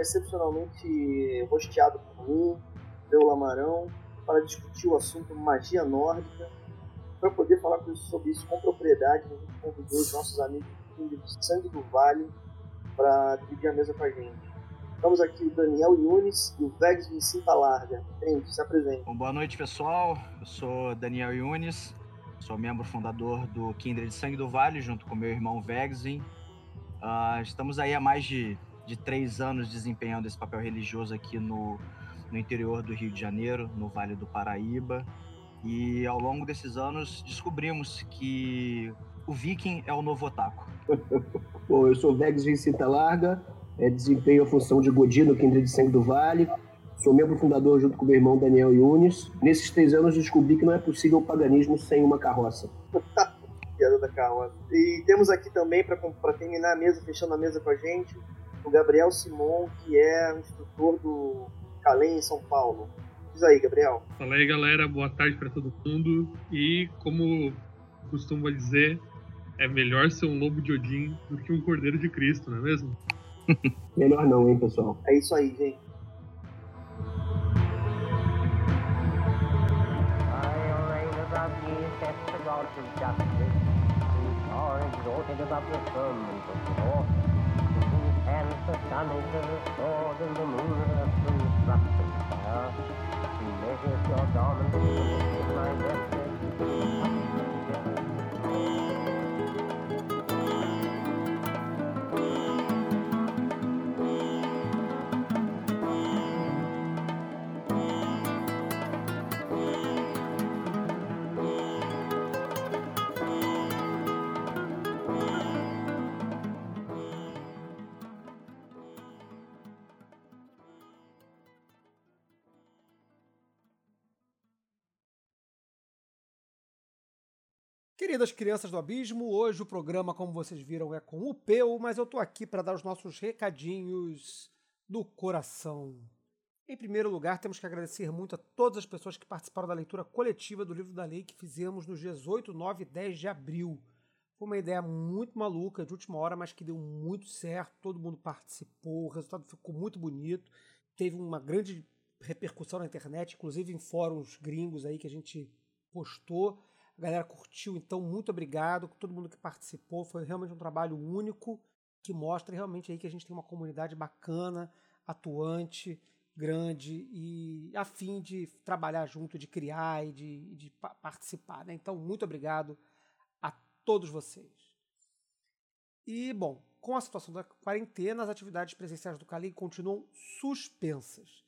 Excepcionalmente rosteado por mim, pelo Lamarão, para discutir o assunto magia nórdica. Para poder falar sobre isso com propriedade, a gente convidou os nossos amigos de Sangue do Vale para dividir a mesa com a gente. Estamos aqui o Daniel Yunis e o Vegas Vincenta Larga. Gente, se apresente. Bom, boa noite, pessoal. Eu sou Daniel Yunis, sou membro fundador do Kindred Sangue do Vale, junto com meu irmão Vegzin. Uh, estamos aí há mais de, de três anos desempenhando esse papel religioso aqui no, no interior do Rio de Janeiro, no Vale do Paraíba. E ao longo desses anos descobrimos que o viking é o novo otaku. Bom, eu sou Vegas Vicenta Larga, é, desempenho a função de Godino, Kindred Sangue do Vale. Sou membro fundador junto com meu irmão Daniel Yunis. Nesses três anos descobri que não é possível o paganismo sem uma carroça. piada da carroça. E temos aqui também, para terminar a mesa, fechando a mesa com a gente, o Gabriel Simon, que é instrutor do Calem em São Paulo. Diz aí, Gabriel. Fala aí, galera. Boa tarde para todo mundo. E como costuma dizer, é melhor ser um lobo de Odin do que um cordeiro de Cristo, não é mesmo? Melhor não, hein, pessoal? É isso aí, gente. exalted above your firmament of the north. Hälsa sanningen, staden och Queridas crianças do abismo, hoje o programa, como vocês viram, é com o Peu, mas eu tô aqui para dar os nossos recadinhos do coração. Em primeiro lugar, temos que agradecer muito a todas as pessoas que participaram da leitura coletiva do livro da lei que fizemos nos dias 8, 9 e 10 de abril. Foi uma ideia muito maluca, de última hora, mas que deu muito certo, todo mundo participou, o resultado ficou muito bonito, teve uma grande repercussão na internet, inclusive em fóruns gringos aí que a gente postou. A galera curtiu, então muito obrigado todo mundo que participou. Foi realmente um trabalho único que mostra realmente aí que a gente tem uma comunidade bacana, atuante, grande e a fim de trabalhar junto, de criar e de, de participar. Né? Então, muito obrigado a todos vocês. E, bom, com a situação da quarentena, as atividades presenciais do Cali continuam suspensas.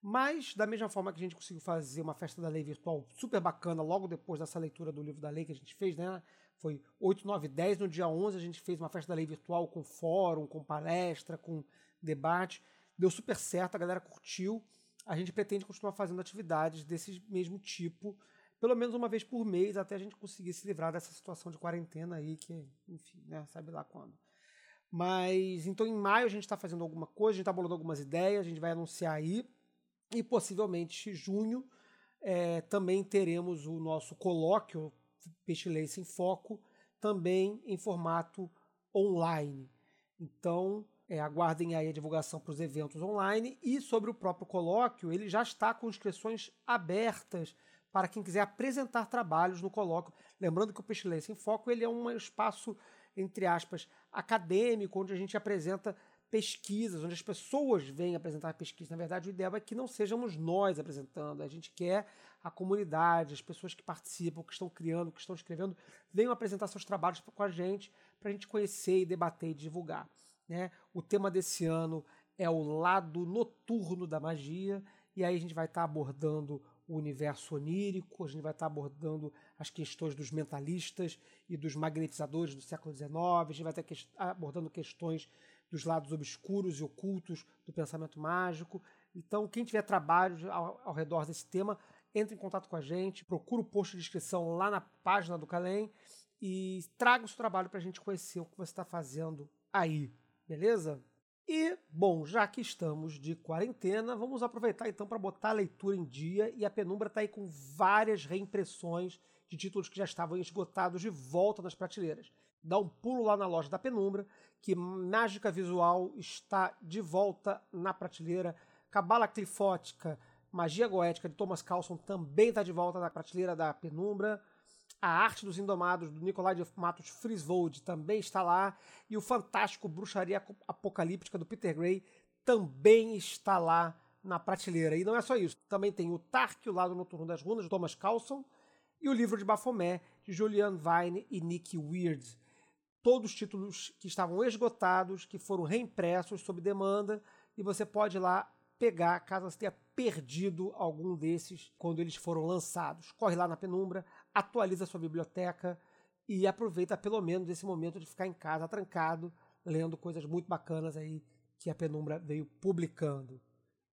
Mas, da mesma forma que a gente conseguiu fazer uma festa da lei virtual super bacana logo depois dessa leitura do livro da lei que a gente fez, né? Foi 8, 9, 10. No dia 11 a gente fez uma festa da lei virtual com fórum, com palestra, com debate. Deu super certo, a galera curtiu. A gente pretende continuar fazendo atividades desse mesmo tipo, pelo menos uma vez por mês, até a gente conseguir se livrar dessa situação de quarentena aí, que, enfim, né? Sabe lá quando. Mas, então, em maio a gente está fazendo alguma coisa, a gente está bolando algumas ideias, a gente vai anunciar aí. E possivelmente junho é, também teremos o nosso colóquio Pestilência em Foco, também em formato online. Então, é, aguardem aí a divulgação para os eventos online e sobre o próprio colóquio, ele já está com inscrições abertas para quem quiser apresentar trabalhos no colóquio. Lembrando que o Pestilência em Foco ele é um espaço, entre aspas, acadêmico, onde a gente apresenta pesquisas, onde as pessoas vêm apresentar pesquisas. Na verdade, o ideal é que não sejamos nós apresentando. A gente quer a comunidade, as pessoas que participam, que estão criando, que estão escrevendo, venham apresentar seus trabalhos com a gente, para a gente conhecer e debater e divulgar. Né? O tema desse ano é o lado noturno da magia, e aí a gente vai estar abordando o universo onírico, a gente vai estar abordando as questões dos mentalistas e dos magnetizadores do século XIX, a gente vai estar que abordando questões dos lados obscuros e ocultos do pensamento mágico. Então, quem tiver trabalhos ao, ao redor desse tema, entre em contato com a gente, procura o post de inscrição lá na página do Calem e traga o seu trabalho para a gente conhecer o que você está fazendo aí, beleza? E, bom, já que estamos de quarentena, vamos aproveitar então para botar a leitura em dia e a Penumbra está aí com várias reimpressões de títulos que já estavam esgotados de volta nas prateleiras. Dá um pulo lá na loja da Penumbra, que Mágica Visual está de volta na prateleira. Cabala Clifótica, Magia Goética de Thomas Carlson também está de volta na prateleira da Penumbra. A Arte dos Indomados, do Nicolai de Matos Friswold, também está lá. E o fantástico Bruxaria Apocalíptica, do Peter Gray, também está lá na prateleira. E não é só isso. Também tem o Tark, o Lado Noturno das Runas, de Thomas Carlson, e o livro de Baphomet, de Julian Vine e Nick Weird. Todos os títulos que estavam esgotados, que foram reimpressos sob demanda, e você pode ir lá pegar caso você tenha perdido algum desses quando eles foram lançados. Corre lá na penumbra, atualiza sua biblioteca e aproveita pelo menos esse momento de ficar em casa trancado, lendo coisas muito bacanas aí que a Penumbra veio publicando.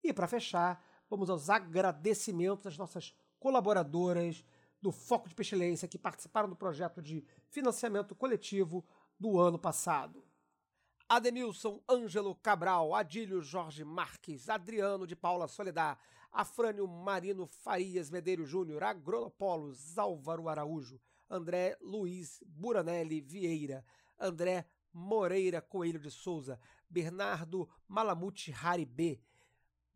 E para fechar, vamos aos agradecimentos das nossas colaboradoras do Foco de Pestilência que participaram do projeto de financiamento coletivo do ano passado. Ademilson Ângelo Cabral, Adílio Jorge Marques, Adriano de Paula Soledad, Afrânio Marino Farias Medeiros Júnior, Agronopolos, Álvaro Araújo, André Luiz Buranelli Vieira, André Moreira Coelho de Souza, Bernardo Malamute Haribê,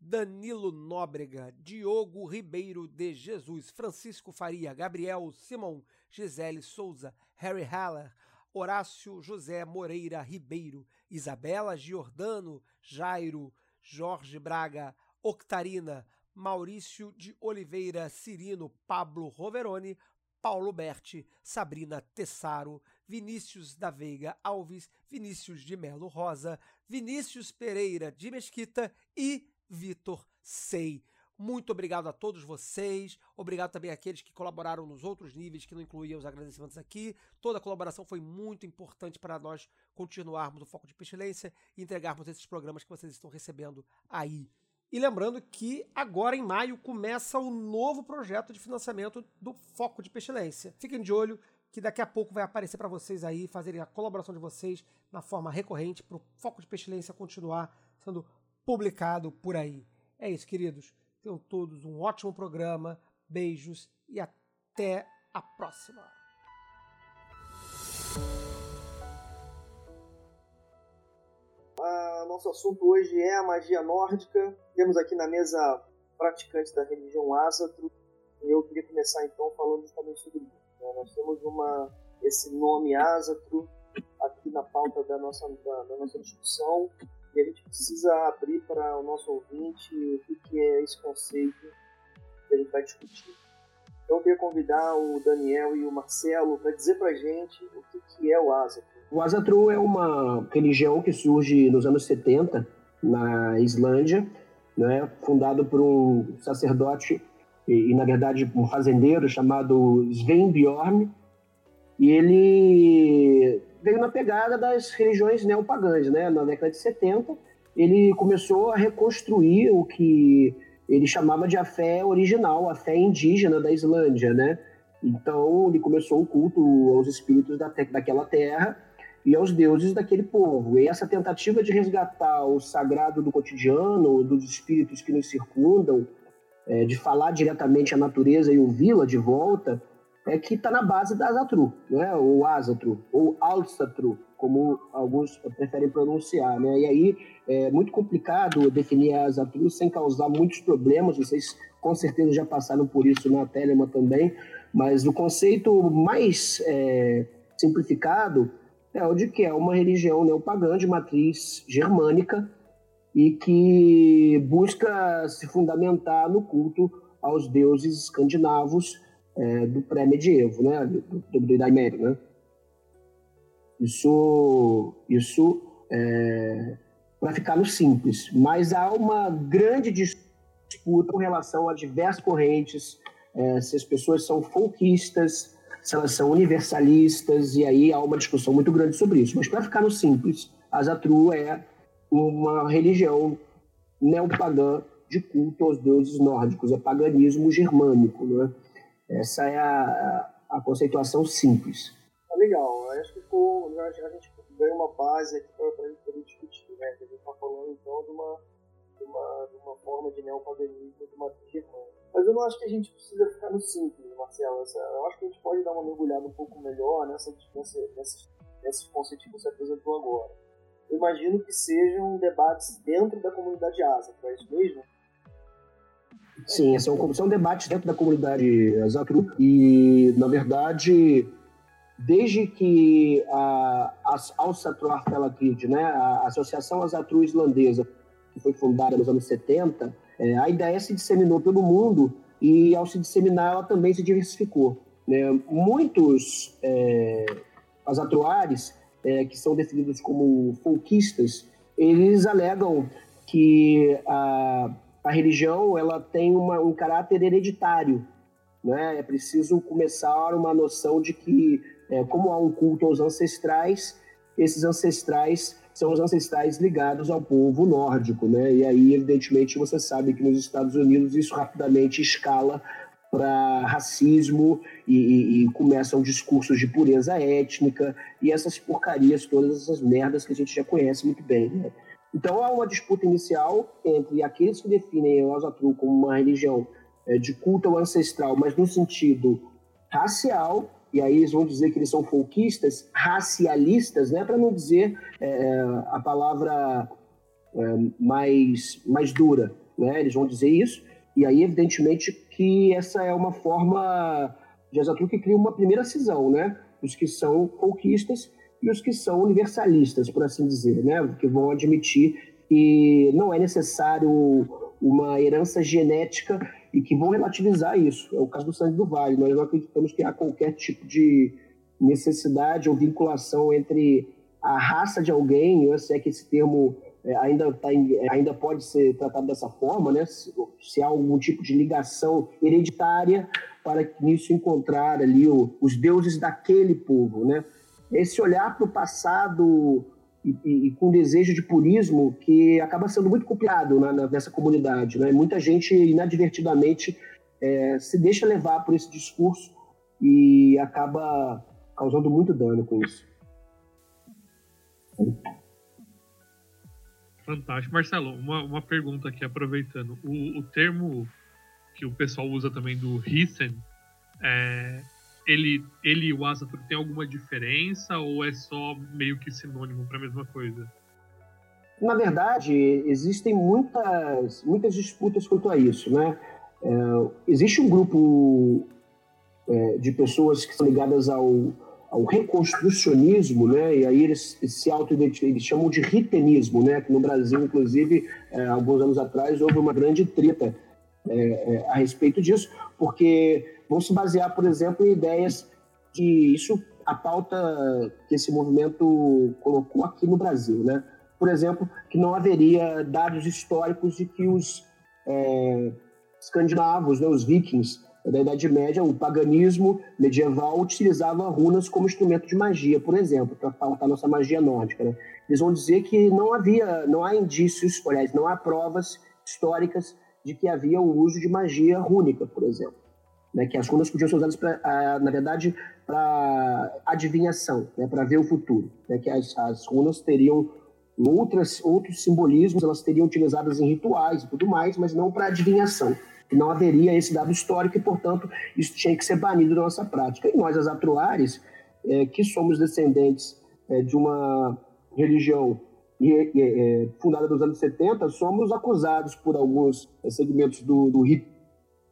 Danilo Nóbrega, Diogo Ribeiro de Jesus, Francisco Faria, Gabriel Simão, Gisele Souza, Harry Haller, Horácio José Moreira Ribeiro, Isabela Giordano, Jairo, Jorge Braga, Octarina, Maurício de Oliveira Cirino, Pablo Roveroni, Paulo Berti, Sabrina Tessaro, Vinícius da Veiga Alves, Vinícius de Melo Rosa, Vinícius Pereira de Mesquita e Vitor Sei. Muito obrigado a todos vocês. Obrigado também àqueles que colaboraram nos outros níveis, que não incluíam os agradecimentos aqui. Toda a colaboração foi muito importante para nós continuarmos o foco de pestilência e entregarmos esses programas que vocês estão recebendo aí. E lembrando que agora em maio começa o novo projeto de financiamento do Foco de Pestilência. Fiquem de olho que daqui a pouco vai aparecer para vocês aí, fazerem a colaboração de vocês na forma recorrente para o Foco de Pestilência continuar sendo publicado por aí. É isso, queridos. Tenham todos um ótimo programa, beijos e até a próxima. Ah, nosso assunto hoje é a magia nórdica. Temos aqui na mesa praticantes da religião Ázatro. E eu queria começar então falando justamente sobre isso. Né? Nós temos uma, esse nome Ázatro aqui na pauta da nossa, da, da nossa discussão e a gente precisa abrir para o nosso ouvinte o que, é esse conceito que a gente vai discutir. Então eu queria convidar o Daniel e o Marcelo para dizer para a gente o que, é o Asatru. O Asatru é uma religião que surge nos anos 70 na Islândia, né, fundado por um sacerdote e, na verdade um fazendeiro chamado Sven Bjorn, e ele veio na pegada das religiões neopagãs, né? Na década de 70, ele começou a reconstruir o que ele chamava de a fé original, a fé indígena da Islândia, né? Então, ele começou o culto aos espíritos da, daquela terra e aos deuses daquele povo. E essa tentativa de resgatar o sagrado do cotidiano, dos espíritos que nos circundam, é, de falar diretamente à natureza e ouvi-la de volta, é que está na base da Azatru, né? ou Azatru, ou Alsatru, como alguns preferem pronunciar. Né? E aí é muito complicado definir a Azatru sem causar muitos problemas, vocês com certeza já passaram por isso na Telema também, mas o conceito mais é, simplificado é o de que é uma religião neopagã de matriz germânica e que busca se fundamentar no culto aos deuses escandinavos é, do pré-medievo, né, do, do, do Idade Média, né? Isso, isso é, para ficar no simples. Mas há uma grande disputa com relação a diversas correntes, é, se as pessoas são folquistas, se elas são universalistas, e aí há uma discussão muito grande sobre isso. Mas para ficar no simples, a Zatru é uma religião neopagã de culto aos deuses nórdicos, é paganismo germânico. Né? Essa é a, a conceituação simples. Tá legal, acho que ficou, a gente ganha uma base aqui para a gente poder discutir. Né? A gente está falando então de uma, de, uma, de uma forma de neopaganismo de uma germânica. Mas eu não acho que a gente precisa ficar no simples, Marcelo. Eu acho que a gente pode dar uma mergulhada um pouco melhor nessa, nessa, nesses, nesses conceitos que você apresentou agora. Eu imagino que sejam debates dentro da comunidade ASA, é isso mesmo? Sim, são, são debates dentro da comunidade Zatru e, na verdade, desde que a, a Al-Satru Arfelakid, né, a Associação Azatru Islandesa, que foi fundada nos anos 70, é, a ideia se disseminou pelo mundo e, ao se disseminar, ela também se diversificou. Né? Muitos é, azatruares, é, que são definidos como folquistas, eles alegam que a, a religião ela tem uma, um caráter hereditário. Né? É preciso começar uma noção de que, é, como há um culto aos ancestrais, esses ancestrais são os ancestrais ligados ao povo nórdico, né? E aí, evidentemente, você sabe que nos Estados Unidos isso rapidamente escala para racismo e, e, e, começam discursos de pureza étnica e essas porcarias, todas essas merdas que a gente já conhece muito bem. Né? Então há uma disputa inicial entre aqueles que definem o Azatru como uma religião é, de culto ancestral, mas no sentido racial, e aí eles vão dizer que eles são folquistas, racialistas, né, para não dizer é, a palavra é, mais, mais dura. Né? Eles vão dizer isso, e aí, evidentemente, que essa é uma forma de Azatru que cria uma primeira cisão, né? Os que são folquistas e os que são universalistas, por assim dizer, né? Que vão admitir que não é necessário uma herança genética e que vão relativizar isso. É o caso do sangue do vale. Nós não acreditamos que há qualquer tipo de necessidade ou vinculação entre a raça de alguém, ou se é que esse termo é, ainda, tá em, ainda pode ser tratado dessa forma, né? Se, se, há algum tipo de ligação hereditária para nisso encontrar ali o, os deuses daquele povo, né? Esse olhar para o passado e, e, e, com desejo de purismo que acaba sendo muito complicado né, nessa comunidade. Né? Muita gente inadvertidamente é, se deixa levar por esse discurso e acaba causando muito dano com isso. Fantástico. Marcelo, uma, uma pergunta aqui, aproveitando. O, o termo que o pessoal usa também do Rissen, é, ele, ele e o Asatru tem alguma diferença ou é só meio que sinônimo para a mesma coisa? Na verdade, existem muitas, muitas disputas quanto a isso, né? É, existe um grupo é, de pessoas que são ligadas ao, ao reconstrucionismo, né? E aí eles se auto eles chamam de ritenismo, né? Que no Brasil, inclusive, é, alguns anos atrás houve uma grande treta é, é, a respeito disso, porque vão se basear, por exemplo, em ideias de isso, a pauta que esse movimento colocou aqui no Brasil, né? Por exemplo, que não haveria dados históricos de que os é, escandinavos, né, os vikings da Idade Média, o paganismo medieval utilizava runas como instrumento de magia, por exemplo, para pautar nossa magia nórdica. Né? Eles vão dizer que não havia, não há indícios, aliás, não há provas históricas de que havia o uso de magia rúnica, por exemplo né, que as runas podiam ser usadas, pra, na verdade, para adivinhação, né, para ver o futuro. Né, que as, as runas teriam outras, outros simbolismos, elas teriam utilizadas em rituais e tudo mais, mas não para adivinhação. E não haveria esse dado histórico e, portanto, isso tinha que ser banido da nossa prática. E nós, as atuares, é, que somos descendentes é, de uma religião é, fundada nos anos 70, somos acusados por alguns segmentos do, do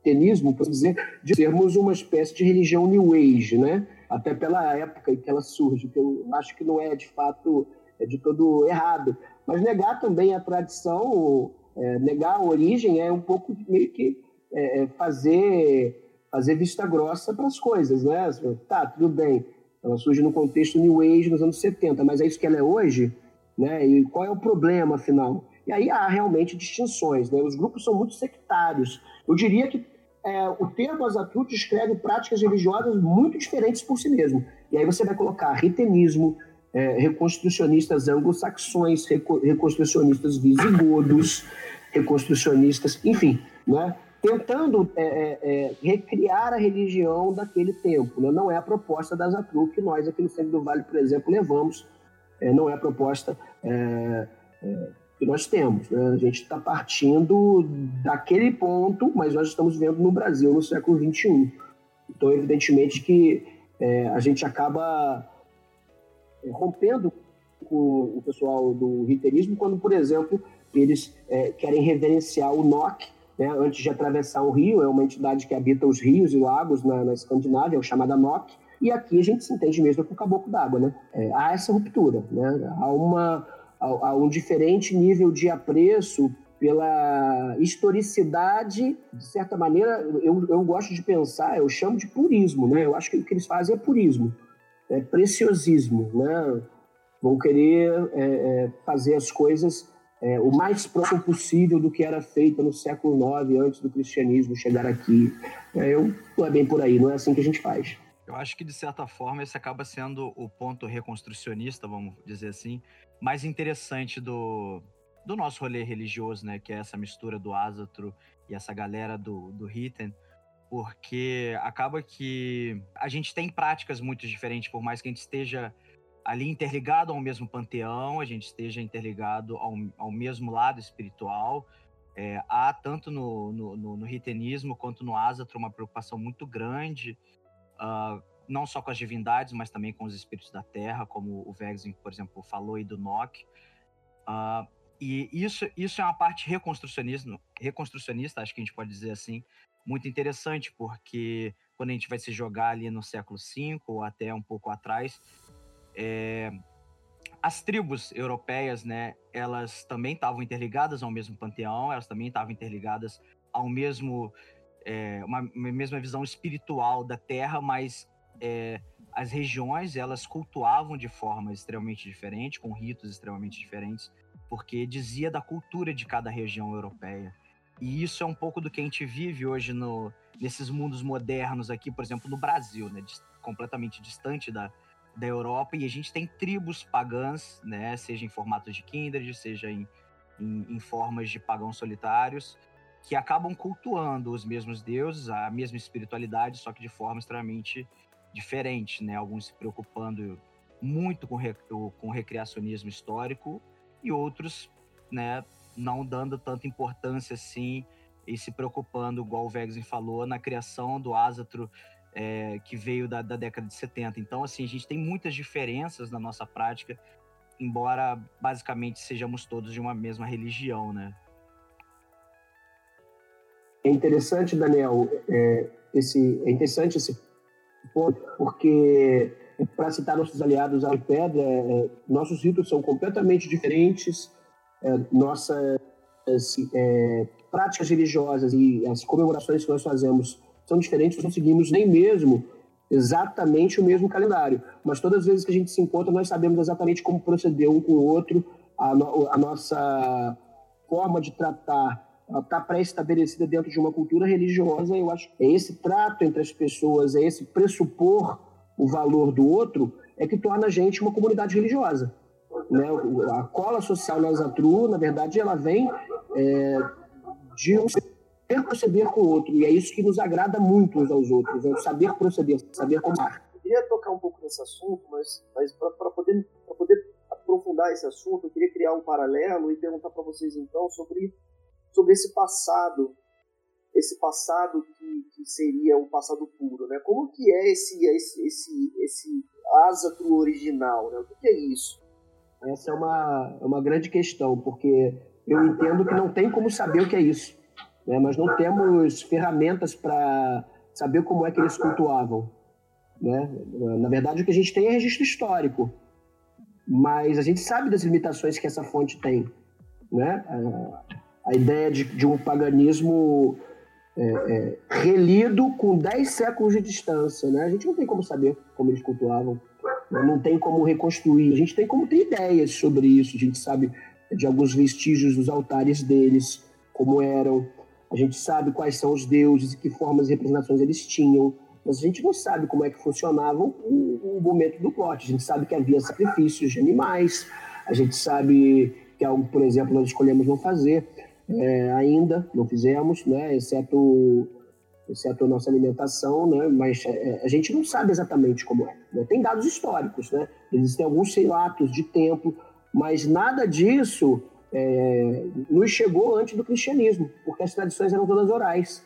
cristianismo, por dizer, de sermos uma espécie de religião New Age, né? Até pela época em que ela surge, que eu acho que não é de fato é de todo errado. Mas negar também a tradição, é, negar a origem é um pouco meio que é, é fazer fazer vista grossa para as coisas, né? Tá, tudo bem. Ela surge no contexto New Age nos anos 70, mas é isso que ela é hoje, né? E qual é o problema, afinal? E aí há realmente distinções, né? Os grupos são muito sectários. Eu diria que é, o termo Azatru descreve práticas religiosas muito diferentes por si mesmo. E aí você vai colocar ritenismo, é, reconstrucionistas anglo-saxões, reconstrucionistas visigodos, reconstrucionistas, enfim, né? tentando é, é, é, recriar a religião daquele tempo. Né? Não é a proposta da Zatru que nós aqui no Centro do Vale, por exemplo, levamos. É, não é a proposta que nós temos. Né? A gente está partindo daquele ponto, mas nós estamos vendo no Brasil no século XXI. Então, evidentemente que a gente acaba rompendo com o pessoal do riterismo quando, por exemplo, eles querem reverenciar o NOC, né, antes de atravessar o rio, é uma entidade que habita os rios e lagos na, na Escandinávia, é chamada NOC, e aqui a gente se entende mesmo com o caboclo d'água. Né? É, há essa ruptura, né? há, uma, há, há um diferente nível de apreço pela historicidade, de certa maneira, eu, eu gosto de pensar, eu chamo de purismo, né? Eu acho que o que eles fazem é purismo, é preciosismo, né? Vão querer é, é, fazer as coisas é, o mais próximo possível do que era feito no século IX, antes do cristianismo chegar aqui. É, eu, não é bem por aí, não é assim que a gente faz. Eu acho que, de certa forma, esse acaba sendo o ponto reconstrucionista, vamos dizer assim, mais interessante do, do nosso rolê religioso, né? Que é essa mistura do Ázatro e essa galera do, do Hitten, porque acaba que a gente tem práticas muito diferentes, por mais que a gente esteja ali interligado ao mesmo panteão, a gente esteja interligado ao, ao mesmo lado espiritual. É, há tanto no, no, no, no, ritenismo quanto no ásatro uma preocupação muito grande, uh, não só com as divindades, mas também com os espíritos da terra, como o Vexin, por exemplo, falou aí do Nock. Uh, e isso, isso é uma parte reconstrucionista, reconstrucionista, acho que a gente pode dizer assim, muito interessante, porque quando a gente vai se jogar ali no século V ou até um pouco atrás, é, as tribos europeias, né, elas também estavam interligadas ao mesmo panteão, elas também estavam interligadas ao mesmo é, uma, uma, mesma visão espiritual da Terra, mas é, as regiões elas cultuavam de forma extremamente diferente, com ritos extremamente diferentes, porque dizia da cultura de cada região europeia. E isso é um pouco do que a gente vive hoje no, nesses mundos modernos aqui, por exemplo, no Brasil, né, completamente distante da, da Europa e a gente tem tribos pagãs, né, seja em formatos de kindred, seja em, em, em formas de pagãos solitários, que acabam cultuando os mesmos deuses, a mesma espiritualidade, só que de forma extremamente diferente, né? Alguns se preocupando muito com, com o recreacionismo histórico e outros, né, não dando tanta importância assim e se preocupando, igual o Vegzin falou, na criação do ásatro é, que veio da, da, década de 70. Então, assim, a gente tem muitas diferenças na nossa prática, embora basicamente sejamos todos de uma mesma religião, né? É interessante, Daniel, é, esse, é interessante esse ponto, porque, para citar nossos aliados à pedra, é, nossos ritos são completamente diferentes, é, nossas é, práticas religiosas e as comemorações que nós fazemos são diferentes, não seguimos nem mesmo exatamente o mesmo calendário. Mas todas as vezes que a gente se encontra, nós sabemos exatamente como proceder um com o outro, a, no, a nossa forma de tratar está pré-estabelecida dentro de uma cultura religiosa. Eu acho que é esse trato entre as pessoas, é esse pressupor o valor do outro, é que torna a gente uma comunidade religiosa. Né? A cola social na Zatru, na verdade, ela vem é, de um saber proceder com o outro. E é isso que nos agrada muito uns aos outros, é o saber proceder, saber como. Eu queria tocar um pouco nesse assunto, mas, mas para poder, poder aprofundar esse assunto, eu queria criar um paralelo e perguntar para vocês então sobre, sobre esse passado, esse passado que, que seria o passado puro, né? Como que é esse esse esse esse original, né? O que é isso? Essa é uma, é uma grande questão, porque eu entendo que não tem como saber o que é isso né? nós não temos ferramentas para saber como é que eles cultuavam. Né? Na verdade, o que a gente tem é registro histórico, mas a gente sabe das limitações que essa fonte tem. Né? A, ideia de, de, um paganismo é, é, relido com 10 séculos de distância. Né? A gente não tem como saber como eles cultuavam, né? não tem como reconstruir. A gente tem como ter ideias sobre isso, a gente sabe de alguns vestígios dos altares deles, como eram. A gente sabe quais são os deuses e que formas e representações eles tinham, mas a gente não sabe como é que funcionava o, o momento do plot. A gente sabe que havia sacrifícios de animais, a gente sabe que é algo, por exemplo, nós escolhemos não fazer é, ainda, não fizemos, né, exceto exceto a nossa alimentação, né? Mas é, a gente não sabe exatamente como é. Né? Tem dados históricos, né? Existem alguns relatos de templo, mas nada disso é, nos chegou antes do cristianismo, porque as tradições eram todas orais.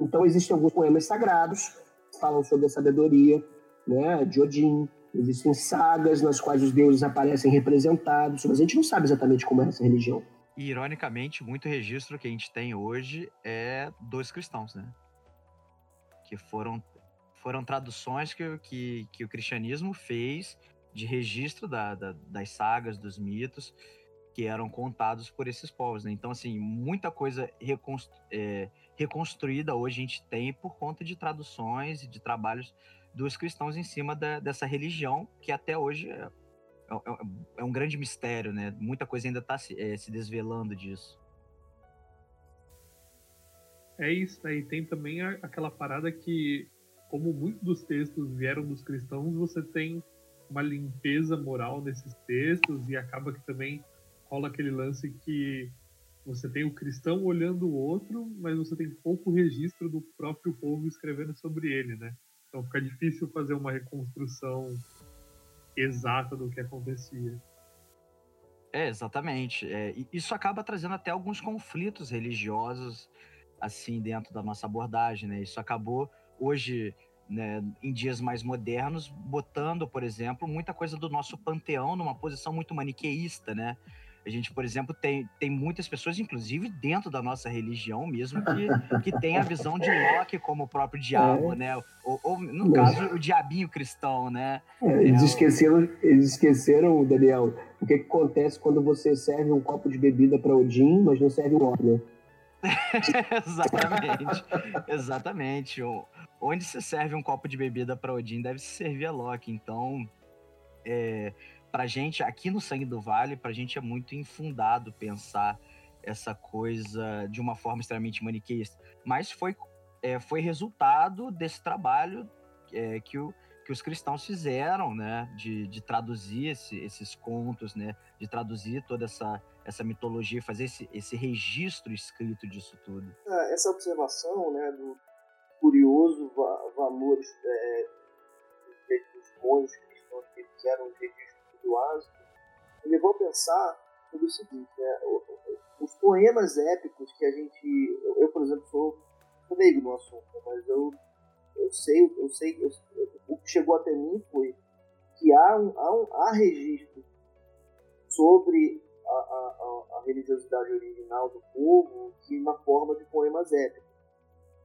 Então existem alguns poemas sagrados que falam sobre a sabedoria, né? De Odin. Existem sagas nas quais os deuses aparecem representados, mas a gente não sabe exatamente como é essa religião. E, ironicamente, muito registro que a gente tem hoje é dos cristãos, né? Que foram, foram traduções que, que, que o cristianismo fez de registro da, da, das sagas, dos mitos que eram contados por esses povos. Né? Então, assim, muita coisa reconstru é, reconstruída hoje a gente tem por conta de traduções e de trabalhos dos cristãos em cima da, dessa religião que até hoje é é, é, um grande mistério, né? Muita coisa ainda está se, é, se desvelando disso. É isso, né? E tem também a, aquela parada que, como muitos dos textos vieram dos cristãos, você tem uma limpeza moral nesses textos e acaba que também rola aquele lance que você tem o cristão olhando o outro, mas você tem pouco registro do próprio povo escrevendo sobre ele, né? Então fica difícil fazer uma reconstrução exata do que acontecia. É, exatamente. É, isso acaba trazendo até alguns conflitos religiosos, assim, dentro da nossa abordagem, né? Isso acabou, hoje, né, em dias mais modernos, botando, por exemplo, muita coisa do nosso panteão numa posição muito maniqueísta, né? A gente, por exemplo, tem, tem muitas pessoas, inclusive dentro da nossa religião mesmo, que, que tem a visão de Loki como o próprio diabo, é. né? Ou, ou no Mas... caso, o diabinho cristão, né? É, eles, é, esqueceram, eles esqueceram, Daniel, o que, que acontece quando você serve um copo de bebida para Odin, mas não serve o Loki, né? exatamente, exatamente. Onde se serve um copo de bebida para Odin, deve se servir a Loki. Então, é, pra gente, aqui no Sangue do Vale, pra gente é muito infundado pensar essa coisa de uma forma extremamente maniqueísta. Mas foi, é, foi resultado desse trabalho é, que, o, que os cristãos fizeram, né? De, de traduzir esse, esses contos, né? De traduzir toda essa, essa mitologia, fazer esse, esse registro escrito disso tudo. Essa observação, né? Do curioso va valor é, dos monges cristãos que eram registros do Asio, me levou a pensar sobre o seguinte, né? os poemas épicos que a gente, eu, eu por exemplo sou, sou leigo no assunto, né? mas eu eu sei, eu sei, eu, o que chegou até mim foi que há um, há, um, há registro sobre a, a, a, religiosidade original do povo que na forma de poemas épicos.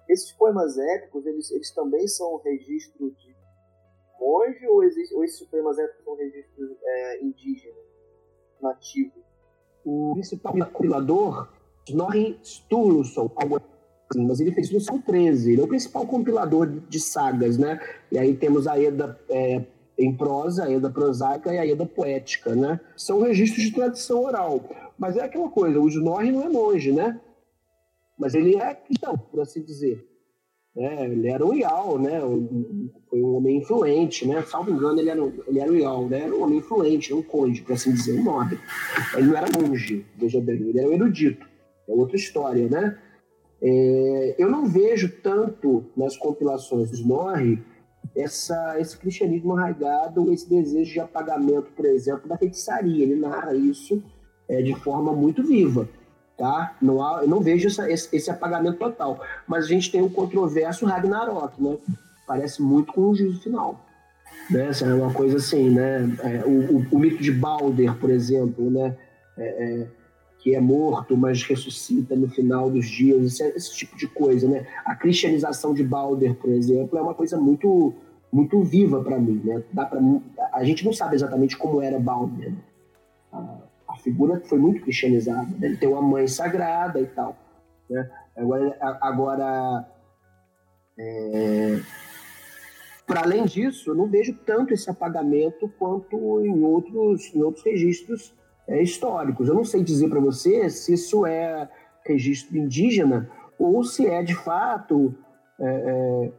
Esses poemas épicos, eles, eles também são registro de monge ou, existe, ou esses supremas épicos são registros é, indígenas, nativos? O principal compilador, Snorri Sturluson, mas ele fez isso no século XIII. Ele é o principal compilador de sagas, né? E aí temos a Eda é, em prosa, a Eda prosaica e a Eda poética, né? São registros de tradição oral. Mas é aquela coisa, o Snorri não é monge, né? Mas ele é cristão, por assim dizer. É, ele era o Ial, né? Foi um homem influente, né? Salvo engano, ele era, ele era o Ial, né? Era um homem influente, um conde, por assim dizer, um nobre. Ele não era monge, veja bem, ele era um erudito. É outra história, né? É, eu não vejo tanto nas compilações do Snorri essa, esse cristianismo arraigado, esse desejo de apagamento, por exemplo, da feitiçaria. Ele narra isso é, de forma muito viva tá? Não há, eu não vejo essa, esse, esse, apagamento total. Mas a gente tem o controverso Ragnarok, né? Parece muito com o juízo final. Né? É uma coisa assim, né? É, o, o, o, mito de Balder, por exemplo, né? É, é, que é morto, mas ressuscita no final dos dias, esse, esse, tipo de coisa, né? A cristianização de Balder, por exemplo, é uma coisa muito muito viva para mim, né? Dá para a gente não sabe exatamente como era Balder. Né? Ah, a figura foi muito cristianizada. Né? Ele tem uma mãe sagrada e tal. Né? Agora, agora é... para além disso, eu não vejo tanto esse apagamento quanto em outros, em outros registros é, históricos. Eu não sei dizer para você se isso é registro indígena ou se é de fato é, é,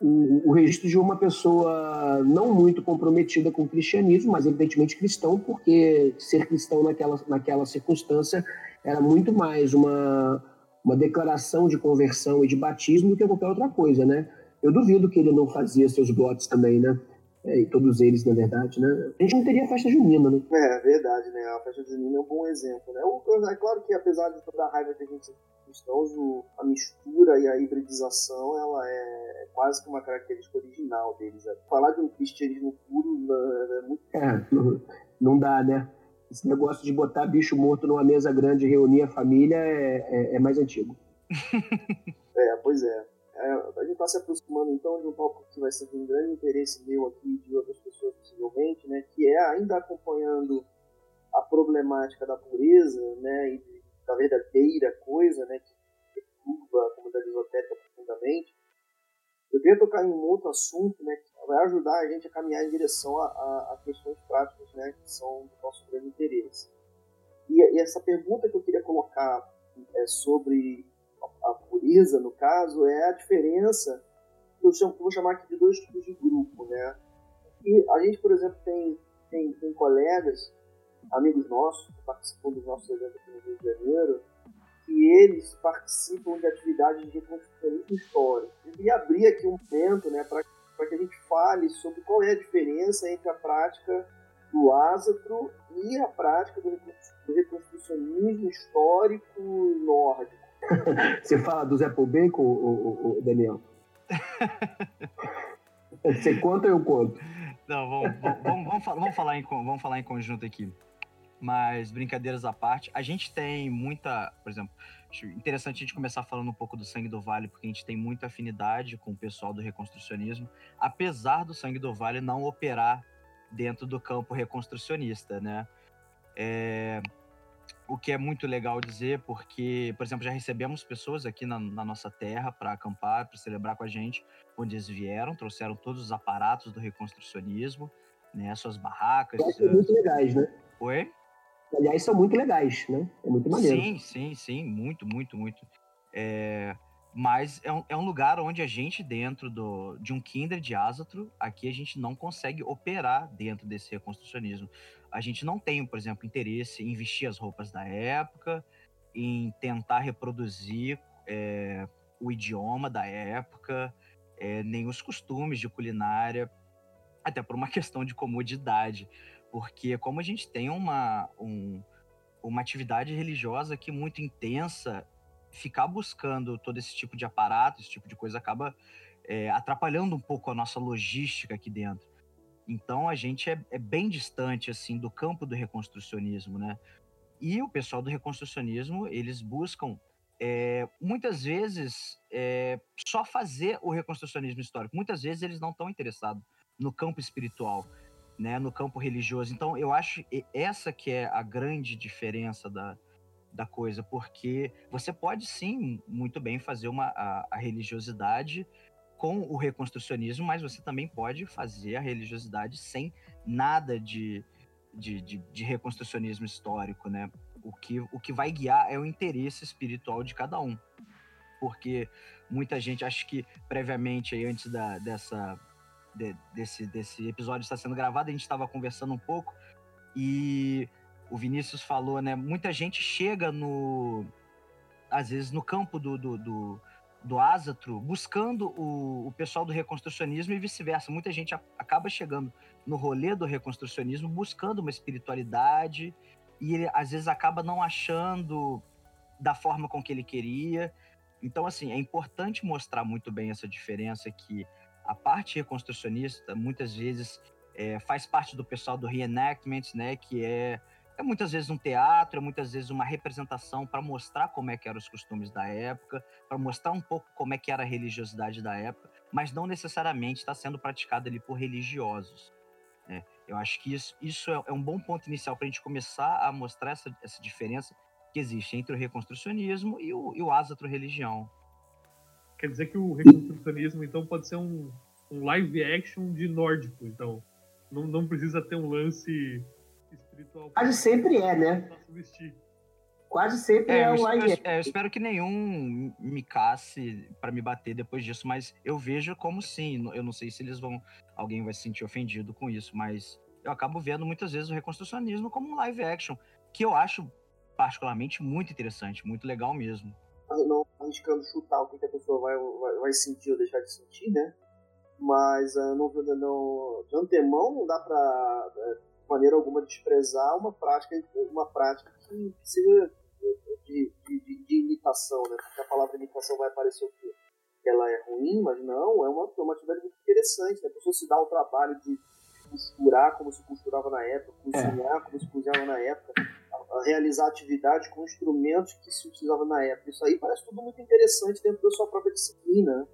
o, o, registro de uma pessoa não muito comprometida com o cristianismo, mas evidentemente cristão, porque ser cristão naquela, naquela circunstância era muito mais uma, uma declaração de conversão e de batismo do que qualquer outra coisa, né? Eu duvido que ele não fazia seus blotes também, né? É, e todos eles, na verdade, né? A gente não teria festa junina, né? É, verdade, né? A festa junina é um bom exemplo, né? É claro que, apesar de toda a raiva que a gente cristãos, a mistura e a hibridização, ela é, é quase que uma característica original deles. Né? Falar de um cristianismo puro é, é muito... É, não, não dá, né? Esse negócio de botar bicho morto numa mesa grande e reunir a família é, é, é mais antigo. é, pois é. É, a gente está se aproximando então de um tópico que vai ser de um grande interesse meu aqui de outras pessoas possivelmente, né, que é ainda acompanhando a problemática da pureza né, e de, da verdadeira coisa né, que perturba a comunidade esotérica profundamente. Eu queria tocar em um outro assunto né, que vai ajudar a gente a caminhar em direção a, a, a questões práticas né, que são do nosso grande interesse. E, e essa pergunta que eu queria colocar é sobre a pureza, no caso, é a diferença que eu, vou chamar aqui de dois tipos de grupo, né? E a gente, por exemplo, tem, tem, tem colegas, amigos nossos, que participam dos nossos eventos aqui no Rio de Janeiro, que eles participam de atividades de reconstrução histórico. Queria abrir aqui um momento né, para que a gente fale sobre qual é a diferença entre a prática do ásatro e a prática do reconstrucionismo histórico nórdico. Você fala do Zé Bacon, o, o, o Daniel? Você conta ou eu conto? Não, vamos, vamos, vamos, vamos, falar em, vamos falar em conjunto aqui. Mas, brincadeiras à parte, a gente tem muita. Por exemplo, interessante a gente começar falando um pouco do Sangue do Vale, porque a gente tem muita afinidade com o pessoal do reconstrucionismo, apesar do Sangue do Vale não operar dentro do campo reconstrucionista, né? É, o que é muito legal dizer, porque, por exemplo, já recebemos pessoas aqui na, na nossa terra para acampar, para celebrar com a gente, onde eles vieram, trouxeram todos os aparatos do reconstrucionismo, né, suas barracas. São muito legais, né? Oi? Aliás, são muito legais, né? É muito maneiro. Sim, sim, sim, muito, muito, muito. É, mas é um, é um lugar onde a gente, dentro do, de um Kinder de Asatro, aqui a gente não consegue operar dentro desse reconstrucionismo. A gente não tem, por exemplo, interesse em vestir as roupas da época, em tentar reproduzir é, o idioma da época, é, nem os costumes de culinária, até por uma questão de comodidade, porque como a gente tem uma, um, uma atividade religiosa que muito intensa, ficar buscando todo esse tipo de aparato, esse tipo de coisa acaba é, atrapalhando um pouco a nossa logística aqui dentro. Então a gente é, é, bem distante assim do campo do reconstrucionismo, né? E o pessoal do reconstrucionismo eles buscam é, muitas vezes é, só fazer o reconstrucionismo histórico. Muitas vezes eles não estão interessados no campo espiritual, né? No campo religioso. Então eu acho essa que é a grande diferença da, da coisa, porque você pode sim muito bem fazer uma a, a religiosidade com o reconstrucionismo, mas você também pode fazer a religiosidade sem nada de, de, de, de, reconstrucionismo histórico, né? O que, o que vai guiar é o interesse espiritual de cada um. Porque muita gente, acho que previamente, aí, antes da, dessa, de, desse, desse episódio estar sendo gravado, a gente estava conversando um pouco e o Vinícius falou, né? Muita gente chega no. Às vezes no campo do, do, do do buscando o, o pessoal do reconstrucionismo e vice-versa. Muita gente a, acaba chegando no rolê do reconstrucionismo buscando uma espiritualidade e ele às vezes acaba não achando da forma com que ele queria. Então, assim, é importante mostrar muito bem essa diferença que a parte reconstrucionista muitas vezes é, faz parte do pessoal do reenactment, né, que é é muitas vezes um teatro, é muitas vezes uma representação para mostrar como é que eram os costumes da época, para mostrar um pouco como é que era a religiosidade da época, mas não necessariamente está sendo praticada ali por religiosos. Né? Eu acho que isso, isso é, é um bom ponto inicial para a gente começar a mostrar essa, essa diferença que existe entre o reconstrucionismo e o, e o religião. Quer dizer que o reconstrucionismo, então, pode ser um, um live action de nórdico, então. Não, não precisa ter um lance espiritual. Quase sempre é, né? Quase sempre É, é, eu, o eu- action. é, eu espero que nenhum me casse pra me bater depois disso, mas eu vejo como sim. Eu não sei se eles vão. Alguém vai se sentir ofendido com isso, mas eu acabo vendo muitas vezes o reconstrucionismo como um live action, que eu acho particularmente muito interessante, muito legal mesmo. não arriscando chutar o que a pessoa vai, vai, vai sentir ou deixar de sentir, né? Mas ah, não, não, de antemão não dá pra, de maneira alguma, desprezar uma prática, uma prática que precisa de, de, de, de imitação, né? Porque a palavra imitação vai aparecer o quê? Que ela é ruim, mas não, é uma, é uma atividade muito interessante. Né? A pessoa se dá o trabalho de costurar como se costurava na época, cozinhar como se cozinhava na época, realizar atividade com instrumentos que se utilizava na época. Isso aí parece tudo muito interessante dentro da sua própria disciplina. né?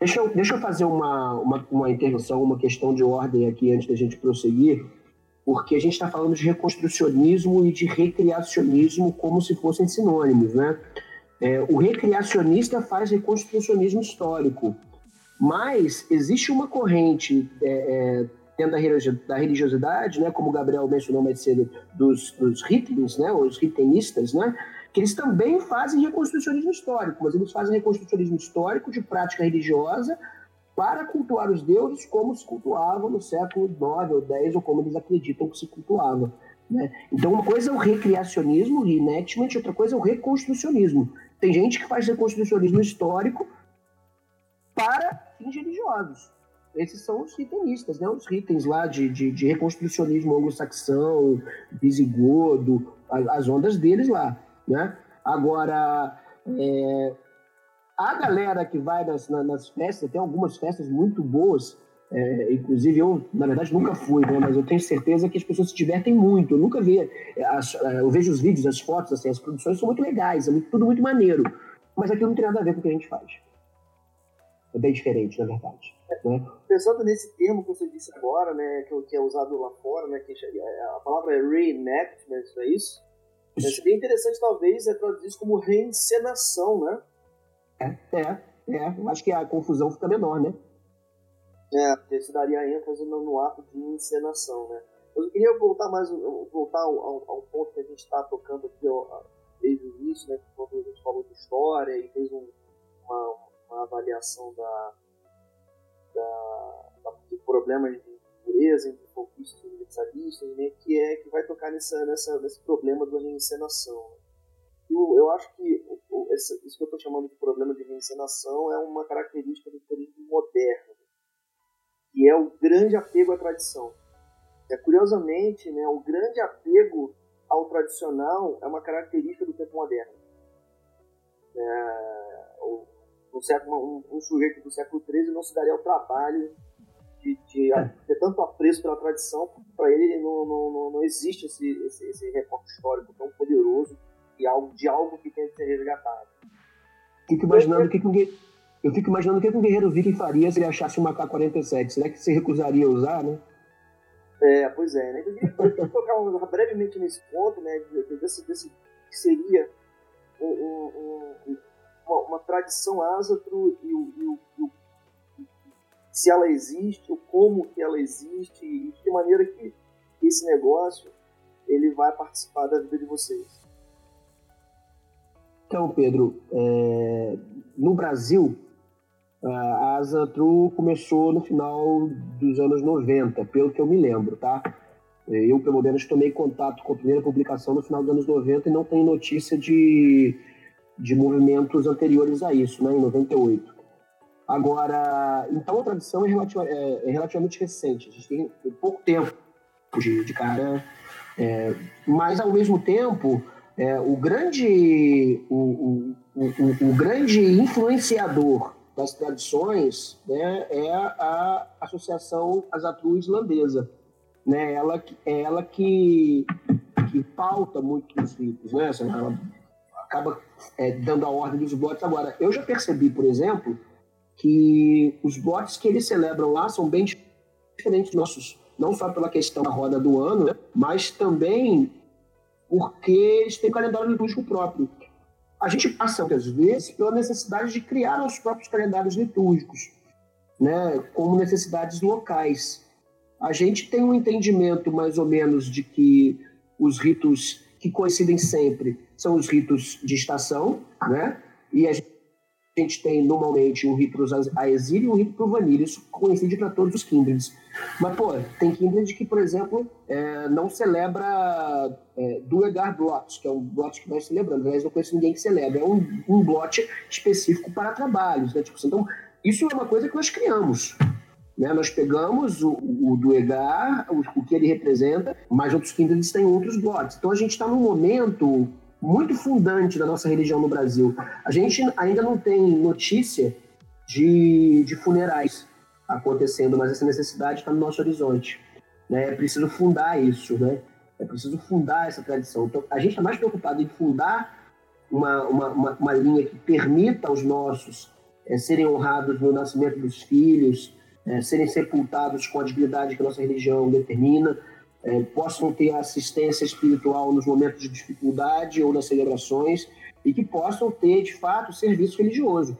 Deixa eu, deixa eu fazer uma, uma, uma intervenção, uma questão de ordem aqui antes da gente prosseguir, porque a gente está falando de reconstrucionismo e de recriacionismo como se fossem sinônimos, né? É, o recriacionista faz reconstrucionismo histórico, mas existe uma corrente é, é, dentro da, religi- da religiosidade, né, como o Gabriel mencionou mais cedo, dos, dos né, os ritenistas, né, que eles também fazem reconstrucionismo histórico, mas eles fazem reconstrucionismo histórico de prática religiosa para cultuar os deuses como se cultuavam no século IX ou X, ou como eles acreditam que se cultuava. Né? Então, uma coisa é o recriacionismo, reenactment, outra coisa é o reconstrucionismo. Tem gente que faz reconstrucionismo histórico para fins religiosos. Esses são os ritenistas, né? os ritens lá de, de, de reconstrucionismo anglo-saxão, visigodo, a- as ondas deles lá. Né? Agora, é, a galera que vai nas, na- nas festas, tem algumas festas muito boas, é, inclusive eu, na verdade, nunca fui, né? mas eu tenho certeza que as pessoas se divertem muito. Eu nunca vi, é, as- é, eu vejo os vídeos, as fotos, assim, as produções são muito legais, é muito- tudo muito maneiro, mas aquilo não tem nada a ver com o que a gente faz. É bem diferente, na verdade. Né? Pensando nesse termo que você disse agora, né, que, é usado lá fora, né, que a palavra é reenactment, não é isso? É, seria interessante, talvez, é traduzir isso como reencenação, né? É, é, eu acho que a confusão fica menor, né? É, porque se daria ênfase no, no ato de encenação, né? Eu queria voltar mais, voltar ao, ao, ponto que a gente está tocando aqui ó, desde o início, né? Quando a gente falou de história e fez um, uma, uma avaliação da, da, da, de problemas de pureza entre folclistas e universalistas, né? Que é que vai tocar nessa, nessa, nesse problema da reencenação. né? Eu, acho que isso que eu estou chamando de problema de reencenação é uma característica do turismo moderno que é o grande apego à tradição. É, curiosamente, né, o grande apego ao tradicional é uma característica do tempo moderno. É, século, um, um sujeito do século XIII não se daria ao trabalho de, de a- ter tanto apreço pela tradição, porque para ele não, não, não, não existe esse, esse, esse recorte histórico tão poderoso de algo, de algo que tem que ser resgatado. Fico imaginando o que, que um gue- eu fico imaginando o que, que um guerreiro viking faria se ele achasse uma K-47. Será que você recusaria usar, né? É, pois é, né? Eu queria, tocar brevemente nesse ponto, né? de- de- Desse, desse que seria um- um- um- uma, uma tradição ázatro e, e o- e o- se ela existe, o como que ela existe e de que maneira que esse negócio ele vai participar da vida de vocês. Então, Pedro, é, no Brasil, a Asatru começou no final dos anos 90, pelo que eu me lembro, tá? Eu, pelo menos, tomei contato com a primeira publicação no final dos anos 90 e não tenho notícia de, de movimentos anteriores a isso, né, em 98. Agora, então a tradição é, relativa- é- é relativamente recente, a gente tem pouco tempo de, de cara, é, mas ao mesmo tempo, é, o grande o, o, o, o- grande influenciador das tradições né, é a Associação Azatru Islandesa. Né? Ela, é ela que, que pauta muito os ritos, né? Assim, Ela acaba é, dando a ordem dos blotes. Agora, eu já percebi, por exemplo, que os blotes que eles celebram lá são bem diferentes dos nossos, não só pela questão da roda do ano, né? mas também porque eles têm calendário litúrgico próprio. A gente passa, muitas vezes, pela necessidade de criar os próprios calendários litúrgicos, né, como necessidades locais. a gente tem um entendimento mais ou menos de que os ritos que coincidem sempre são os ritos de estação, né? E a gente tem normalmente um rito a exílio e um rito pro vanilla. Isso coincide para todos os kindreds. Mas, pô, tem kindred que, por exemplo, é, não celebra é, Duegar Blot, que é um blot que nós celebramos. Aliás, não conheço ninguém que celebra. É um, um blot específico para trabalhos, né? Tipo, então, isso é uma coisa que nós criamos. Né? Nós pegamos o, o do EGAR, o, o, que ele representa, mas outros kindreds têm outros blogs. Então a gente está num momento muito fundante da nossa religião no Brasil. A gente ainda não tem notícia de, de funerais acontecendo, mas essa necessidade está no nosso horizonte. Né? É preciso fundar isso, né? É preciso fundar essa tradição. Então, a gente está mais preocupado em fundar uma, uma, uma, uma linha que permita aos nossos é, serem honrados no nascimento dos filhos, é, serem sepultados com a dignidade que a nossa religião determina, é, possam ter assistência espiritual nos momentos de dificuldade ou nas celebrações e que possam ter, de fato, serviço religioso.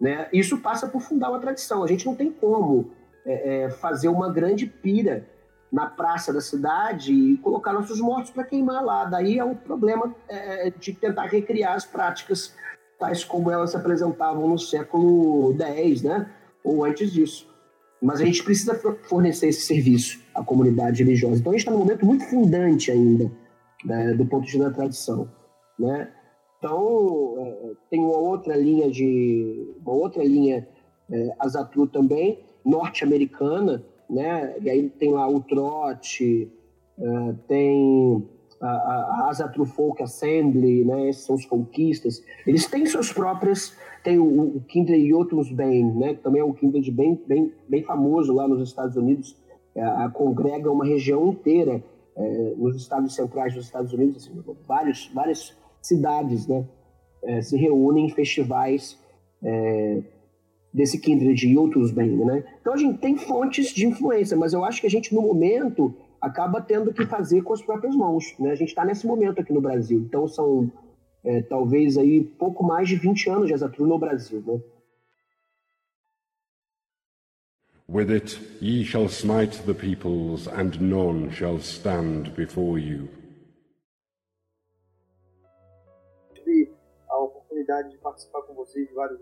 Né? Isso passa por fundar uma tradição. A gente não tem como é, é fazer uma grande pira na praça da cidade e colocar nossos mortos para queimar lá. Daí é um problema é, de tentar recriar as práticas tais como elas se apresentavam no século X, né? ou antes disso. Mas a gente precisa fornecer esse serviço à comunidade religiosa. Então a gente está num momento muito fundante ainda, né, do ponto de vista da tradição. Né? Então é, tem uma outra linha de uma outra linha é, Azatru também norte-americana, né? E aí tem lá o trote, é, tem a, a Azatru Folk Assembly, né? São os folkistas. Eles têm suas próprias tem o, o Kindred Jotunheim, né, que também é um Kindred bem, bem, bem famoso lá nos Estados Unidos, é, congrega uma região inteira é, nos estados centrais dos Estados Unidos, assim, vários, várias cidades né, é, se reúnem em festivais é, desse Kindred Jotunheim. Né? Então a gente tem fontes de influência, mas eu acho que a gente, no momento, acaba tendo que fazer com as próprias mãos. Né? A gente está nesse momento aqui no Brasil. Então são é, talvez aí pouco mais de 20 anos de Azatru no Brasil, né? With it ye shall smite the peoples, and none shall stand before you. Tive a oportunidade de participar com vocês de vários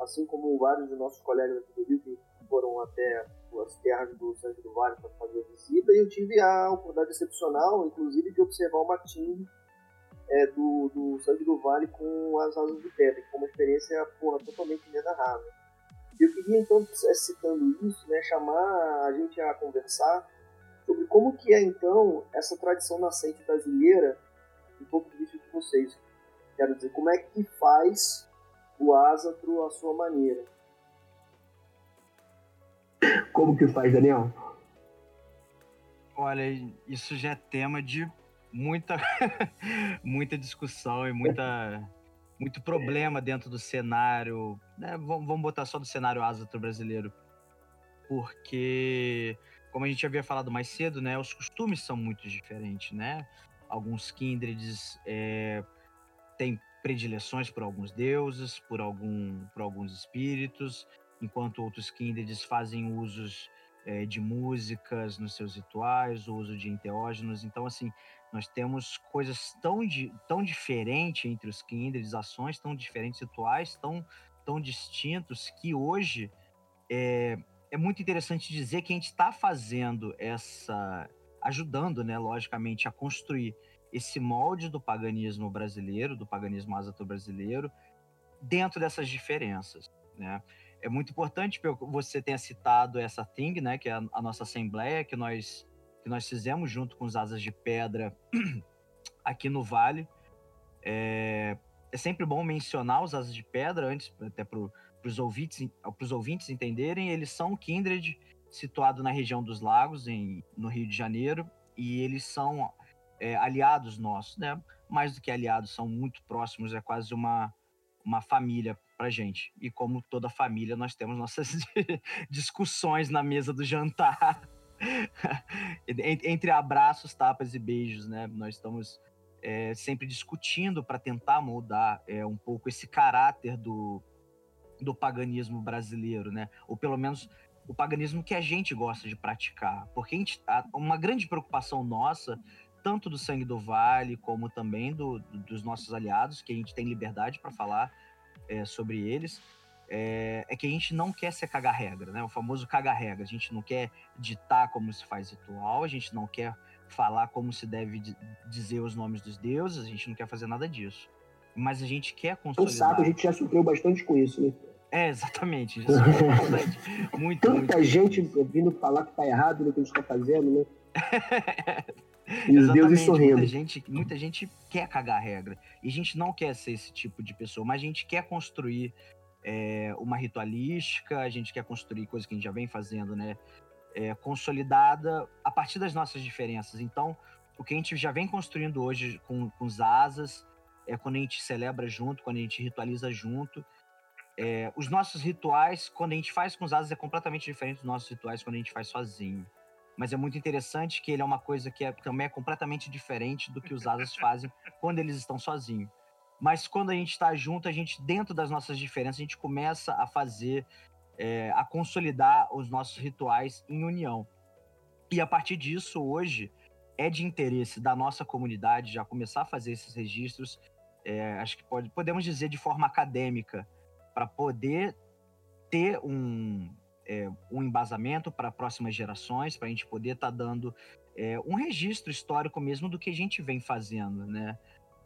assim como vários de nossos colegas aqui do Rio que foram até as terras do Santo do Vale para fazer a visita, e eu tive a oportunidade excepcional, inclusive, de observar o Matinho é, do, do Sangue do Vale com as Asas de Pedra, que foi uma experiência porra, totalmente inenarrável. Eu queria então, é, citando isso, né, chamar a gente a conversar sobre como que é então essa tradição nascente brasileira do ponto de vista de vocês. Quero dizer, como é que faz o Asatro à sua maneira? Como que faz, Daniel? Olha, isso já é tema de muita, muita discussão e muita, muito problema dentro do cenário. Né? Vamos botar só do cenário ásatro brasileiro. Porque, como a gente havia falado mais cedo, né, os costumes são muito diferentes, né? Alguns kindreds é, têm predileções por alguns deuses, por, algum, por alguns espíritos, enquanto outros kindreds fazem usos é, de músicas nos seus rituais, o uso de enteógenos. Então, assim, nós temos coisas tão, di tão diferentes entre os kindreds, ações tão diferentes, rituais tão, tão distintos, que hoje é, é muito interessante dizer que a gente está fazendo essa. ajudando, né, logicamente, a construir esse molde do paganismo brasileiro, do paganismo asato brasileiro, dentro dessas diferenças, né? É muito importante que você tenha citado essa Thing, né, que é a, a nossa assembleia, que nós que nós fizemos junto com os Asas de Pedra aqui no Vale. É, é sempre bom mencionar os Asas de Pedra antes, até para os ouvintes, ouvintes entenderem. Eles são Kindred, situado na região dos Lagos, em, no Rio de Janeiro, e eles são é, aliados nossos, né? Mais do que aliados, são muito próximos, é quase uma, uma família para gente. E como toda família, nós temos nossas discussões na mesa do jantar entre abraços, tapas e beijos, né? Nós estamos é, sempre discutindo para tentar moldar é, um pouco esse caráter do, do paganismo brasileiro, né? Ou pelo menos o paganismo que a gente gosta de praticar. Porque gente, uma grande preocupação nossa, tanto do sangue do vale, como também do, dos nossos aliados, que a gente tem liberdade para falar é, sobre eles, é, é, que a gente não quer ser caga-regra, né? O famoso caga-regra. A gente não quer ditar como se faz ritual, a gente não quer falar como se deve dizer os nomes dos deuses, a gente não quer fazer nada disso. Mas a gente quer consolidar... sabe, a gente já sofreu bastante com isso, né? É, exatamente. Já sofreu bastante. Muito, Tanta muito. gente vindo falar que tá errado no que a gente tá fazendo, né? E os deuses sorrindo. Muita gente, muita gente quer cagar a regra. E a gente não quer ser esse tipo de pessoa, mas a gente quer construir é, uma ritualística, a gente quer construir coisas que a gente já vem fazendo, né? É, consolidada a partir das nossas diferenças. Então, o que a gente já vem construindo hoje com, com os asas, é quando a gente celebra junto, quando a gente ritualiza junto. É, os nossos rituais, quando a gente faz com os asas, é completamente diferente dos nossos rituais quando a gente faz sozinho mas é muito interessante que ele é uma coisa que é, também é completamente diferente do que os asas fazem quando eles estão sozinhos. Mas quando a gente está junto, a gente, dentro das nossas diferenças, a gente começa a fazer, é, a consolidar os nossos rituais em união. E a partir disso, hoje, é de interesse da nossa comunidade já começar a fazer esses registros, é, acho que pode, podemos dizer de forma acadêmica, para poder ter um, é, um embasamento para próximas gerações, para a gente poder estar tá dando é, um registro histórico mesmo do que a gente vem fazendo, né?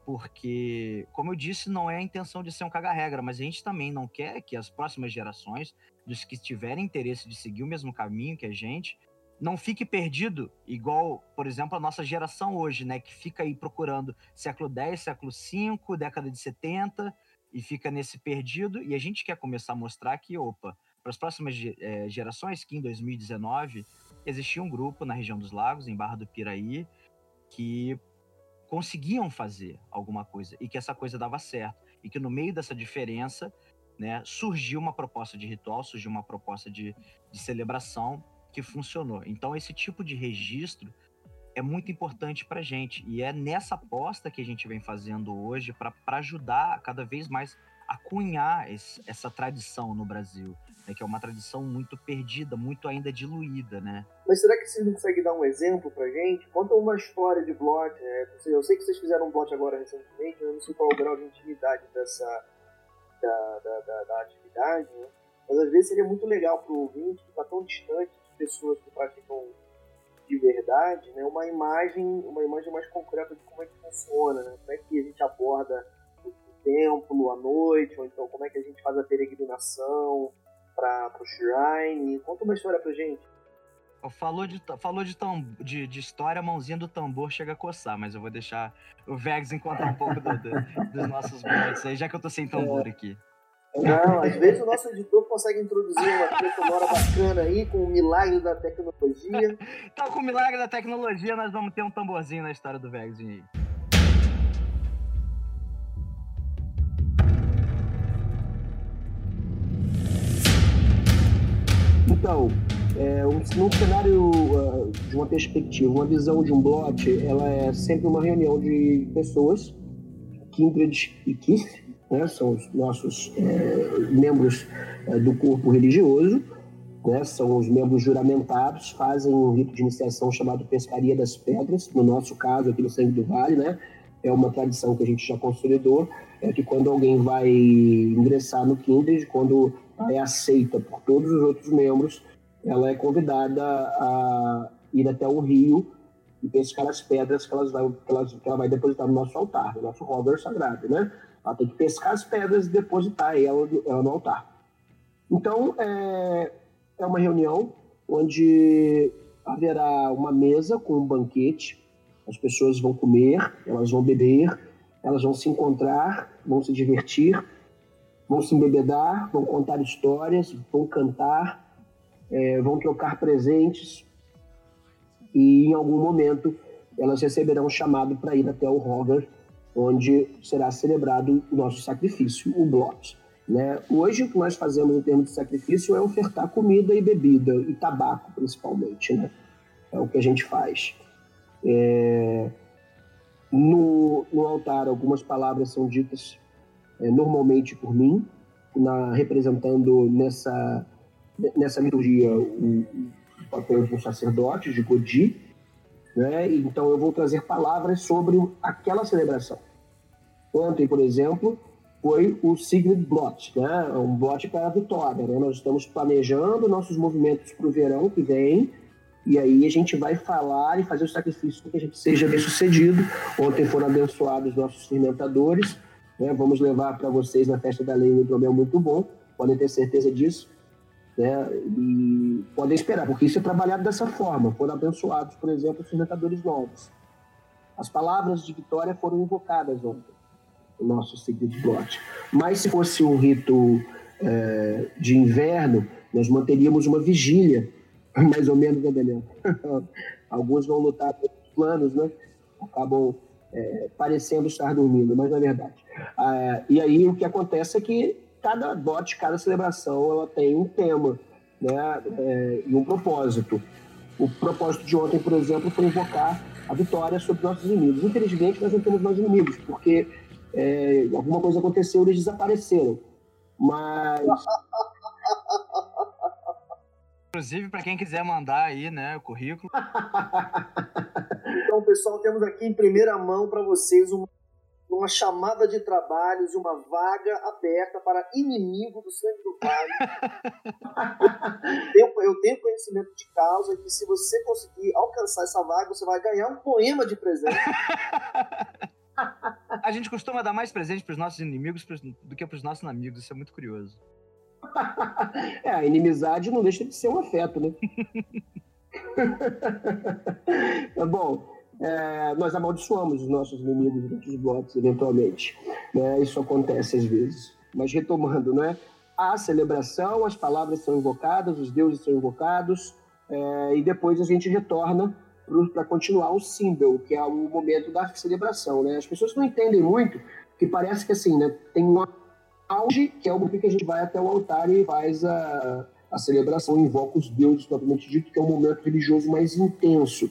Porque, como eu disse, não é a intenção de ser um caga-regra, mas a gente também não quer que as próximas gerações, dos que tiverem interesse de seguir o mesmo caminho que a gente, não fique perdido, igual, por exemplo, a nossa geração hoje, né? Que fica aí procurando século X, século V, década de 70, e fica nesse perdido, e a gente quer começar a mostrar que, opa, para as próximas é, gerações, que em 2019 existia um grupo na região dos lagos, em Barra do Piraí, que conseguiam fazer alguma coisa e que essa coisa dava certo. E que no meio dessa diferença, né, surgiu uma proposta de ritual, surgiu uma proposta de, de celebração que funcionou. Então, esse tipo de registro é muito importante para gente. E é nessa aposta que a gente vem fazendo hoje para ajudar cada vez mais a cunhar esse, essa tradição no Brasil né, que é uma tradição muito perdida, muito ainda diluída, né? Mas será que vocês não conseguem dar um exemplo pra gente? Conta uma história de blot, né? Eu sei que vocês fizeram um blot agora recentemente, eu não sei qual é o grau de intimidade dessa da, da, da, da atividade, né? Mas às vezes seria muito legal pro ouvinte que está tão distante de pessoas que praticam de verdade, né? Uma imagem, uma imagem mais concreta de como é que funciona, né? Como é que a gente aborda templo à noite, ou então como é que a gente faz a peregrinação, para o Shrine. Conta uma história pra gente. Falou de, falou de, tam, de, de, história, a mãozinha do tambor chega a coçar, mas eu vou deixar o Vegs encontrar um pouco do, do, dos nossos bots aí, já que eu tô sem tambor é. aqui. Não, às vezes o nosso editor consegue introduzir uma trilha sonora bacana aí com o milagre da tecnologia. então, com o milagre da tecnologia, nós vamos ter um tamborzinho na história do Vegs aí. Então, é, um, num cenário uh, de uma perspectiva, uma visão de um blot, ela é sempre uma reunião de pessoas, Kindred e Keith, né, são os nossos é, membros é, do corpo religioso, né, são os membros juramentados, fazem um rito de iniciação chamado Pescaria das Pedras, no nosso caso aqui no Sangue do Vale, né, é uma tradição que a gente já consolidou, é que quando alguém vai ingressar no Kindred, quando é aceita por todos os outros membros, ela é convidada a ir até o rio e pescar as pedras que, elas que, elas, que ela vai depositar no nosso altar, no nosso rover sagrado, né? Ela tem que pescar as pedras e depositar ela, ela no altar. Então, é, é uma reunião onde haverá uma mesa com um banquete, as pessoas vão comer, elas vão beber, elas vão se encontrar, vão se divertir, vão se embebedar, vão contar histórias, vão cantar, é, vão trocar presentes e em algum momento elas receberão um chamado para ir até o Roger, onde será celebrado o nosso sacrifício, o Blot. Né? Hoje o que nós fazemos em termos de sacrifício é ofertar comida e bebida, e tabaco principalmente. Né? É o que a gente faz. É... No, no altar, algumas palavras são ditas é, normalmente por mim, na, representando nessa, nessa liturgia o, o papel de um sacerdote, de Godi, né? então eu vou trazer palavras sobre aquela celebração. Ontem, por exemplo, foi o Sigrid Blot, né? um blot para a vitória. Né? Nós estamos planejando nossos movimentos para o verão que vem, e aí a gente vai falar e fazer o sacrifício para que a gente seja bem sucedido. Ontem foram abençoados nossos fermentadores, né? vamos levar para vocês na festa da lei um hidromel muito bom, podem ter certeza disso. Né? E podem esperar, porque isso é trabalhado dessa forma. Foram abençoados, por exemplo, os fermentadores novos. As palavras de vitória foram invocadas ontem o nosso Secret Blot. Mas se fosse um rito é, de inverno, nós manteríamos uma vigília, mais ou menos, né, Daniel? Alguns vão lutar pelos planos, né? Acabam é, parecendo estar dormindo, mas não é verdade. Ah, e aí o que acontece é que cada bote, cada celebração, ela tem um tema né, é, e um propósito. O propósito de ontem, por exemplo, foi invocar a vitória sobre nossos inimigos. Infelizmente, nós não temos mais inimigos, porque é, alguma coisa aconteceu, eles desapareceram. Mas. Inclusive, para quem quiser mandar aí, né, o currículo. então, pessoal, temos aqui em primeira mão para vocês uma, uma chamada de trabalhos e uma vaga aberta para inimigo do sangue do vale. eu, eu tenho conhecimento de causa que se você conseguir alcançar essa vaga, você vai ganhar um poema de presente. A gente costuma dar mais presente para os nossos inimigos do que para os nossos amigos. Isso é muito curioso. é, a inimizade não deixa de ser um afeto, né? é bom, é, nós amaldiçoamos os nossos inimigos durante os blocos, eventualmente. Né? Isso acontece às vezes. Mas retomando, né? A celebração, as palavras são invocadas, os deuses são invocados, é, e depois a gente retorna para continuar o símbolo, que é o momento da celebração, né? As pessoas não entendem muito, que parece que assim, né? Tem um auge, que é o momento que a gente vai até o altar e faz a, a celebração, invoca os deuses, propriamente dito, que é um momento religioso mais intenso.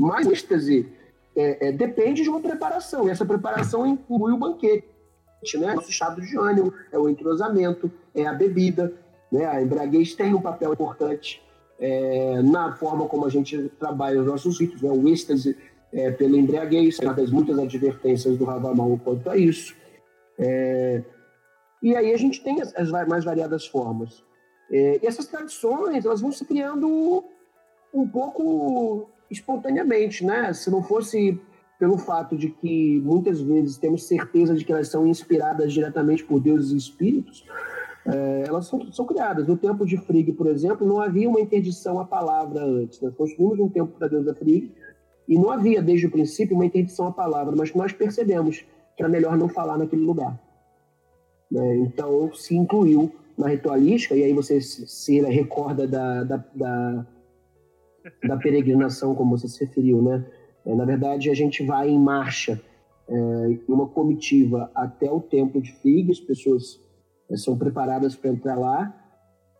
Mas êxtase é, é, depende de uma preparação, e essa preparação inclui o banquete, né? Nosso estado de ânimo, é o entrosamento, é a bebida, né? A embriaguez tem um papel importante é, na forma como a gente trabalha os nossos ritos, né? o êxtase é, pela embriaguez, das muitas advertências do Ravamal quanto a isso. É, e aí a gente tem as, as mais variadas formas. É, e essas tradições, elas vão se criando um pouco espontaneamente, né? Se não fosse pelo fato de que muitas vezes temos certeza de que elas são inspiradas diretamente por deuses e espíritos, é, elas são, são, criadas. No tempo de Frigg, por exemplo, não havia uma interdição à palavra antes. Nós construímos um tempo para a deusa Frigg e não havia, desde o princípio, uma interdição à palavra, mas nós percebemos que era melhor não falar naquele lugar. Né? Então, se incluiu na ritualística, e aí você se recorda da, da, da, da peregrinação, como você se referiu, né? É, na verdade, a gente vai em marcha, é, uma comitiva até o templo de Frigg, as pessoas são preparadas para entrar lá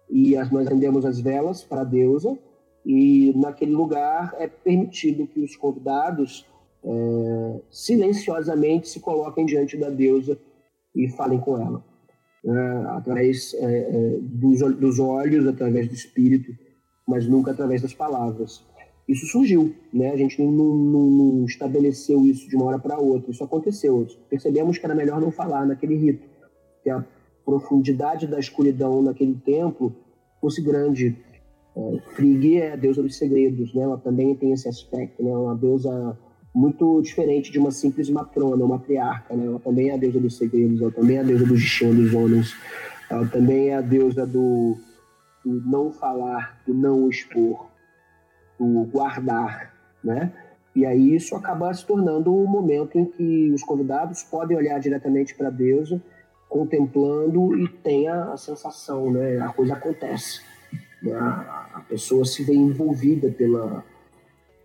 e as, nós acendemos as velas para a deusa e naquele lugar é permitido que os convidados é, silenciosamente se coloquem diante da deusa e falem com ela é, através é, é dos, dos olhos, através do espírito, mas nunca através das palavras. Isso surgiu, né? A gente não, não, não estabeleceu isso de uma hora para outra. Isso aconteceu. Percebemos que era melhor não falar naquele rito, que a profundidade da escuridão naquele templo fosse grande. É, Frigg é a deusa dos segredos, né? Ela também tem esse aspecto, né? Uma deusa muito diferente de uma simples matrona, uma matriarca, né? Ela também é a deusa dos segredos, ela também é a deusa do destino dos homens, ela também é a deusa do, do não falar, do não expor, do guardar, né? E aí isso acaba se tornando o um momento em que os convidados podem olhar diretamente para a deusa contemplando e tenha a sensação, né? A coisa acontece. Né? A pessoa se vê envolvida pela,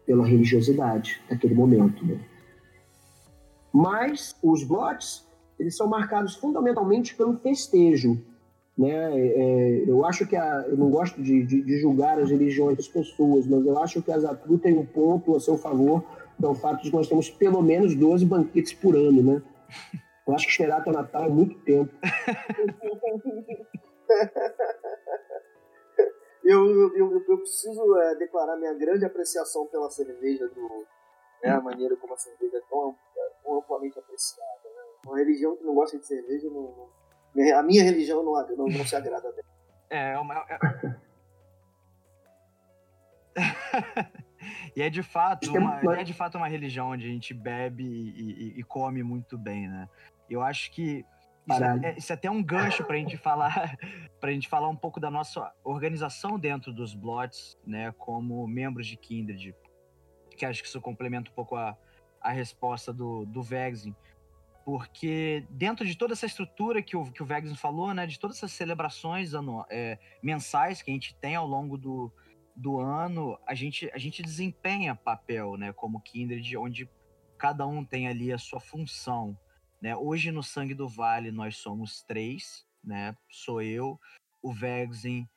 pela religiosidade naquele momento. Né? Mas os blots, eles são marcados fundamentalmente pelo festejo. Né? É, eu acho que a, eu não gosto de, de, de, julgar as religiões das pessoas, mas eu acho que a Zatru tem um ponto a seu favor, que é o fato de que nós temos pelo menos 12 banquetes por ano, né? Eu acho que esperar até o Natal é muito tempo. Eu, eu, eu, preciso é, declarar minha grande apreciação pela cerveja, do, né, a maneira como a cerveja é tão, tão amplamente apreciada. Né? Uma religião que não gosta de cerveja, não, não- a minha religião não, não, não se agrada dela. É, uma. é- e é de fato é uma, é de fato uma religião onde a gente bebe e, e- e come muito bem, né? Eu acho que isso é, isso é até um gancho pra gente falar pra gente falar um pouco da nossa organização dentro dos Blots, né, como membros de Kindred. Que acho que isso complementa um pouco a, a resposta do, do Vexin. Porque dentro de toda essa estrutura que o, que o falou, né, de todas essas celebrações anu- é, mensais que a gente tem ao longo do, do ano, a gente, a gente desempenha papel, né, como Kindred, onde cada um tem ali a sua função. Né? Hoje no Sangue do Vale nós somos três, né? Sou eu, o Vexin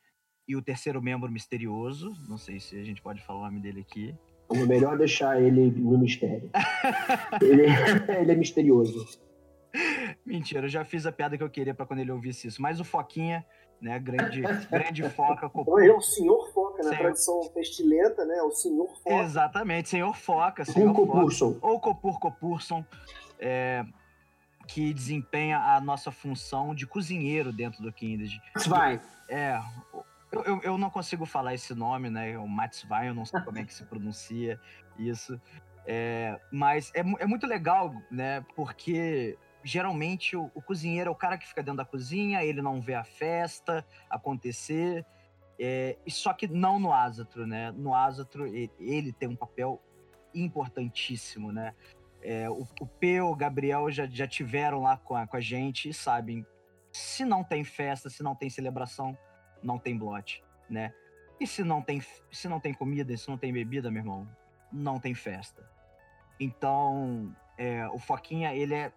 e o terceiro membro misterioso. Não sei se a gente pode falar o nome dele aqui. É melhor deixar ele no mistério. ele, ele é misterioso. Mentira, eu já fiz a piada que eu queria pra quando ele ouvisse isso. Mas o Foquinha, né? Grande, grande foca. Então ele é o senhor Foca, na Senhor. tradição pestilenta, né? O senhor Foca. Exatamente, senhor Foca, senhor Hulk Foca. Purson. ou Copur Copurson, é, que desempenha a nossa função de cozinheiro dentro do Kindred. Vai. É, eu, eu, eu não consigo falar esse nome, né? O Matsvain, eu não sei como é que se pronuncia isso. É, mas é, é muito legal, né? Porque geralmente o, o cozinheiro é o cara que fica dentro da cozinha, ele não vê a festa acontecer. É, só que não no Azatro, né? No Azatro, e- ele tem um papel importantíssimo, né? É, o, o Peu, o Gabriel já, já tiveram lá com a, com a gente e sabem. Se não tem festa, se não tem celebração, não tem blot, né? E se não tem, se não tem comida, se não tem bebida, meu irmão, não tem festa. Então, é, o Foquinha, ele é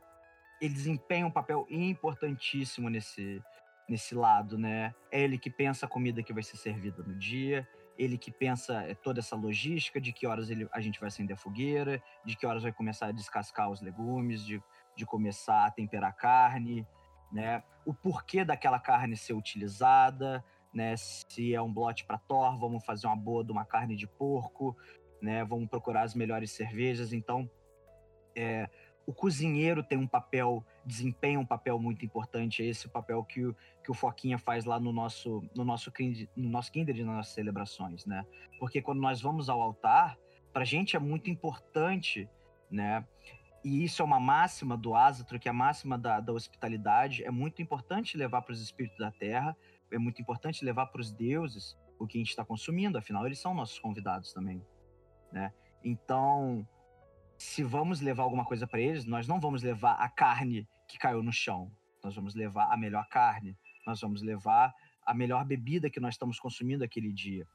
ele desempenha um papel importantíssimo nesse nesse lado, né? É ele que pensa a comida que vai ser servida no dia, ele que pensa é, toda essa logística de que horas ele, a gente vai acender a fogueira, de que horas vai começar a descascar os legumes, de, de começar a temperar a carne, né? O porquê daquela carne ser utilizada, né? Se é um blote para Thor, vamos fazer uma boa de uma carne de porco, né? Vamos procurar as melhores cervejas. Então, é, o cozinheiro tem um papel, desempenha um papel muito importante. É esse o papel que o, que o Foquinha faz lá no nosso, no nosso, no nosso Kindred, nas nossas celebrações, né? Porque quando nós vamos ao altar, pra gente é muito importante, né? E isso é uma máxima do Asatro, que é a máxima da, da hospitalidade. É muito importante levar para os espíritos da terra, é muito importante levar para os deuses o que a gente está consumindo, afinal, eles são nossos convidados também, né? Então, se vamos levar alguma coisa para eles, nós não vamos levar a carne que caiu no chão. Nós vamos levar a melhor carne, nós vamos levar a melhor bebida que nós estamos consumindo aquele dia.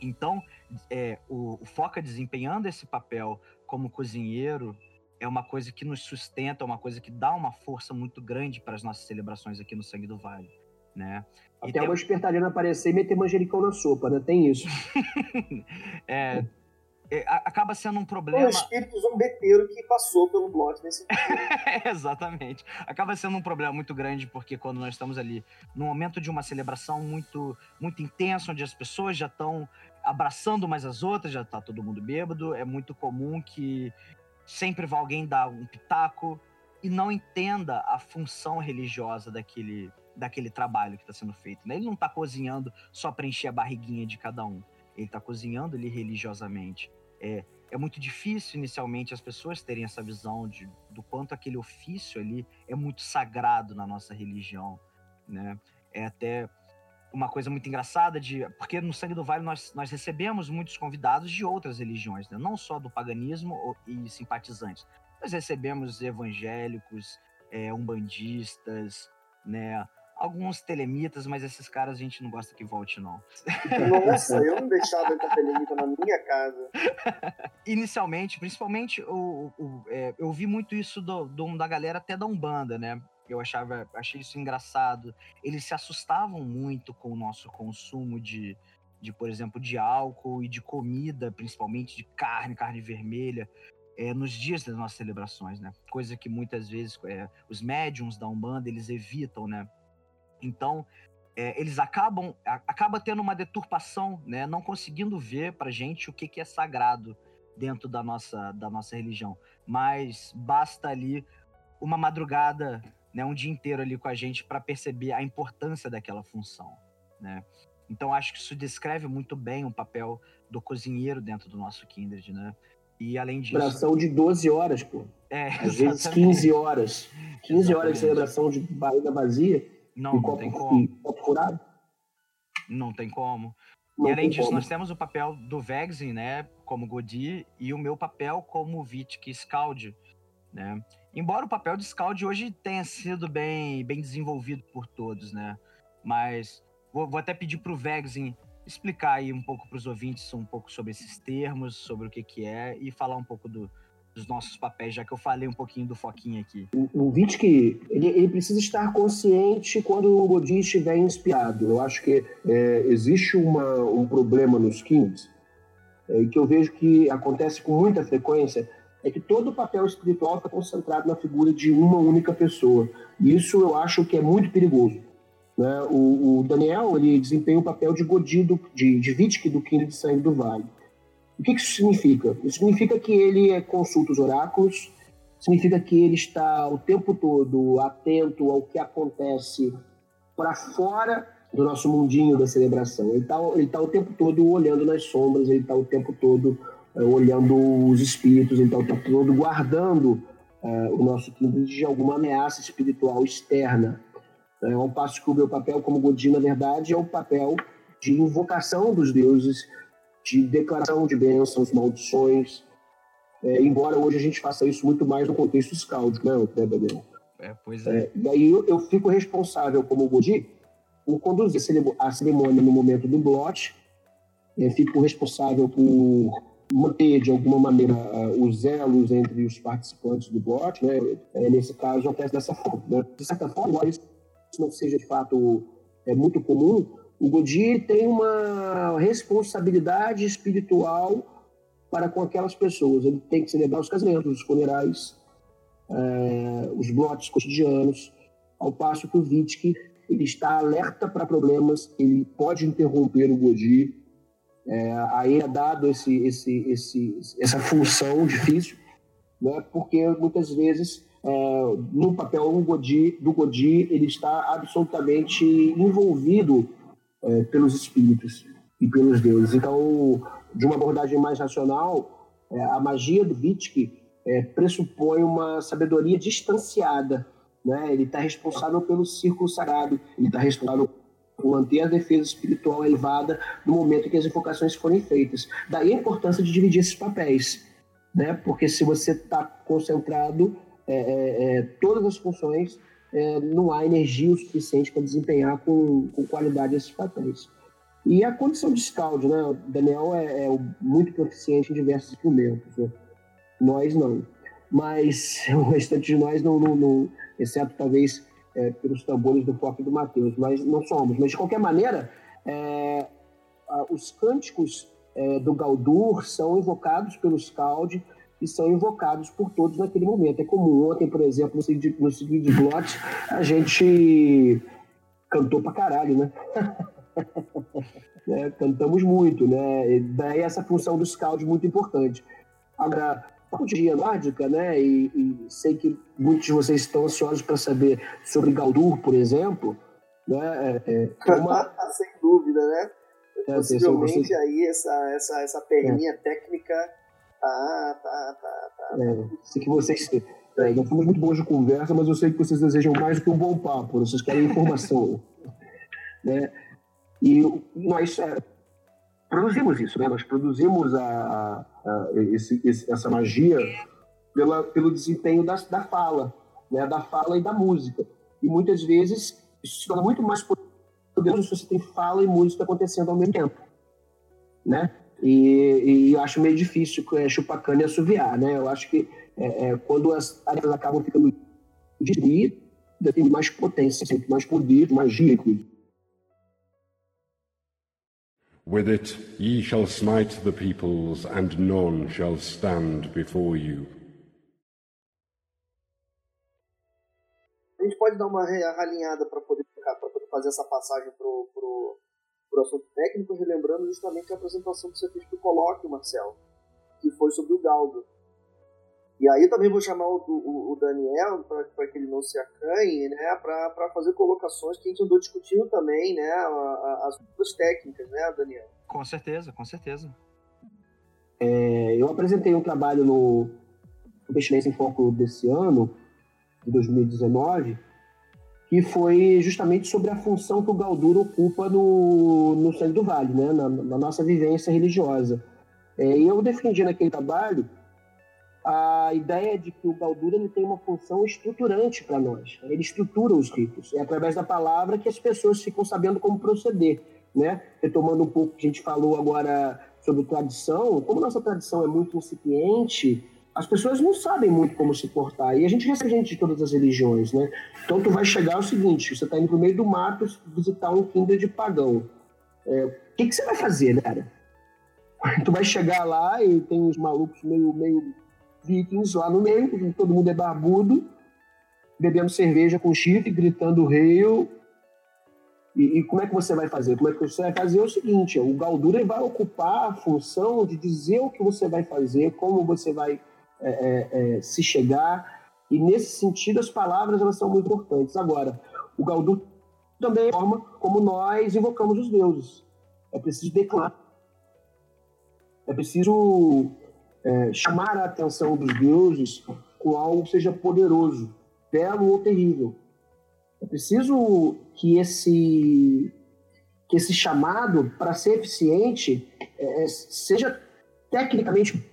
Então, é, o, o Foca desempenhando esse papel como cozinheiro é uma coisa que nos sustenta, é uma coisa que dá uma força muito grande para as nossas celebrações aqui no Sangue do Vale, né? E Até tem- uma espertalhana aparecer e meter manjericão na sopa, né? Tem isso. é, é, acaba sendo um Um problema. espírito zombeteiro que passou pelo blot nesse Exatamente. Acaba sendo um problema muito grande porque quando nós estamos ali no momento de uma celebração muito muito intensa, onde as pessoas já estão abraçando umas as outras, já tá todo mundo bêbado, é muito comum que sempre vá alguém dar um pitaco e não entenda a função religiosa daquele daquele trabalho que está sendo feito. Né? Ele não está cozinhando só para encher a barriguinha de cada um. Ele está cozinhando ali religiosamente. É, é muito difícil inicialmente as pessoas terem essa visão de, do quanto aquele ofício ali é muito sagrado na nossa religião, né? É até uma coisa muito engraçada de porque no Sangue do Vale nós, nós recebemos muitos convidados de outras religiões, né? não só do paganismo e simpatizantes. Nós recebemos evangélicos, é, umbandistas, né? Alguns telemitas, mas esses caras a gente não gosta que volte, não. Nossa, eu não deixava a telemita na minha casa. inicialmente, principalmente, o, o- é, eu vi muito isso do, do- da galera até da Umbanda, né? Eu achava, achei isso engraçado. Eles se assustavam muito com o nosso consumo de, de por exemplo, de álcool e de comida, principalmente de carne, carne vermelha, é, nos dias das nossas celebrações, né? Coisa que muitas vezes é, os médiums da Umbanda, eles evitam, né? Então, é, eles acabam acaba tendo uma deturpação, né? Não conseguindo ver para gente o que, que é sagrado dentro da nossa, da nossa religião. Mas basta ali uma madrugada, né, um dia inteiro ali com a gente para perceber a importância daquela função, né? Então acho que isso descreve muito bem o papel do cozinheiro dentro do nosso Kindred, né? E além disso. Celebração de 12 horas, pô. É, Às vezes 15 horas. 15 horas de celebração de barriga vazia. Não, não copo, tem como. copo furado. Não tem como. Não e além disso, como. nós temos o papel do Vexen, né, como Godi, e o meu papel como Vitic Scald, né? Embora o papel de Scald hoje tenha sido bem, bem desenvolvido por todos, né? Mas vou, vou até pedir pro Vexen explicar aí um pouco para os ouvintes um pouco sobre esses termos, sobre o que que é e falar um pouco do- dos nossos papéis, já que eu falei um pouquinho do Foquinha aqui. O Vitic, ele, ele precisa estar consciente quando o Godi estiver inspirado. Eu acho que é, existe uma, um problema nos Kings, é, que eu vejo que acontece com muita frequência, é que todo o papel espiritual está concentrado na figura de uma única pessoa. E isso eu acho que é muito perigoso. né? O, o Daniel ele desempenha o papel de Godi, do, de, de do King de Sangue do Vale. O que que isso significa? Isso significa que ele é, consulta os oráculos, significa que ele está o tempo todo atento ao que acontece para fora do nosso mundinho da celebração. Ele está ele tá o tempo todo olhando nas sombras, ele está o tempo todo olhando os espíritos, ele está todo guardando eh, o nosso Kindred de alguma ameaça espiritual externa. É ao passo que o meu papel como Godin, na verdade, é o papel de invocação dos deuses, de declaração de bênçãos, maldições, é, embora hoje a gente faça isso muito mais no contexto scáldico, né, Daniel? É, pois é. É, e aí eu, eu fico responsável como Godi por conduzir a cerimônia no momento do blot, é, fico responsável por manter de alguma maneira ah, os elos entre os participantes do blot, né? É, nesse caso acontece dessa forma. Né? De certa forma, embora isso não seja de fato é muito comum, o Godi tem uma responsabilidade espiritual para com aquelas pessoas. Ele tem que celebrar os casamentos, os funerais, eh, os blotes cotidianos, ao passo que o Vitic ele está alerta para problemas, ele pode interromper o Godi. É, a ele é dado esse, esse, esse, essa função difícil, né, porque muitas vezes é, no papel Godi, do Godi ele está absolutamente envolvido é, pelos espíritos e pelos deuses. Então, de uma abordagem mais racional, é, a magia do Vitic é, pressupõe uma sabedoria distanciada. Né? Ele está responsável pelo círculo sagrado, ele está responsável manter a defesa espiritual elevada no momento em que as invocações forem feitas. Daí a importância de dividir esses papéis, né? porque se você está concentrado, é, é, é, todas as funções, é, não há energia o suficiente para desempenhar com, com qualidade esses papéis. E a condição de scout, né? O Daniel é, é muito proficiente em diversos instrumentos, né? Nós não. Mas o restante de nós não, não, não exceto talvez é, pelos tambores do foco do Mateus, mas não somos. Mas de qualquer maneira, é, os cânticos é, do Galdur são invocados pelo Scald e são invocados por todos naquele momento. É comum. Ontem, por exemplo, no seguinte, no seguinte blot, a gente cantou pra caralho, né? né, cantamos muito, né? E daí essa função do scout muito importante. Agora, a dia nórdica, né? E, e sei que muitos de vocês estão ansiosos para saber sobre Galdur, por exemplo, né? É, é, é uma, Sem dúvida, né? é, Possivelmente vocês- aí essa, essa, essa perninha técnica tá, tá, tá, tá. é, sei que vocês é, não fomos muito bons de conversa, mas eu sei que vocês desejam mais do que um bom papo. Vocês querem informação, né? E nós é, produzimos isso, né? Nós produzimos a, a- esse- esse- essa magia pela, pelo desempenho da, da fala, né? Da fala e da música. E muitas vezes isso se torna muito mais poderoso se você tem fala e música acontecendo ao mesmo tempo, né? E, e eu acho meio difícil é, chupar cana e assoviar, né? Eu acho que é, é, quando as áreas acabam ficando divididas, tem mais potência, tem mais poder, magia, inclusive. With it ye shall smite the peoples, and none shall stand before you. A gente pode dar uma re- ralinhada para poder para poder fazer essa passagem pro, pro assunto técnico, relembrando justamente a apresentação que você fez pro colóquio, Marcelo, que foi sobre o Galdo. E aí também vou chamar o, o, o Daniel para que ele não se acanhe, né, para fazer colocações que a gente andou discutindo também, né, as duas técnicas, né, Daniel? Com certeza, com certeza. É, eu apresentei um trabalho no, no Pestilência em Foco desse ano, de 2019, que foi justamente sobre a função que o Galduro ocupa no, no Sangue do Vale, né, na, na nossa vivência religiosa. É, e eu defendi naquele trabalho a ideia de que o Galdura ele tem uma função estruturante para nós. Ele estrutura os ritos. É através da palavra que as pessoas ficam sabendo como proceder. Né? Retomando um pouco o que a gente falou agora sobre tradição, como nossa tradição é muito incipiente, as pessoas não sabem muito como se portar. E a gente recebe gente de todas as religiões, né? Então tu vai chegar ao seguinte, você está indo pro meio do mato visitar um kinder de pagão. É, o que, que você vai fazer, cara? Tu vai chegar lá e tem uns malucos meio, meio vikings lá no meio, todo mundo é barbudo, bebendo cerveja com chifre, gritando rei. E, e, como é que você vai fazer? Como é que você vai fazer? É o seguinte: o Galdura vai ocupar a função de dizer o que você vai fazer, como você vai é, é, é, se chegar. E nesse sentido, as palavras elas são muito importantes. Agora, o Galdura também é forma como nós invocamos os deuses. É preciso declarar. É preciso é, chamar a atenção dos deuses com algo que seja poderoso, belo ou terrível. É preciso que esse, que esse chamado, para ser eficiente, é, seja tecnicamente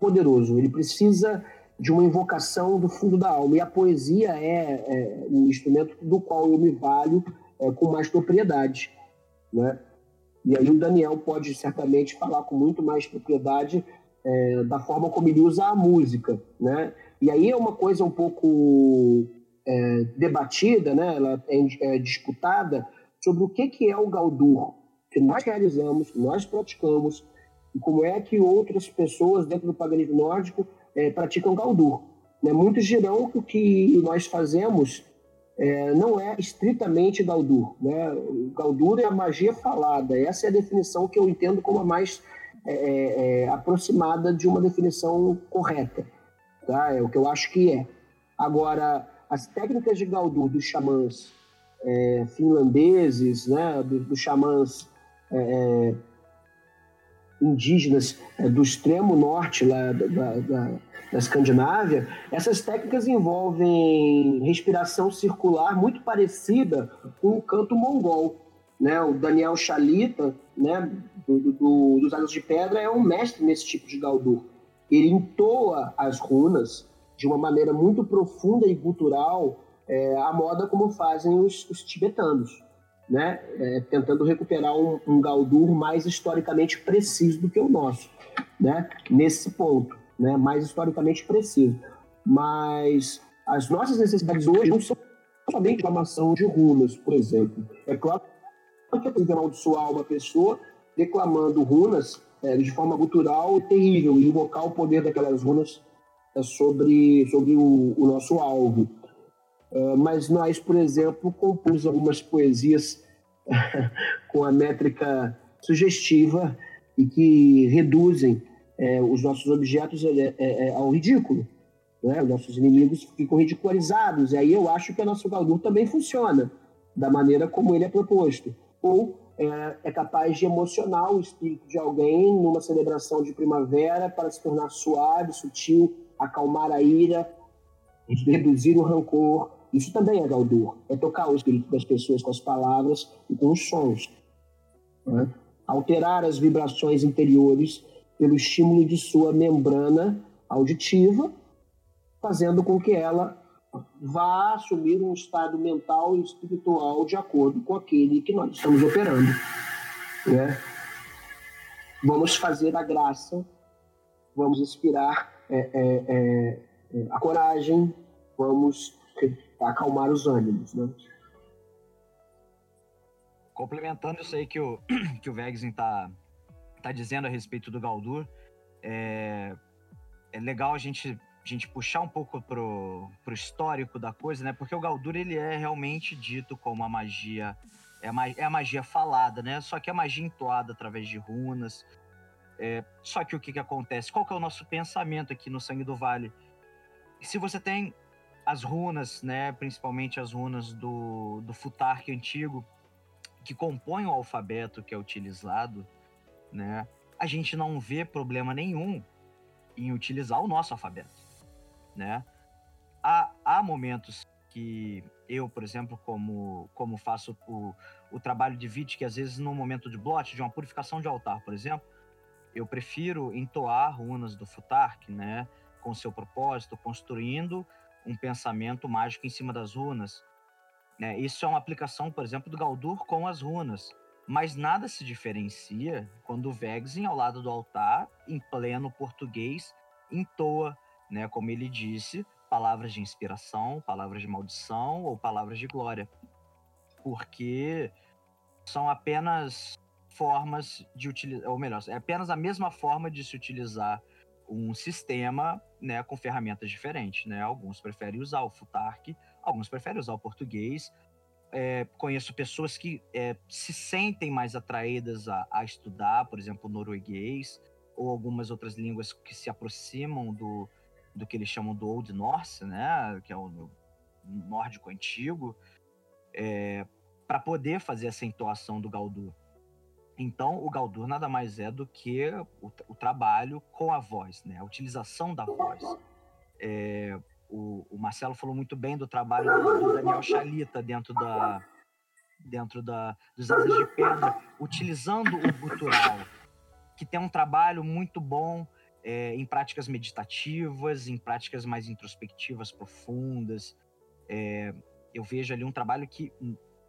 poderoso. Ele precisa de uma invocação do fundo da alma. E a poesia é, é um instrumento do qual eu me valho é, com mais propriedade. Né? E aí o Daniel pode certamente falar com muito mais propriedade é, da forma como ele usa a música, né? E aí é uma coisa um pouco é, debatida, né? Ela é, é, disputada sobre o que, que é o Gaudur, que nós realizamos, nós praticamos, e como é que outras pessoas dentro do paganismo nórdico é, praticam Gaudur. Né? Muitos dirão que o que nós fazemos é, não é estritamente Gaudur. Né? O Gaudur é a magia falada. Essa é a definição que eu entendo como a mais é, é, é, aproximada de uma definição correta. Tá? É o que eu acho que é. Agora, as técnicas de Gaudur dos xamãs é, finlandeses, né, dos, dos xamãs é, é, indígenas do extremo norte lá da, da, da, da Escandinávia, essas técnicas envolvem respiração circular muito parecida com o canto mongol. Né? O Daniel Chalita, né, do, do, dos Anos de Pedra, é um mestre nesse tipo de Galdur. Ele entoa as runas de uma maneira muito profunda e cultural, é, a moda como fazem os, os tibetanos, né? É, tentando recuperar um, um Galdur mais historicamente preciso do que o nosso, né? nesse ponto, né? mais historicamente preciso. Mas as nossas necessidades hoje não são somente reclamação de runas, por exemplo. É claro que eu que amaldiçoar uma pessoa declamando runas é, de forma gutural terrível invocar o poder daquelas runas é, sobre, sobre o, o nosso alvo. Uh, mas nós, por exemplo, compomos algumas poesias com a métrica sugestiva e que reduzem é, os nossos objetos é, é, ao ridículo. Né? Os nossos inimigos ficam ridicularizados. E aí eu acho que o nosso Galdur também funciona da maneira como ele é proposto ou é, é, capaz de emocionar o espírito de alguém numa celebração de primavera para se tornar suave, sutil, acalmar a ira, reduzir o rancor. Isso também é Galdur, é tocar o espírito das pessoas com as palavras e com os sons. Né? Alterar as vibrações interiores pelo estímulo de sua membrana auditiva, fazendo com que ela vá assumir um estado mental e espiritual de acordo com aquele que nós estamos operando. Né? Vamos fazer a graça, vamos inspirar é, é, é, a coragem, vamos acalmar os ânimos. Né? Complementando isso aí que o, que o Vegzin está tá dizendo a respeito do Galdur, é, é legal a gente a gente puxar um pouco pro, pro histórico da coisa, né? Porque o Galdur ele é realmente dito como a magia é a, é a magia falada, né? Só que a magia entoada através de runas. É, só que o que, que acontece? Qual que é o nosso pensamento aqui no Sangue do Vale? Se você tem as runas, né? Principalmente as runas do, do Futark antigo, que compõem o alfabeto que é utilizado, né? A gente não vê problema nenhum em utilizar o nosso alfabeto, né? Há, há momentos que eu, por exemplo, como, como faço o, o trabalho de VIT, que às vezes no momento de blot, de uma purificação de altar, por exemplo, eu prefiro entoar runas do Futark, né? Com seu propósito, construindo um pensamento mágico em cima das runas. Né? Isso é uma aplicação, por exemplo, do Galdur com as runas. Mas nada se diferencia quando o Vexen, ao lado do altar, em pleno português, entoa, né, como ele disse, palavras de inspiração, palavras de maldição ou palavras de glória. Porque são apenas formas de utilizar, ou melhor, é apenas a mesma forma de se utilizar um sistema né, com ferramentas diferentes. Né? Alguns preferem usar o Futark, alguns preferem usar o português. É, conheço pessoas que é, se sentem mais atraídas a, a, estudar, por exemplo, norueguês ou algumas outras línguas que se aproximam do, do que eles chamam do Old Norse, né, que é o nórdico antigo, é, para poder fazer essa entoação do Galdur. Então, o Galdur nada mais é do que o, o trabalho com a voz, né? a utilização da voz. É, o, o, Marcelo falou muito bem do trabalho do, Daniel Chalita dentro da dentro da, dos Asas de Pedra, utilizando o gutural, que tem um trabalho muito bom é, em práticas meditativas, em práticas mais introspectivas, profundas. É, eu vejo ali um trabalho que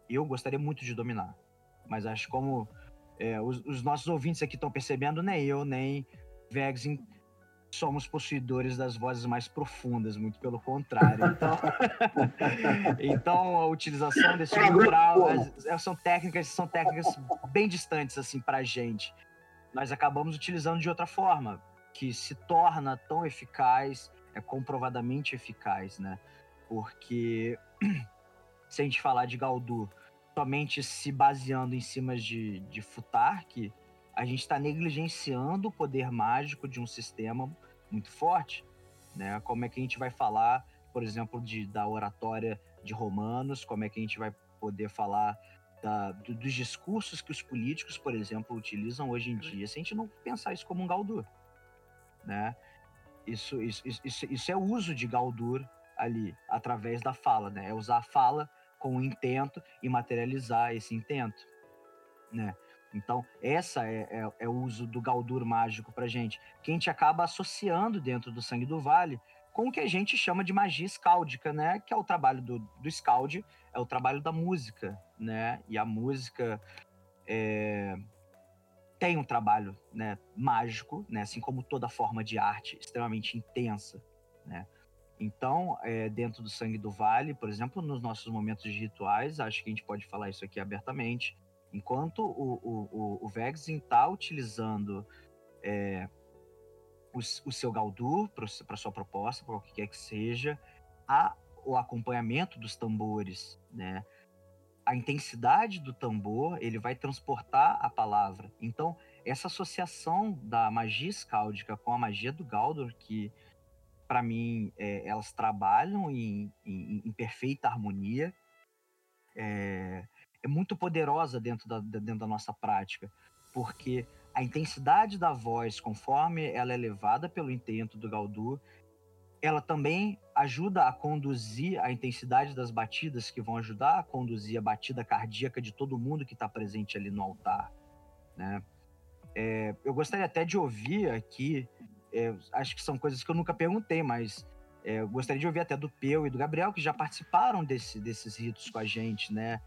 eu gostaria muito de dominar, mas acho como é, os, os, nossos ouvintes aqui estão percebendo, nem eu, nem Vexin somos possuidores das vozes mais profundas, muito pelo contrário. Então, então a utilização desse plural é, são técnicas são técnicas bem distantes assim para a gente. Nós acabamos utilizando de outra forma, que se torna tão eficaz, é comprovadamente eficaz, né? Porque se a gente falar de Galdur somente se baseando em cima de, de Futark, a gente está negligenciando o poder mágico de um sistema muito forte. Né? Como é que a gente vai falar, por exemplo, de, da oratória de Romanos, como é que a gente vai poder falar da, do, dos discursos que os políticos, por exemplo, utilizam hoje em dia, se a gente não pensar isso como um Galdur. Né? Isso, isso, isso, isso é o uso de Galdur ali, através da fala, né? É usar a fala com um intento e materializar esse intento, né? Então, essa é, é, é, o uso do Galdur mágico pra gente, que a gente acaba associando dentro do Sangue do Vale com o que a gente chama de magia escáldica, né? Que é o trabalho do, do Scald, é o trabalho da música, né? E a música é, tem um trabalho né, mágico, né? Assim como toda forma de arte extremamente intensa, né? Então, é, dentro do Sangue do Vale, por exemplo, nos nossos momentos de rituais, acho que a gente pode falar isso aqui abertamente. Enquanto o, o, o, o Vexin está utilizando é, o, o, seu Galdur para sua proposta, para o que quer que seja, há o acompanhamento dos tambores, né? A intensidade do tambor, ele vai transportar a palavra. Então, essa associação da magia escáldica com a magia do Galdur, que para mim, é, elas trabalham em, em, em perfeita harmonia. É, é, muito poderosa dentro da, dentro da nossa prática, porque a intensidade da voz, conforme ela é levada pelo intento do Galdur, ela também ajuda a conduzir a intensidade das batidas, que vão ajudar a conduzir a batida cardíaca de todo mundo que está presente ali no altar. Né? É, eu gostaria até de ouvir aqui é, acho que são coisas que eu nunca perguntei, mas é, eu gostaria de ouvir até do Peu e do Gabriel, que já participaram desse, desses ritos com a gente, né?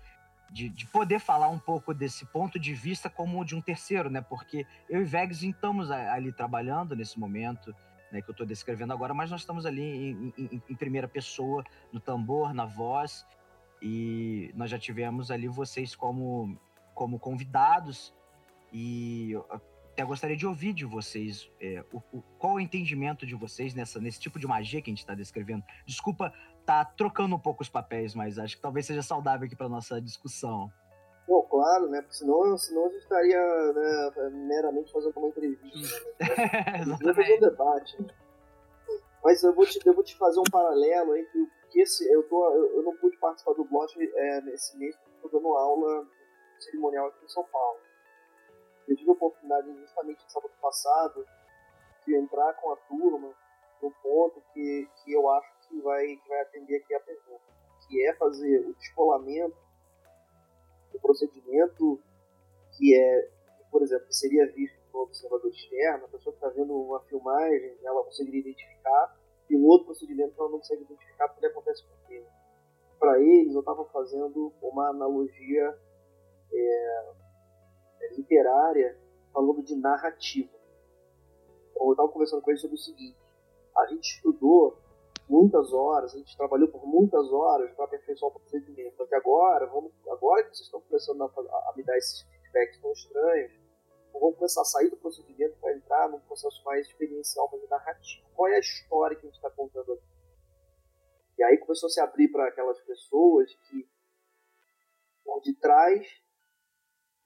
De, de, poder falar um pouco desse ponto de vista como de um terceiro, né? Porque eu e Vegas estamos ali trabalhando nesse momento, né? Que eu estou descrevendo agora, mas nós estamos ali em, em, em, primeira pessoa, no tambor, na voz, e nós já tivemos ali vocês como, como convidados, e até gostaria de ouvir de vocês é, o, o, qual o entendimento de vocês nessa, nesse tipo de magia que a gente está descrevendo. Desculpa tá trocando um pouco os papéis, mas acho que talvez seja saudável aqui para nossa discussão. Bom, claro, né? Porque senão, senão a gente estaria né, meramente fazendo uma entrevista. Né? fazer um debate. Né? Mas eu vou, te, eu vou te fazer um paralelo entre o que esse. Eu, tô, eu, eu não pude participar do blog é, nesse mês, porque estou dando aula cerimonial aqui em São Paulo. Eu tive a oportunidade justamente no sábado passado de entrar com a turma no ponto que, que eu acho que vai, que vai atender aqui a pergunta, que é fazer o descolamento do procedimento que é, por exemplo, seria visto por um observador externo, a pessoa que está vendo uma filmagem, ela conseguiria identificar, e um outro procedimento que ela não consegue identificar porque acontece com filme. Para eles, eu estava fazendo uma analogia é, é, literária falando de narrativa. Eu estava conversando com eles sobre o seguinte: a gente estudou muitas horas, a gente trabalhou por muitas horas para aperfeiçoar o procedimento. Só que agora, vamos, agora que vocês estão começando a, a, me dar esses feedbacks tão estranhos, vamos começar a sair do procedimento para entrar num processo mais experiencial, mais narrativo. Qual é a história que a gente está contando aqui? E aí começou a se abrir para aquelas pessoas que, por detrás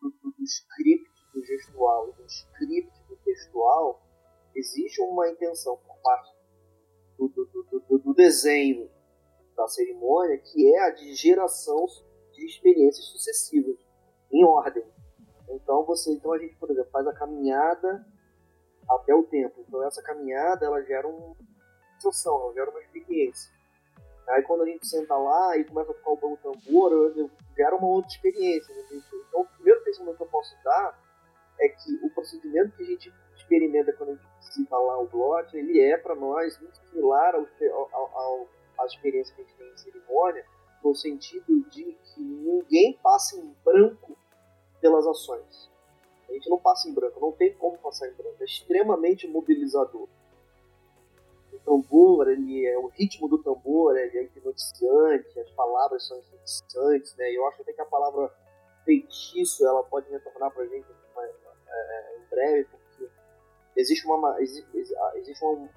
do, do, do script do gestual e do script do textual, existe uma intenção por parte do, do, do, do desenho da cerimônia, que é a de geração de experiências sucessivas, em ordem. Então você, então a gente, por exemplo, faz a caminhada até o tempo. Então essa caminhada ela gera uma sensação, ela gera uma experiência. Aí quando a gente senta lá e começa a tocar o bom tambor, gera uma outra experiência. Então o primeiro pensamento que eu posso dar é que o procedimento que a gente experimenta quando a gente visita lá o Blot, ele é para nós muito similar ao, ao, ao, à experiência que a gente tem em cerimônia, no sentido de que ninguém passa em branco pelas ações. A gente não passa em branco, não tem como passar em branco. É extremamente mobilizador. O tambor, ele é o ritmo do tambor, ele é hipnotizante, as palavras são hipnotizantes, né? Eu acho até que a palavra feitiço ela pode retornar para a gente é, em breve, existe uma, existe, ah, existe uma,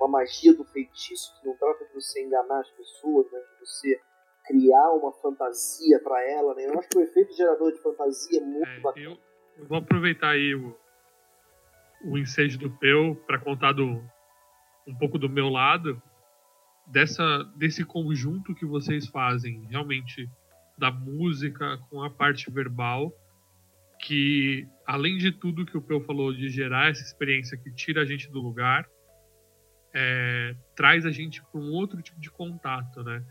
uma magia do feitiço que não trata de você enganar as pessoas, né? de você criar uma fantasia para ela. Né? Eu acho que o efeito gerador de fantasia é muito é, bacana. Eu, eu, vou aproveitar aí o, o ensejo do Peu para contar do, um pouco do meu lado dessa desse conjunto que vocês fazem realmente da música com a parte verbal que, além de tudo que o Peu falou, de gerar essa experiência que tira a gente do lugar, é, traz a gente para um outro tipo de contato, né?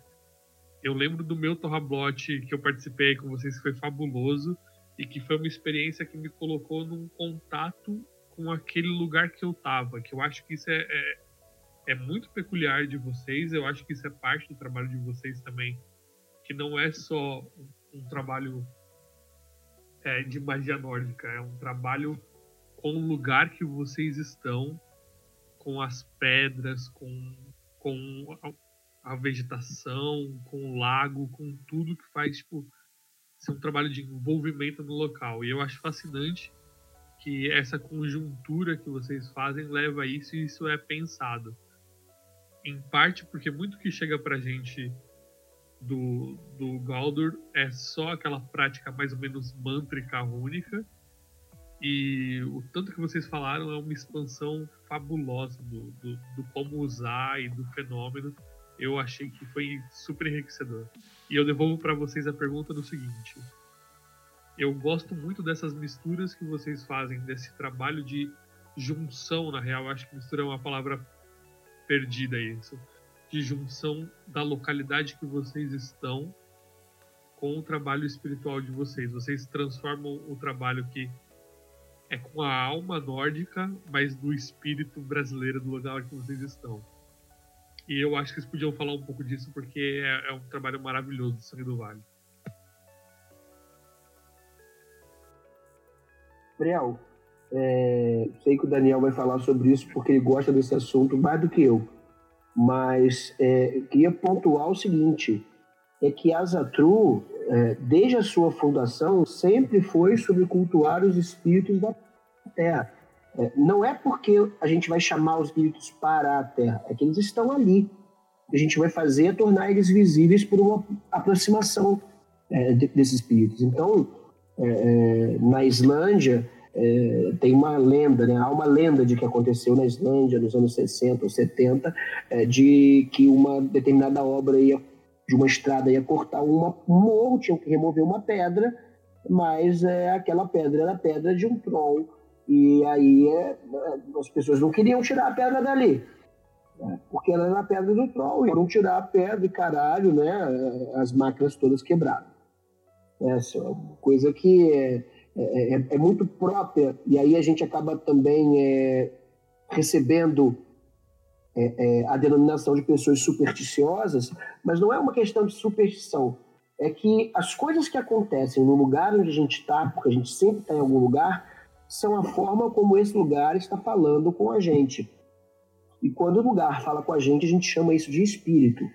Eu lembro do meu Torrablot que eu participei com vocês, que foi fabuloso e que foi uma experiência que me colocou num contato com aquele lugar que eu tava, que eu acho que isso é, é, é muito peculiar de vocês, eu acho que isso é parte do trabalho de vocês também, que não é só um, um trabalho é, de magia nórdica. É um trabalho com o lugar que vocês estão, com as pedras, com, com a, vegetação, com o lago, com tudo que faz tipo, ser um trabalho de envolvimento no local. E eu acho fascinante que essa conjuntura que vocês fazem leva a isso e isso é pensado. Em parte porque muito que chega pra gente do, do Galdur é só aquela prática mais ou menos mântrica única. E o tanto que vocês falaram é uma expansão fabulosa do, do, do como usar e do fenômeno. Eu achei que foi super enriquecedor. E eu devolvo para vocês a pergunta do seguinte: eu gosto muito dessas misturas que vocês fazem, desse trabalho de junção, na real. Acho que mistura é uma palavra perdida isso de junção da localidade que vocês estão com o trabalho espiritual de vocês. Vocês transformam o trabalho que é com a alma nórdica, mas do espírito brasileiro do lugar que vocês estão. E eu acho que vocês podiam falar um pouco disso, porque é, é um trabalho maravilhoso do Sangue do Vale. Gabriel, é, sei que o Daniel vai falar sobre isso porque ele gosta desse assunto mais do que eu. Mas é, queria pontuar o seguinte: é que a Zatru, é, desde a sua fundação, sempre foi sobre cultuar os espíritos da, Terra. É, não é porque a gente vai chamar os espíritos para a Terra, é que eles estão ali. A gente vai fazer é tornar eles visíveis por uma aproximação é, de, desses espíritos. Então, é, é na Islândia, é, tem uma lenda, né? há uma lenda de que aconteceu na Islândia nos anos 60 ou 70, é, de que uma determinada obra ia, de uma estrada ia cortar uma, um morro, tinham que remover uma pedra, mas é, aquela pedra era pedra de um troll e aí é, as pessoas não queriam tirar a pedra dali. Né? Porque ela era a pedra do troll, e foram tirar a pedra e caralho, né? As máquinas todas quebraram. Essa é uma coisa que é, é, é, é muito própria, e aí a gente acaba também é, recebendo a denominação de pessoas supersticiosas, mas não é uma questão de superstição. É que as coisas que acontecem no lugar onde a gente está, porque a gente sempre está em algum lugar, são a forma como esse lugar está falando com a gente. E quando o lugar fala com a gente, a gente chama isso de espírito.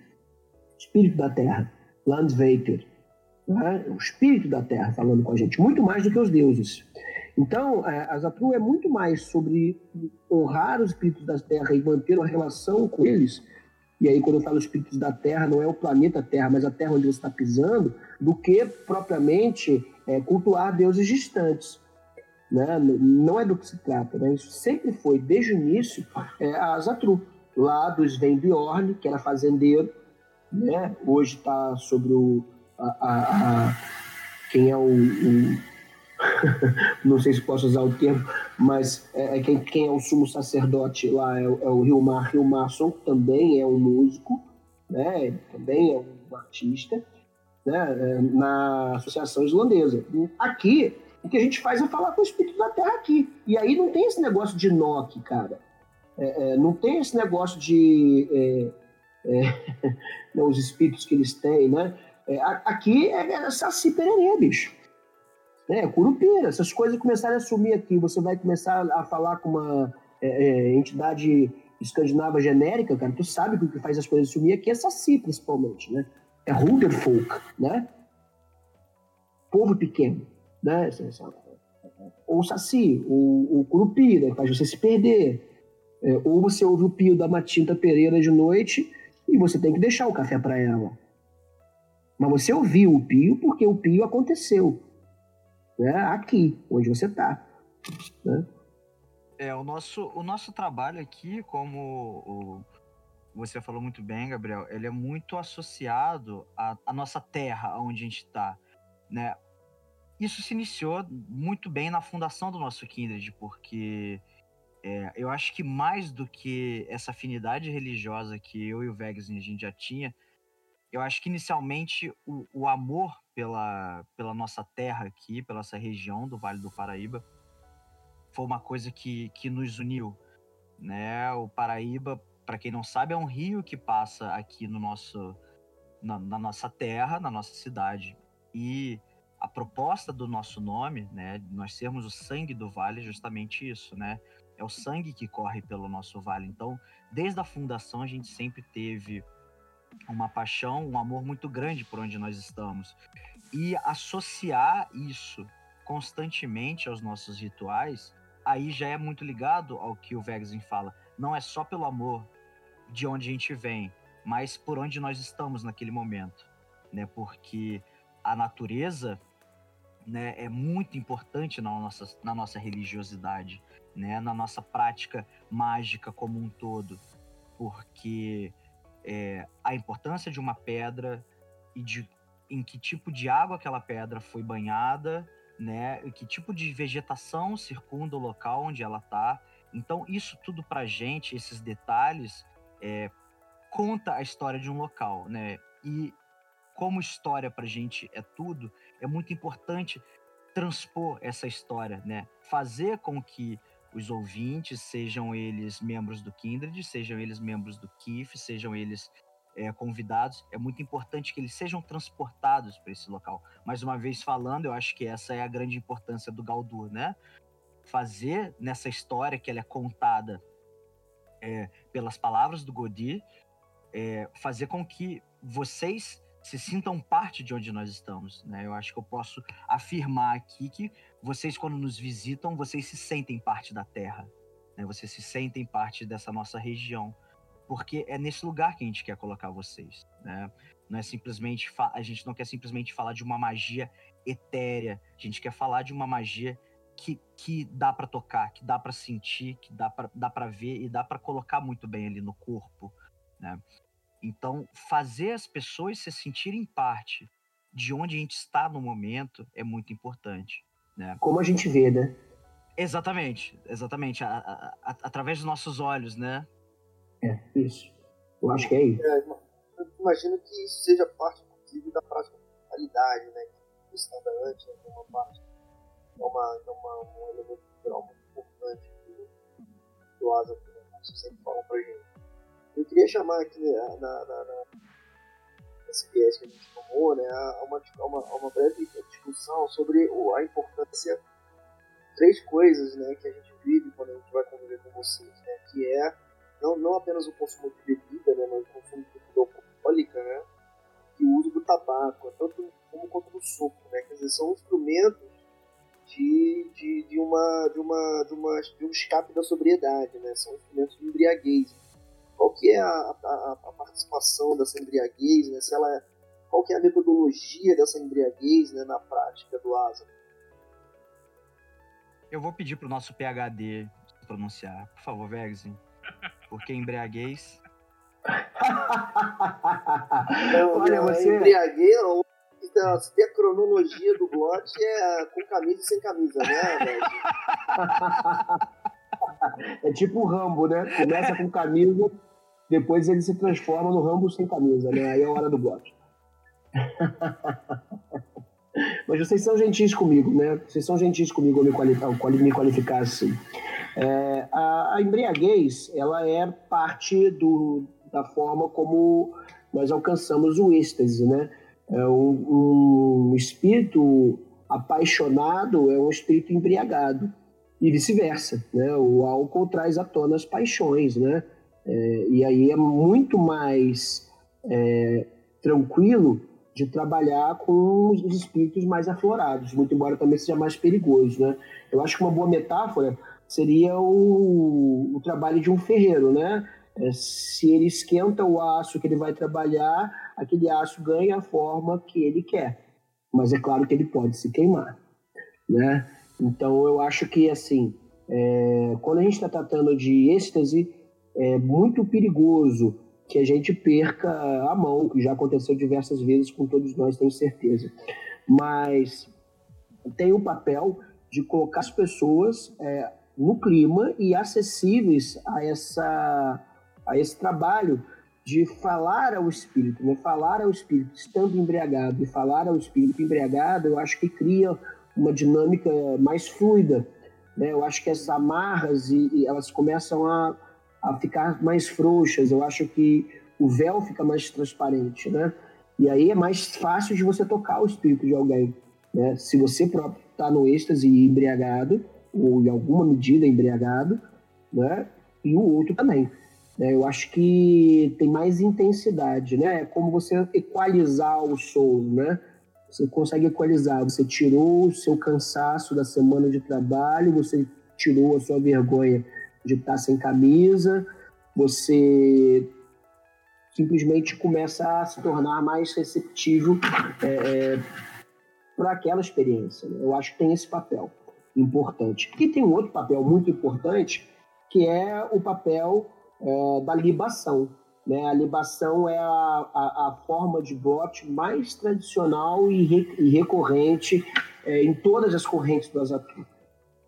Espírito da Terra, Landvater. Né? O espírito da Terra falando com a gente, muito mais do que os deuses. Então, é, a Zatru é muito mais sobre honrar os espíritos da Terra e manter uma relação com eles. E aí, quando eu falo espíritos da Terra, não é o planeta Terra, mas a Terra onde você está pisando, do que propriamente é, cultuar deuses distantes. Né? Não é do que se trata, né? Isso sempre foi, desde o início, é, a Zatru, lá do Sven Bjorn, que era fazendeiro, né? Hoje está sobre o... A, a, a, quem é o... o não sei se posso usar o termo, mas é, é quem, quem, é o sumo sacerdote lá é, é o Hilmar Hilmarsson, que também é um músico, né? também é um artista, né? É, na Associação Islandesa. Aqui, o que a gente faz é falar com o espírito da Terra aqui. E aí não tem esse negócio de Nock, cara. É, é, não tem esse negócio de. É, é não, os espíritos que eles têm, né? É, aqui é, é Saci Pererê, bicho. É, Curupira. Essas coisas começarem a sumir aqui. Você vai começar a falar com uma entidade escandinava genérica, cara. Tu sabe que o que faz as coisas sumir aqui é Saci, principalmente, né? É Hulderfolk, né? Povo pequeno né? Ou saci, o, o curupira, faz você se perder. É, ou você ouve o pio da Matinta Pereira de noite e você tem que deixar o café para ela. Mas você ouviu o pio porque o pio aconteceu. Né? Aqui, onde você está. Né? É, o nosso, o nosso trabalho aqui, como o, você falou muito bem, Gabriel, ele é muito associado à, à nossa terra, onde a gente está. Né? isso se iniciou muito bem na fundação do nosso Kindred, porque é, eu acho que mais do que essa afinidade religiosa que eu e o Vegas a gente já tinha, eu acho que inicialmente o, o amor pela, pela nossa terra aqui, pela nossa região do Vale do Paraíba, foi uma coisa que, que nos uniu. Né? O Paraíba, para quem não sabe, é um rio que passa aqui no nosso, na, na nossa terra, na nossa cidade. E a proposta do nosso nome, né, nós sermos o sangue do vale, é justamente isso, né? É o sangue que corre pelo nosso vale. Então, desde a fundação, a gente sempre teve uma paixão, um amor muito grande por onde nós estamos. E associar isso constantemente aos nossos rituais, aí já é muito ligado ao que o Vegzin fala. Não é só pelo amor de onde a gente vem, mas por onde nós estamos naquele momento, né? Porque a natureza né, é muito importante na nossa, na nossa religiosidade, né, na nossa prática mágica como um todo, porque é, a importância de uma pedra e de em que tipo de água aquela pedra foi banhada, né, e que tipo de vegetação circunda o local onde ela está. Então isso tudo para gente, esses detalhes, é, conta a história de um local, né? E como história para gente é tudo, é muito importante transpor essa história, né? Fazer com que os ouvintes, sejam eles membros do Kindred, sejam eles membros do KIF, sejam eles é, convidados, é muito importante que eles sejam transportados para esse local. Mais uma vez falando, eu acho que essa é a grande importância do Galdur, né? Fazer nessa história que ela é contada é, pelas palavras do Godi, é, fazer com que vocês se sintam parte de onde nós estamos. Né? Eu acho que eu posso afirmar aqui que vocês, quando nos visitam, vocês se sentem parte da Terra. Né? Vocês se sentem parte dessa nossa região. Porque é nesse lugar que a gente quer colocar vocês. Né? Não é simplesmente a gente não quer simplesmente falar de uma magia etérea. A gente quer falar de uma magia que, que dá para tocar, que dá para sentir, que dá para ver e dá para colocar muito bem ali no corpo, né? Então, fazer as pessoas se sentirem parte de onde a gente está no momento é muito importante, né? Como a gente vê, né? Exatamente, exatamente, a, a, a, através dos nossos olhos, né? É, isso. Eu acho que é isso. É, eu imagino que isso seja parte, inclusive, da prática da realidade, né? Que o estandarte é uma parte é, uma, é uma, um elemento cultural muito importante do, do Asa, sempre falam pra gente. Eu queria chamar aqui né, na, na, na, nesse viés que a gente tomou, né, a uma, uma, uma breve discussão sobre o, a importância três coisas né, que a gente vive quando a gente vai conviver com vocês, né, que é não, não apenas o consumo de bebida, né, mas o consumo de bebida alcoólica, né, e o uso do tabaco, tanto como quanto do suco, né, quer dizer, são instrumentos de, de, de, uma, de, uma, de, uma, de um escape da sobriedade, né? São instrumentos de embriaguez. Qual que é a, a, a participação dessa embriaguez, né? Se ela, é, qual que é a metodologia dessa embriaguez né, na prática do asa? Eu vou pedir para o nosso PHD pronunciar. Por favor, Vegzin. Porque embriaguez... Não, Olha, você... Embriaguez, então, se tem a cronologia do Glot, é com camisa e sem camisa, né, É tipo o Rambo, né? Começa com camisa, depois ele se transforma no Rambo sem camisa, né? Aí é a hora do Glot. Mas vocês são gentis comigo, né? Vocês são gentis comigo ao me ao me qualificar assim. É, a, a embriaguez, ela é parte do, da forma como nós alcançamos o êxtase, né? É um, um espírito apaixonado é um espírito embriagado e vice-versa, né? O álcool traz à tona as paixões, né? É, e aí é muito mais é, tranquilo de trabalhar com os espíritos mais aflorados, muito embora também seja mais perigoso, né? Eu acho que uma boa metáfora seria o, o trabalho de um ferreiro, né? É, se ele esquenta o aço que ele vai trabalhar, aquele aço ganha a forma que ele quer. Mas é claro que ele pode se queimar, né? Então eu acho que assim, é, quando a gente está tratando de êxtase, é muito perigoso que a gente perca a mão, que já aconteceu diversas vezes com todos nós, tenho certeza. Mas tem o papel de colocar as pessoas é, no clima e acessíveis a essa a esse trabalho de falar ao espírito, né? Falar ao espírito estando embriagado e falar ao espírito embriagado, eu acho que cria uma dinâmica mais fluida, né? Eu acho que essas amarras e, e elas começam a, a ficar mais frouxas. Eu acho que o véu fica mais transparente, né? E aí é mais fácil de você tocar o espírito de alguém, né? Se você próprio está no êxtase embriagado ou em alguma medida embriagado, né? E o outro também. Né? Eu acho que tem mais intensidade, né? É como você equalizar o som, né? Você consegue equalizar. Você tirou o seu cansaço da semana de trabalho, você tirou a sua vergonha de estar sem camisa, você simplesmente começa a se tornar mais receptivo é, é, para aquela experiência. Né? Eu acho que tem esse papel importante. E tem um outro papel muito importante, que é o papel é, da libação. Né? A libação é a, a, a forma de bote mais tradicional e, re, e recorrente é, em todas as correntes do Azatru.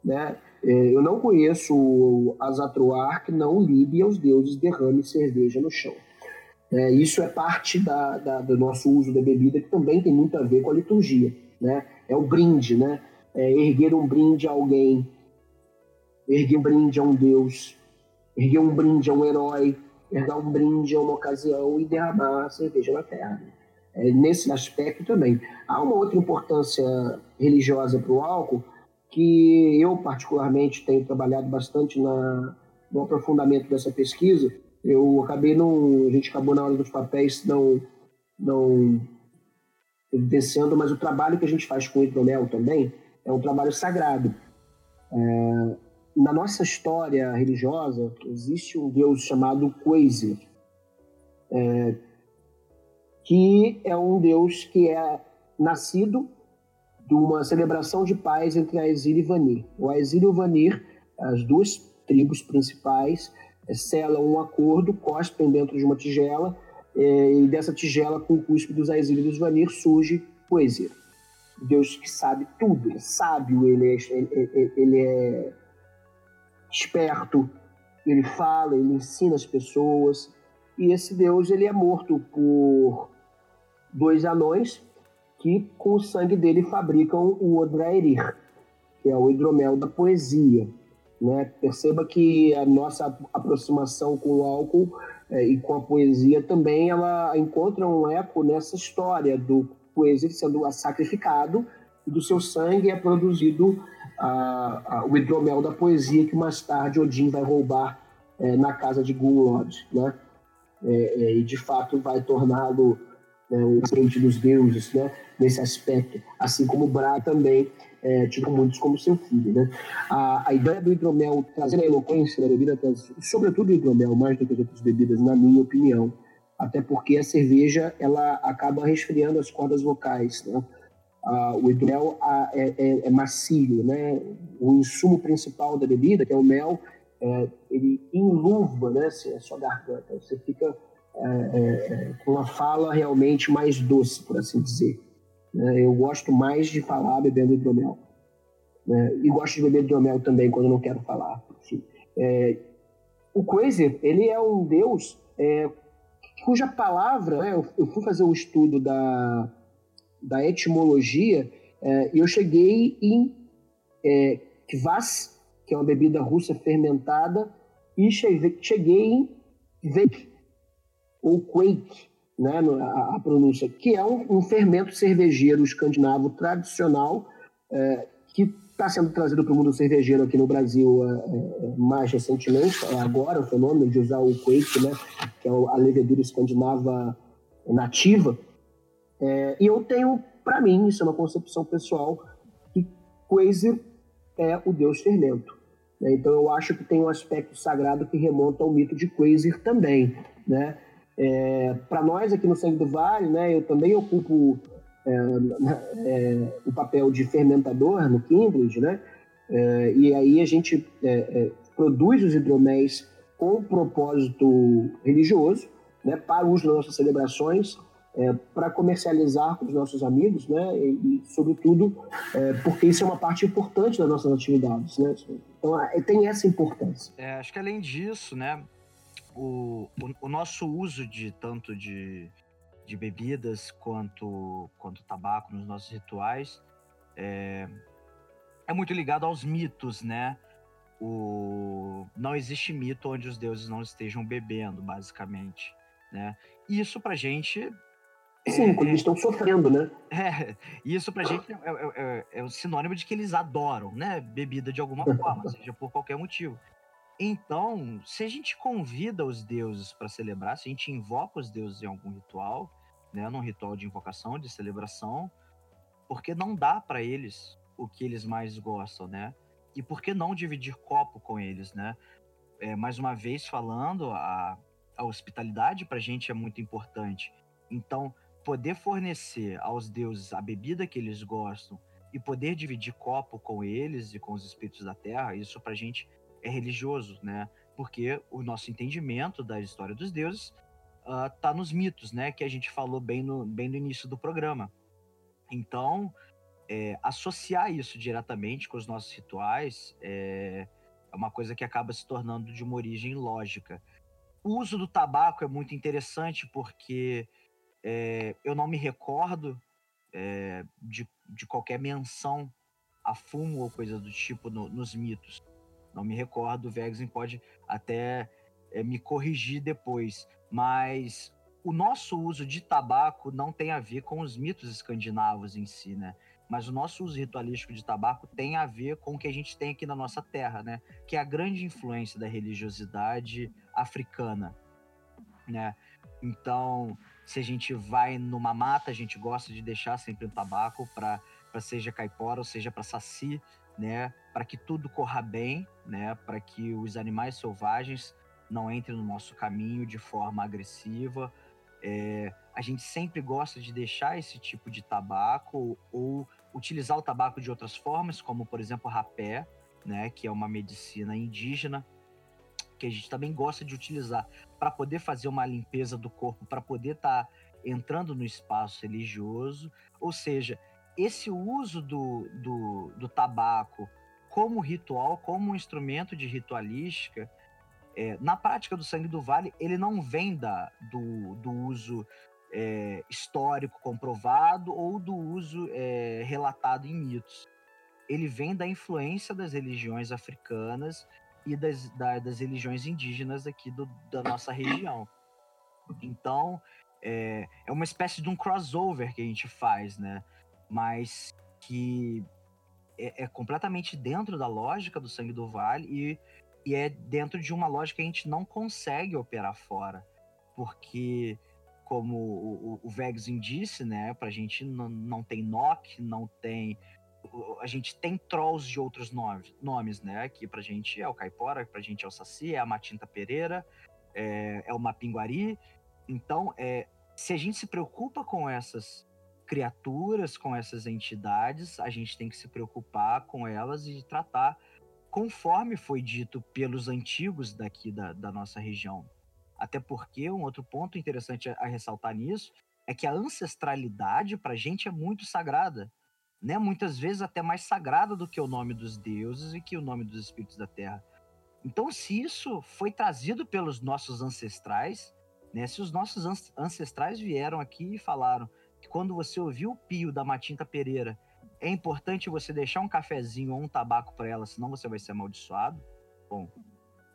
Né? É, eu não conheço Azatruar que não libe aos deuses derrame cerveja no chão. É, isso é parte da, da, do nosso uso da bebida, que também tem muito a ver com a liturgia. Né? É o brinde, né? É erguer um brinde a alguém, erguer um brinde a um deus, erguer um brinde a um herói, erguer um brinde a uma ocasião e derramar a cerveja na terra. É, nesse aspecto também. Há uma outra importância religiosa para o álcool que eu, particularmente, tenho trabalhado bastante na, no aprofundamento dessa pesquisa. Eu acabei não. A gente acabou na hora dos papéis não, não evidenciando, mas o trabalho que a gente faz com o hidromel também é um trabalho sagrado. É, na nossa história religiosa, existe um deus chamado Quasir, é, que é um deus que é nascido de uma celebração de paz entre Aesir e Vanir. O Aesir e o Vanir, as duas tribos principais, é, selam um acordo, cospem dentro de uma tigela, é, e dessa tigela, com o cuspe dos Aesir e dos Vanir, surge o Aesir. Deus que sabe tudo, ele é sábio, ele é, ele é esperto, ele fala, ele ensina as pessoas. E esse Deus ele é morto por dois anões que com o sangue dele fabricam o Odraerir, que é o hidromel da poesia. Né? Perceba que a nossa aproximação com o álcool é, e com a poesia também ela encontra um eco nessa história do poesia sendo sacrificado e do seu sangue é produzido o hidromel da poesia que mais tarde Odin vai roubar é, na casa de Gunlod, né? É, e de fato vai torná-lo né, o frente dos deuses, né? Nesse aspecto, assim como Bra também é, tido muitos como seu filho, né? A, a ideia do hidromel trazer a eloquência da bebida, sobretudo o hidromel, mais do que as outras bebidas, na minha opinião, até porque a cerveja ela acaba resfriando as cordas vocais, né? Ah, o hidromel é, é, é, macio, né? O insumo principal da bebida, que é o mel, é, ele enluva, né? A sua garganta. Você fica é, é, é, com uma fala realmente mais doce, por assim dizer. Né? Eu gosto mais de falar bebendo hidromel. Né? E gosto de beber hidromel também quando não quero falar. o Quasar, ele é um deus cuja palavra, né? eu fui fazer o um estudo da da etimologia, é, eu cheguei em é, kvass, que é uma bebida russa fermentada, e cheguei em veik, ou quake, né, a, a, pronúncia, que é um, um, fermento cervejeiro escandinavo tradicional, é, que está sendo trazido para o mundo cervejeiro aqui no Brasil é, é, mais recentemente, é agora o fenômeno de usar o quake, né, que é a levedura escandinava nativa, é, e eu tenho, para mim, isso é uma concepção pessoal, que Quasar é o deus fermento. Né? Então eu acho que tem um aspecto sagrado que remonta ao mito de Quasar também. Né? É, para nós aqui no Sangue do Vale, né, eu também ocupo é, é, o papel de fermentador no Kindred, né? É, e aí a gente é, é, produz os hidroméis com propósito religioso, né, para uso nas nossas celebrações, para comercializar com os nossos amigos, né? E, e sobretudo, porque isso é uma parte importante das nossas atividades, né? Então, tem essa importância. Acho que além disso, né? O, o, o, nosso uso de tanto de, de bebidas quanto, quanto tabaco nos nossos rituais é, é muito ligado aos mitos, né? O, não existe mito onde os deuses não estejam bebendo, basicamente. Né? Isso pra gente Sim, quando eles estão sofrendo, né? É, isso pra gente é, é, é, é um sinônimo de que eles adoram, né? Bebida de alguma forma, seja por qualquer motivo. Então, se a gente convida os deuses para celebrar, se a gente invoca os deuses em algum ritual, né, num ritual de invocação, de celebração, porque não dá para eles o que eles mais gostam, né? E por que não dividir copo com eles, né? É, mais uma vez falando, a, a hospitalidade para a gente é muito importante. Então, poder fornecer aos deuses a bebida que eles gostam e poder dividir copo com eles e com os espíritos da terra, isso pra gente é religioso, né? Porque o nosso entendimento da história dos deuses uh, tá nos mitos, né? Que a gente falou bem no, bem no início do programa. Então, é, associar isso diretamente com os nossos rituais é, é uma coisa que acaba se tornando de uma origem lógica. O uso do tabaco é muito interessante porque é, eu não me recordo é, de, de qualquer menção a fumo ou coisa do tipo no, nos mitos. Não me recordo, o Vegzin pode até é, me corrigir depois, mas o nosso uso de tabaco não tem a ver com os mitos escandinavos em si, né? Mas o nosso uso ritualístico de tabaco tem a ver com o que a gente tem aqui na nossa terra, né? Que é a grande influência da religiosidade africana, né? Então, Se a gente vai numa mata, a gente gosta de deixar sempre um tabaco para seja caipora ou seja para saci, né? Para que tudo corra bem, né? Para que os animais selvagens não entrem no nosso caminho de forma agressiva. É, a gente sempre gosta de deixar esse tipo de tabaco ou utilizar o tabaco de outras formas, como por exemplo rapé, né, que é uma medicina indígena que a gente também gosta de utilizar para poder fazer uma limpeza do corpo, para poder estar tá entrando no espaço religioso. Ou seja, esse uso do, do, do tabaco como ritual, como um instrumento de ritualística, é, na prática do sangue do vale, ele não vem da, do, do uso é, histórico comprovado ou do uso é, relatado em mitos. Ele vem da influência das religiões africanas e das, da, das religiões indígenas aqui do, da nossa região. Então, é, é uma espécie de um crossover que a gente faz, né? Mas que é, é completamente dentro da lógica do sangue do vale e, e é dentro de uma lógica que a gente não consegue operar fora. Porque como o, o Vegzin disse, né? Pra gente não, tem NOC, não tem a gente tem trolls de outros nomes, nomes, né? Que pra gente é o Caipora, pra gente é o Saci, é a Matinta Pereira, é, é o Mapinguari. Então, é, se a gente se preocupa com essas criaturas, com essas entidades, a gente tem que se preocupar com elas e tratar conforme foi dito pelos antigos daqui da, da nossa região. Até porque um outro ponto interessante a, ressaltar nisso é que a ancestralidade para a gente é muito sagrada né, muitas vezes até mais sagrada do que o nome dos deuses e que o nome dos espíritos da terra. Então, se isso foi trazido pelos nossos ancestrais, né, se os nossos ancestrais vieram aqui e falaram que quando você ouviu o pio da Matinta Pereira, é importante você deixar um cafezinho ou um tabaco para ela, senão você vai ser amaldiçoado. Bom,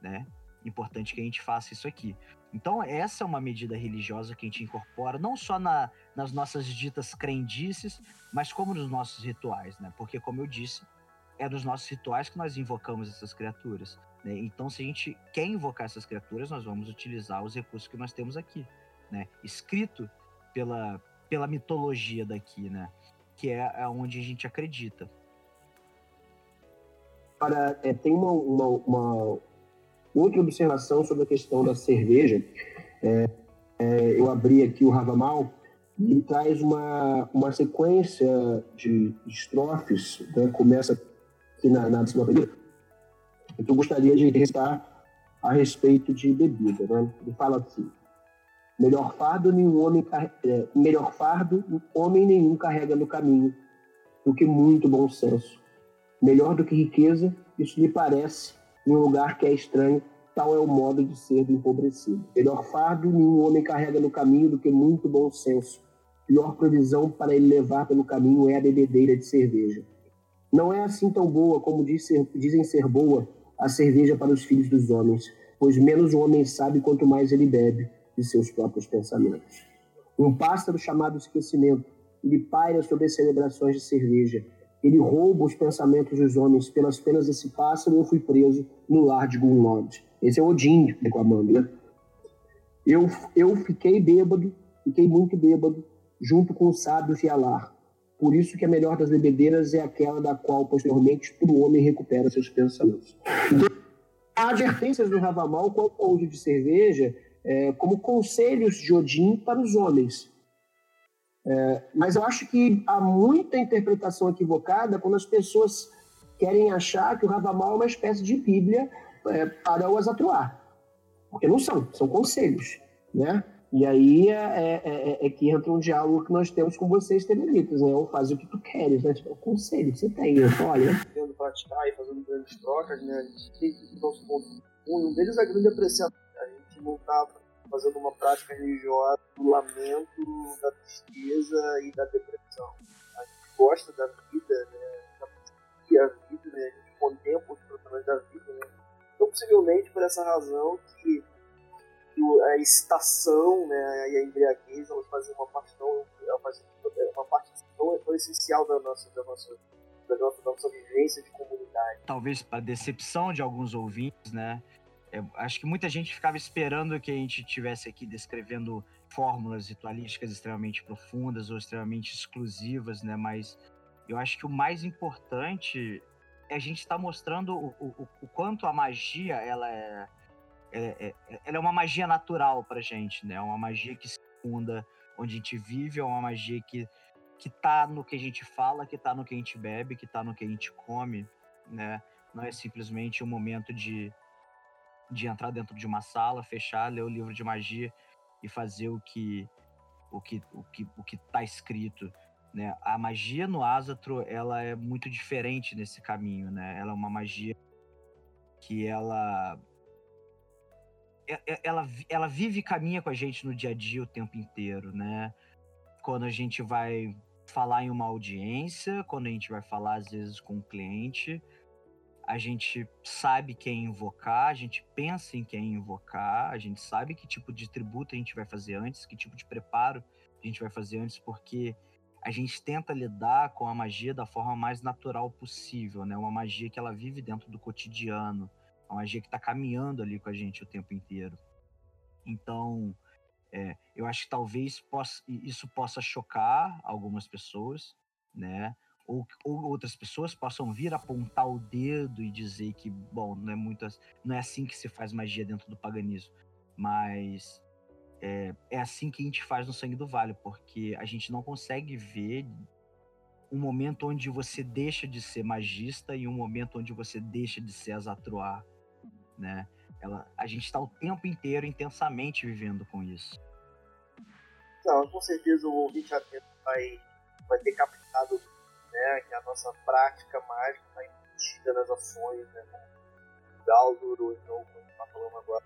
né? Importante que a gente faça isso aqui. Então, essa é uma medida religiosa que a gente incorpora, não só na, nas nossas ditas crendices, mas como nos nossos rituais, né? Porque, como eu disse, é nos nossos rituais que nós invocamos essas criaturas. Né? Então, se a gente quer invocar essas criaturas, nós vamos utilizar os recursos que nós temos aqui, né? Escrito pela, pela mitologia daqui, né? Que é, onde a gente acredita. Para, é, tem uma, uma, uma Outra observação sobre a questão da cerveja, é, é, eu abri aqui o Ravamal e traz uma, uma sequência de estrofes, né, começa aqui na, na décima primeira, que eu gostaria de recitar a respeito de bebida. Né? Ele fala assim, melhor fardo nenhum homem é, melhor fardo homem nenhum carrega no caminho do que muito bom senso. Melhor do que riqueza, isso lhe parece em um lugar que é estranho, tal é o modo de ser do empobrecido. Melhor fardo nenhum homem carrega no caminho do que muito bom senso. Pior provisão para ele levar pelo caminho é a bebedeira de cerveja. Não é assim tão boa como dizem ser boa a cerveja para os filhos dos homens, pois menos o homem sabe quanto mais ele bebe de seus próprios pensamentos. Um pássaro chamado esquecimento, ele paira sobre as celebrações de cerveja, ele rouba os pensamentos dos homens. Pelas penas desse pássaro, eu fui preso no lar de Gunlod. Esse é Odin reclamando, né? Eu, eu fiquei bêbado, fiquei muito bêbado, junto com os sábios de Alar. Por isso que a melhor das bebedeiras é aquela da qual, posteriormente, todo homem recupera seus pensamentos. Há advertências do Ravamal quanto ao uso de cerveja é, como conselhos de Odin para os homens. É, mas eu acho que há muita interpretação equivocada quando as pessoas querem achar que o Ravamal é uma espécie de Bíblia é, para o Azatruar. Porque não são, são conselhos, né? E aí é, é, é, é, que entra um diálogo que nós temos com vocês, Teneritas, né? Ou faz o que tu queres, né? Tipo, é conselho que você tem, né? olha. Tendo praticar e fazendo grandes trocas, né? A gente tem que ponto. Um deles é a grande apreciação. A não tá fazendo uma prática religiosa do lamento, da tristeza e da depressão. A gente gosta da vida, né? A vida, né? A gente contempla os problemas da vida, né? Então, possivelmente, por essa razão que, que a excitação né, e a embriaguez elas fazem uma parte tão, uma parte tão, tão essencial da nossa, da nossa da nossa, da nossa vivência de comunidade. Talvez para decepção de alguns ouvintes, né? Eu acho que muita gente ficava esperando que a gente tivesse aqui descrevendo fórmulas ritualísticas extremamente profundas ou extremamente exclusivas, né? Mas eu acho que o mais importante é a gente estar tá mostrando o, o, o, quanto a magia ela é, é, é, ela é uma magia natural para gente, né? É uma magia que se funda onde a gente vive, é uma magia que que tá no que a gente fala, que tá no que a gente bebe, que tá no que a gente come, né? Não é simplesmente um momento de de entrar dentro de uma sala, fechar, ler o livro de magia e fazer o que o que o que o que tá escrito, né? A magia no Azatro, ela é muito diferente nesse caminho, né? Ela é uma magia que ela ela, ela vive e caminha com a gente no dia a dia o tempo inteiro, né? Quando a gente vai falar em uma audiência, quando a gente vai falar às vezes com um cliente, a gente sabe quem invocar, a gente pensa em quem invocar, a gente sabe que tipo de tributo a gente vai fazer antes, que tipo de preparo a gente vai fazer antes, porque a gente tenta lidar com a magia da forma mais natural possível, né? Uma magia que ela vive dentro do cotidiano, uma magia que está caminhando ali com a gente o tempo inteiro. Então, é, eu acho que talvez possa, isso possa chocar algumas pessoas, né? Ou, ou, outras pessoas possam vir apontar o dedo e dizer que, bom, não é muito, não é assim que se faz magia dentro do paganismo, mas é, é assim que a gente faz no Sangue do Vale, porque a gente não consegue ver um momento onde você deixa de ser magista e um momento onde você deixa de ser azatroar, né? Ela, a gente está o tempo inteiro intensamente vivendo com isso. Não, com certeza o ouvinte atento vai, vai ter captado né, que a nossa prática mágica está embutida nas ações, né, como Galdur, ou então, como está falando agora,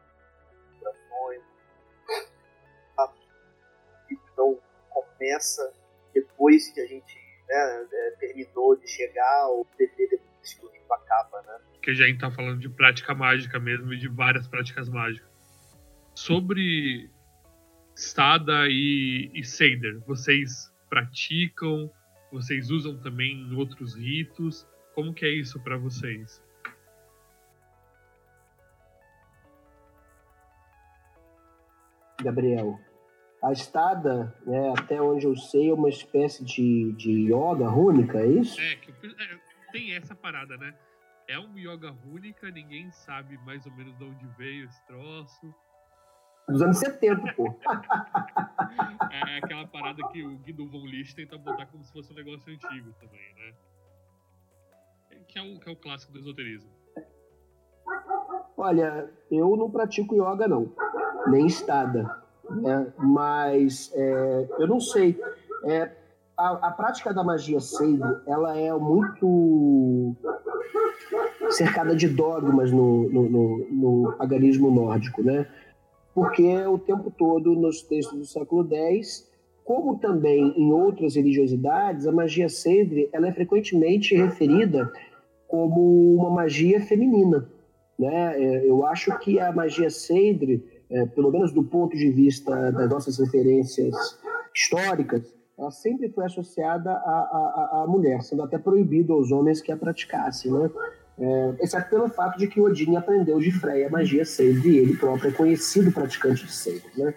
ações. Então, começa depois que a gente né, é, terminou de chegar, ou depois que o rito acaba, né. Que a gente está falando de prática mágica mesmo e de várias práticas mágicas. Sobre Stada e, e Seider, vocês praticam vocês usam também em outros ritos? Como que é isso para vocês? Gabriel, a estada, né, até onde eu sei, é uma espécie de, de yoga rúnica, é isso? É, que, é, tem essa parada, né? É um yoga rúnica, ninguém sabe mais ou menos de onde veio esse troço dos anos 70, pô. É aquela parada que o Guido Von List tenta botar como se fosse um negócio antigo também, né? Que é o, que é o clássico do esoterismo. Olha, eu não pratico yoga, não. Nem estada. Né? Mas é, eu não sei. É, a, a, prática da magia Seido, ela é muito cercada de dogmas no, no, no, no paganismo nórdico, né? Porque o tempo todo nos textos do século X, como também em outras religiosidades, a magia cedre ela é frequentemente referida como uma magia feminina. Né? É, eu acho que a magia cedre, é, pelo menos do ponto de vista das nossas referências históricas, ela sempre foi associada à, à, à mulher, sendo até proibido aos homens que a praticassem. Né? É, exceto pelo fato de que Odin aprendeu de Freya a magia Seidr e ele próprio é conhecido praticante de Seidr. Né?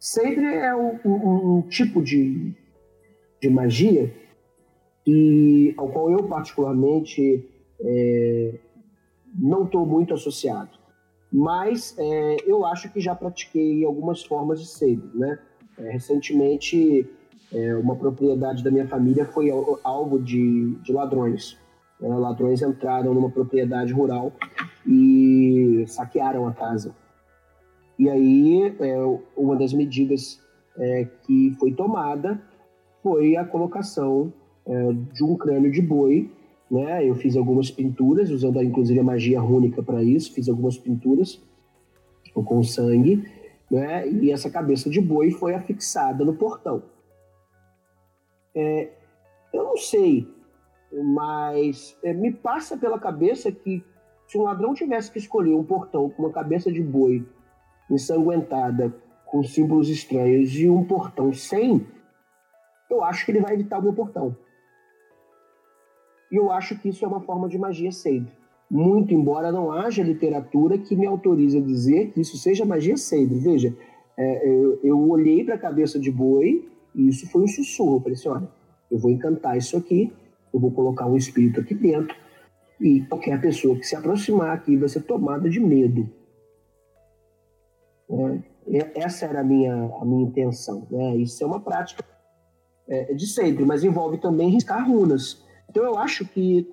Seidr é um, um, um, tipo de, de magia e, ao qual eu particularmente é, não estou muito associado. Mas é, eu acho que já pratiquei algumas formas de Seidr. Né? É, recentemente, é, uma propriedade da minha família foi alvo de, de ladrões. Né? Ladrões entraram numa propriedade rural e saquearam a casa. E aí, é, uma das medidas é, que foi tomada foi a colocação é, de um crânio de boi. Né? Eu fiz algumas pinturas, usando inclusive a magia rúnica para isso, fiz algumas pinturas com sangue, né? e essa cabeça de boi foi afixada no portão. É, eu não sei mas é, me passa pela cabeça que se um ladrão tivesse que escolher um portão com uma cabeça de boi ensanguentada, com símbolos estranhos, e um portão sem, eu acho que ele vai evitar o meu portão. E eu acho que isso é uma forma de magia Seidr. Muito embora não haja literatura que me autorize a dizer que isso seja magia Seidr. Veja, é, eu, eu olhei para a cabeça de boi e isso foi um sussurro. Eu falei assim: olha, eu vou encantar isso aqui, eu vou colocar um espírito aqui dentro e qualquer pessoa que se aproximar aqui vai ser tomada de medo. É, essa era a minha, a minha intenção. Né? Isso é uma prática é, de sempre, mas envolve também riscar runas. Então eu acho que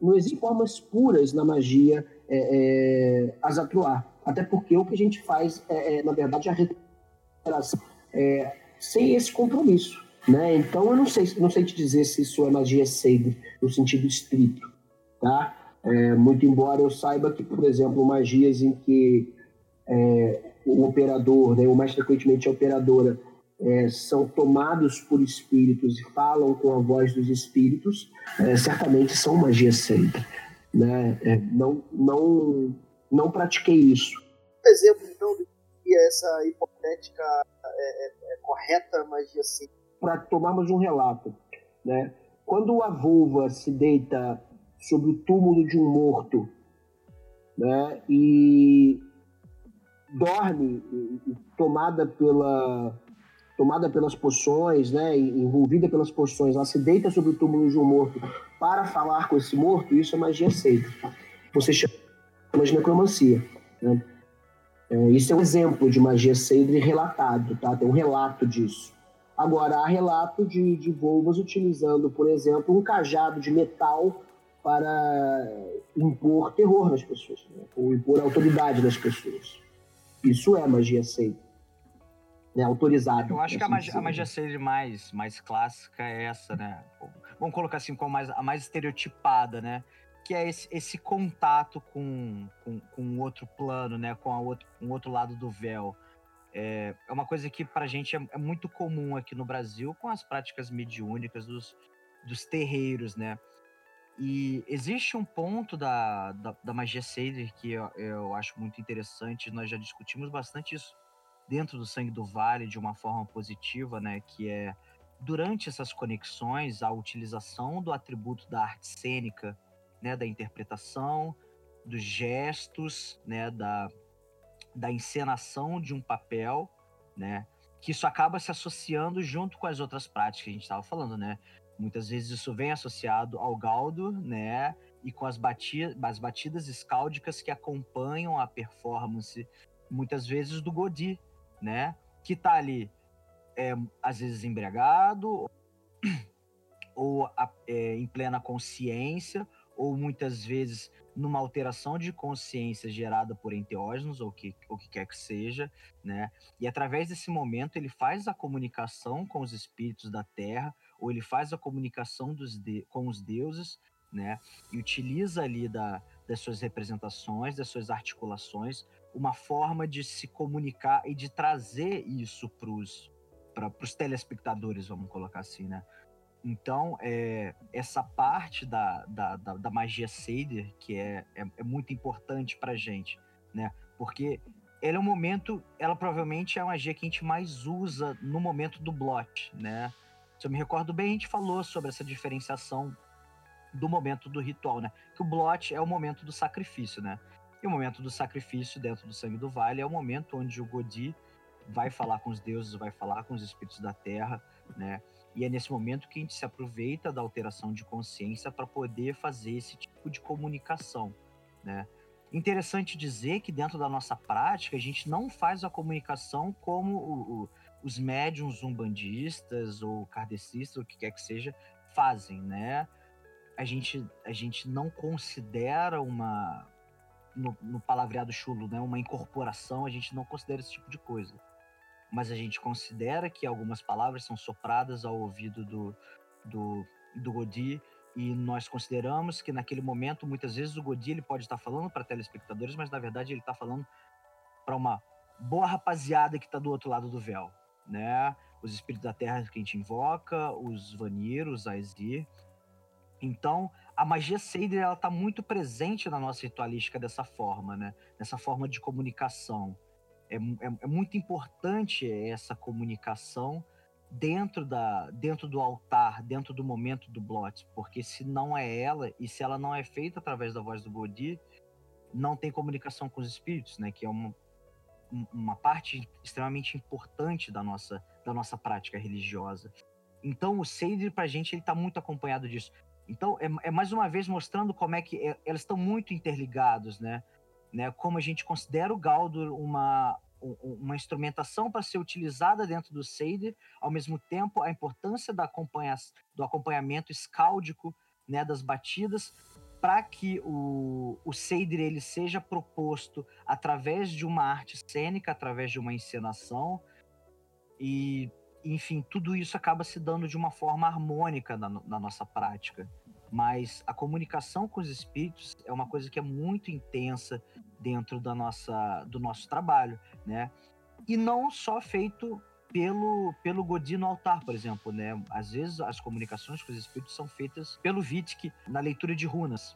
não existem formas puras na magia é, é, as atuar. Até porque o que a gente faz é, é na verdade, a recuperação é, sem esse compromisso. Né? Então eu não sei, não sei te dizer se isso é magia sacred no sentido estrito. Tá? É, muito embora eu saiba que, por exemplo, magias em que é, o operador, né, ou mais frequentemente a operadora, é, são tomados por espíritos e falam com a voz dos espíritos, é, certamente são magias sempre. Né? É, não, não, não pratiquei isso. Exemplo, então, do que é essa hipotética é, correta magia sempre? Para tomarmos um relato, né? quando a vulva se deita sobre o túmulo de um morto né? e dorme tomada pela tomada pelas poções, né, envolvida pelas poções, ela se deita sobre o túmulo de um morto para falar com esse morto, isso é magia aceita. Você chama de necromancia. Né? É, isso é um exemplo de magia cedre relatado, tá? Tem um relato disso. Agora, há relato de, de volvas utilizando, por exemplo, um cajado de metal para impor terror nas pessoas, né? ou impor autoridade nas pessoas. Isso é magia Sage. Né, autorizada. Eu acho que a assim magia, a magia mais, mais clássica é essa, né? Vamos colocar assim como mais, a mais estereotipada, né? Que é esse, esse contato com, com, com outro plano, né? Com a outro, um outro lado do véu. É, é uma coisa que pra gente é, é muito comum aqui no Brasil com as práticas mediúnicas dos, dos terreiros, né? E existe um ponto da, da, da magia Seder que eu, eu, acho muito interessante, nós já discutimos bastante isso dentro do Sangue do Vale de uma forma positiva, né? Que é durante essas conexões, a utilização do atributo da arte cênica, né? Da interpretação, dos gestos, né? Da, da encenação de um papel, né? Que isso acaba se associando junto com as outras práticas que a gente estava falando, né? Muitas vezes isso vem associado ao galdo, né? E com as, batidas, as batidas escáldicas que acompanham a performance, muitas vezes do Godi, né? Que tá ali, é, às vezes embriagado, ou é, em plena consciência, ou muitas vezes numa alteração de consciência gerada por enteógenos, ou que, o que quer que seja, né? E através desse momento ele faz a comunicação com os espíritos da Terra, ou ele faz a comunicação dos de, com os deuses, né? E utiliza ali da, das suas representações, das suas articulações, uma forma de se comunicar e de trazer isso para os telespectadores, vamos colocar assim, né? Então, é, essa parte da, da, da, da magia Seder, que é, é, é muito importante para gente, né? Porque ela é um momento, ela provavelmente é a magia que a gente mais usa no momento do blot, né? Se eu me recordo bem, a gente falou sobre essa diferenciação do momento do ritual, né? Que o blot é o momento do sacrifício, né? E o momento do sacrifício dentro do sangue do vale é o momento onde o Godi vai falar com os deuses, vai falar com os espíritos da terra, né? E é nesse momento que a gente se aproveita da alteração de consciência para poder fazer esse tipo de comunicação, né? Interessante dizer que dentro da nossa prática a gente não faz a comunicação como o, o os médiums umbandistas ou kardecistas, o que quer que seja, fazem, né? A gente, a gente não considera uma, no, no palavreado chulo, né, uma incorporação, a gente não considera esse tipo de coisa. Mas a gente considera que algumas palavras são sopradas ao ouvido do, do, do Godi e nós consideramos que naquele momento, muitas vezes, o Godi ele pode estar falando para telespectadores, mas na verdade ele está falando para uma boa rapaziada que está do outro lado do véu né? Os espíritos da terra que a gente invoca, os Vanir, os Aesir. Então, a magia Seider, ela tá muito presente na nossa ritualística dessa forma, né? Nessa forma de comunicação. É, é, é muito importante essa comunicação dentro, da, dentro do altar, dentro do momento do blot, porque se não é ela, e se ela não é feita através da voz do Godi, não tem comunicação com os espíritos, né? Que é uma, uma parte extremamente importante da nossa, da nossa prática religiosa. Então, o para a gente, ele está muito acompanhado disso. Então, é, é, mais uma vez mostrando como é que é, elas estão muito interligados, né? Né? Como a gente considera o Galdur uma, uma instrumentação para ser utilizada dentro do Seder, ao mesmo tempo a importância acompanha, do acompanhamento escáldico né, das batidas, para que o, o Seder ele seja proposto através de uma arte cênica, através de uma encenação, e enfim, tudo isso acaba se dando de uma forma harmônica na, na nossa prática. Mas a comunicação com os espíritos é uma coisa que é muito intensa dentro da nossa, do nosso trabalho, né? E não só feito pelo, pelo Godin no altar, por exemplo, né? Às vezes as comunicações com os espíritos são feitas pelo Vitic na leitura de runas,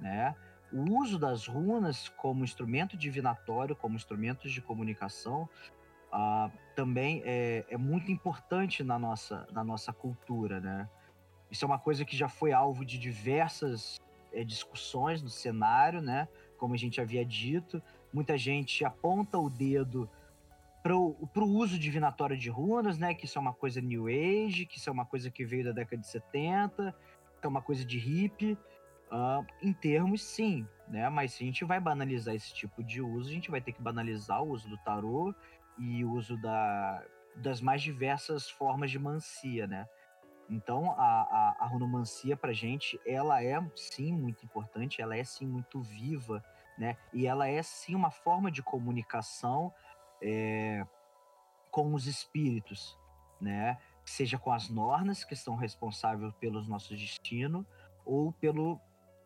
né? O uso das runas como instrumento divinatório, como instrumentos de comunicação, uh, também é, é, muito importante na nossa, na nossa cultura, né? Isso é uma coisa que já foi alvo de diversas é, discussões no cenário, né? Como a gente havia dito, muita gente aponta o dedo para o uso divinatório de runas, né? Que isso é uma coisa New Age, que isso é uma coisa que veio da década de 70, que é uma coisa de hippie. Uh, em termos, sim, né? Mas se a gente vai banalizar esse tipo de uso, a gente vai ter que banalizar o uso do tarô e o uso da, das mais diversas formas de mancia, né? Então, a, a, a pra gente, ela é sim muito importante, ela é sim muito viva, né? E ela é sim uma forma de comunicação é, com os espíritos, né? Seja com as nornas, que são responsáveis pelos nossos destinos, ou pelo,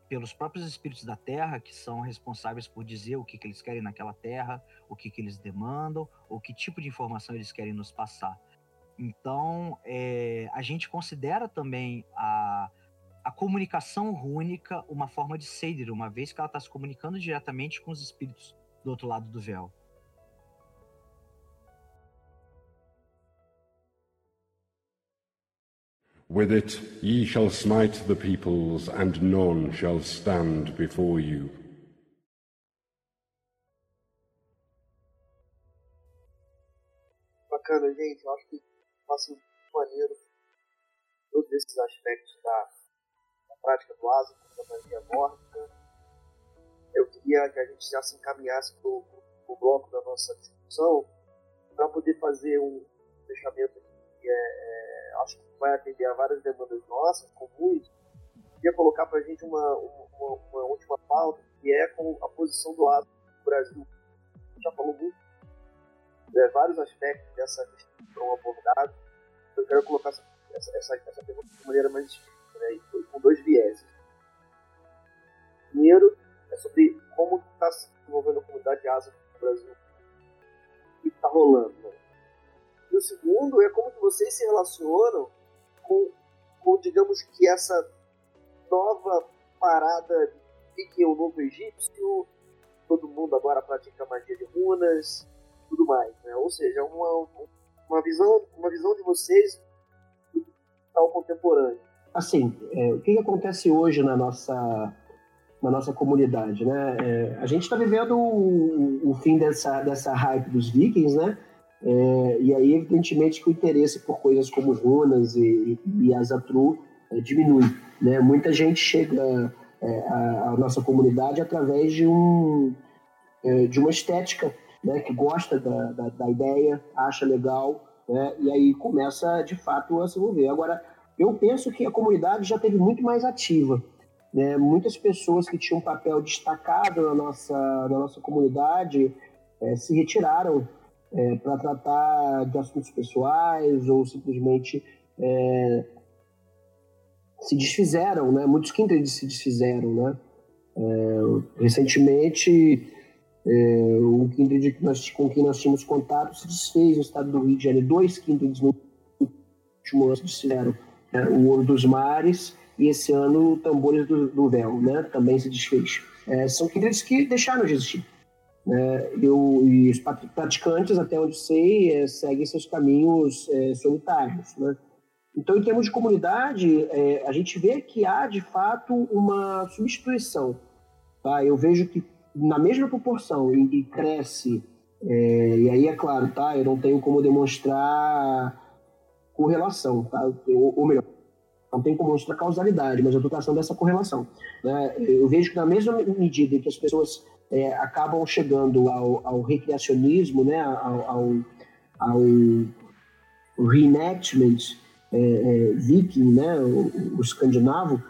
pelos próprios espíritos da Terra, que são responsáveis por dizer o que, que eles querem naquela Terra, o que, que eles demandam, ou que tipo de informação eles querem nos passar. Então, é, a gente considera também a, a comunicação rúnica uma forma de Seder, uma vez que ela está se comunicando diretamente com os espíritos do outro lado do véu. With it ye shall smite the peoples, and none shall stand before you. Bacana, gente. Eu acho que passa maneiro todos esses aspectos da, da prática do asa, da magia nórdica. Eu queria que a gente já se encaminhasse para o bloco da nossa discussão para poder fazer um fechamento que é, é acho que vai atender a várias demandas nossas, comuns, queria colocar para a gente uma, uma, uma, última pauta, que é com a posição do lado do Brasil. Já falou muito, é, vários aspectos dessa questão que foram abordados. Eu quero colocar essa, essa, essa, pergunta de maneira mais específica, né, com dois vieses. Primeiro, é sobre como está se desenvolvendo a comunidade asa no Brasil. O que está rolando, né? E o segundo é como que vocês se relacionam com, com digamos que essa nova parada de que é o novo egípcio, todo mundo agora pratica magia de runas, tudo mais, né? Ou seja, uma, uma visão, uma visão de vocês do tal contemporâneo. Assim, é, o que, acontece hoje na nossa na nossa comunidade, né? É, a gente está vivendo o, o, fim dessa dessa hype dos vikings, né? É, e aí, evidentemente, que o interesse por coisas como runas e, e Azatru é, diminui. Né? Muita gente chega é, à, à, nossa comunidade através de, um, é, de uma estética, né? que gosta da, da, da ideia, acha legal, né? e aí começa, de fato, a se envolver. Agora, eu penso que a comunidade já teve muito mais ativa. Né? Muitas pessoas que tinham um papel destacado na nossa, na nossa comunidade é, se retiraram é, para tratar de assuntos pessoais ou simplesmente é, se desfizeram, né? Muitos Kindred se desfizeram, né? É, recentemente, é, o Kindred que nós, com quem nós tínhamos contato se desfez no estado do Rio de Janeiro. Dois Kindreds no último ano se desfizeram. Né? O Ouro dos Mares e esse ano o Tambores do, do Véu, né? Também se desfez. É, são Kindreds que deixaram de existir. Né? Eu, e os praticantes, até onde sei, é, seguem seus caminhos é, solitários. Né? Então, em termos de comunidade, é, a gente vê que há, de fato, uma substituição. Tá? Eu vejo que, na mesma proporção que cresce É, e aí, é claro, tá? Eu não tenho como demonstrar correlação, tá? Ou, ou melhor, não tem como mostrar causalidade, mas eu estou traçando essa correlação. Né? Eu vejo que na mesma medida que as pessoas é, acabam chegando ao, ao recreacionismo, né? ao, ao, ao reenactment é, é, viking, né? o, o escandinavo,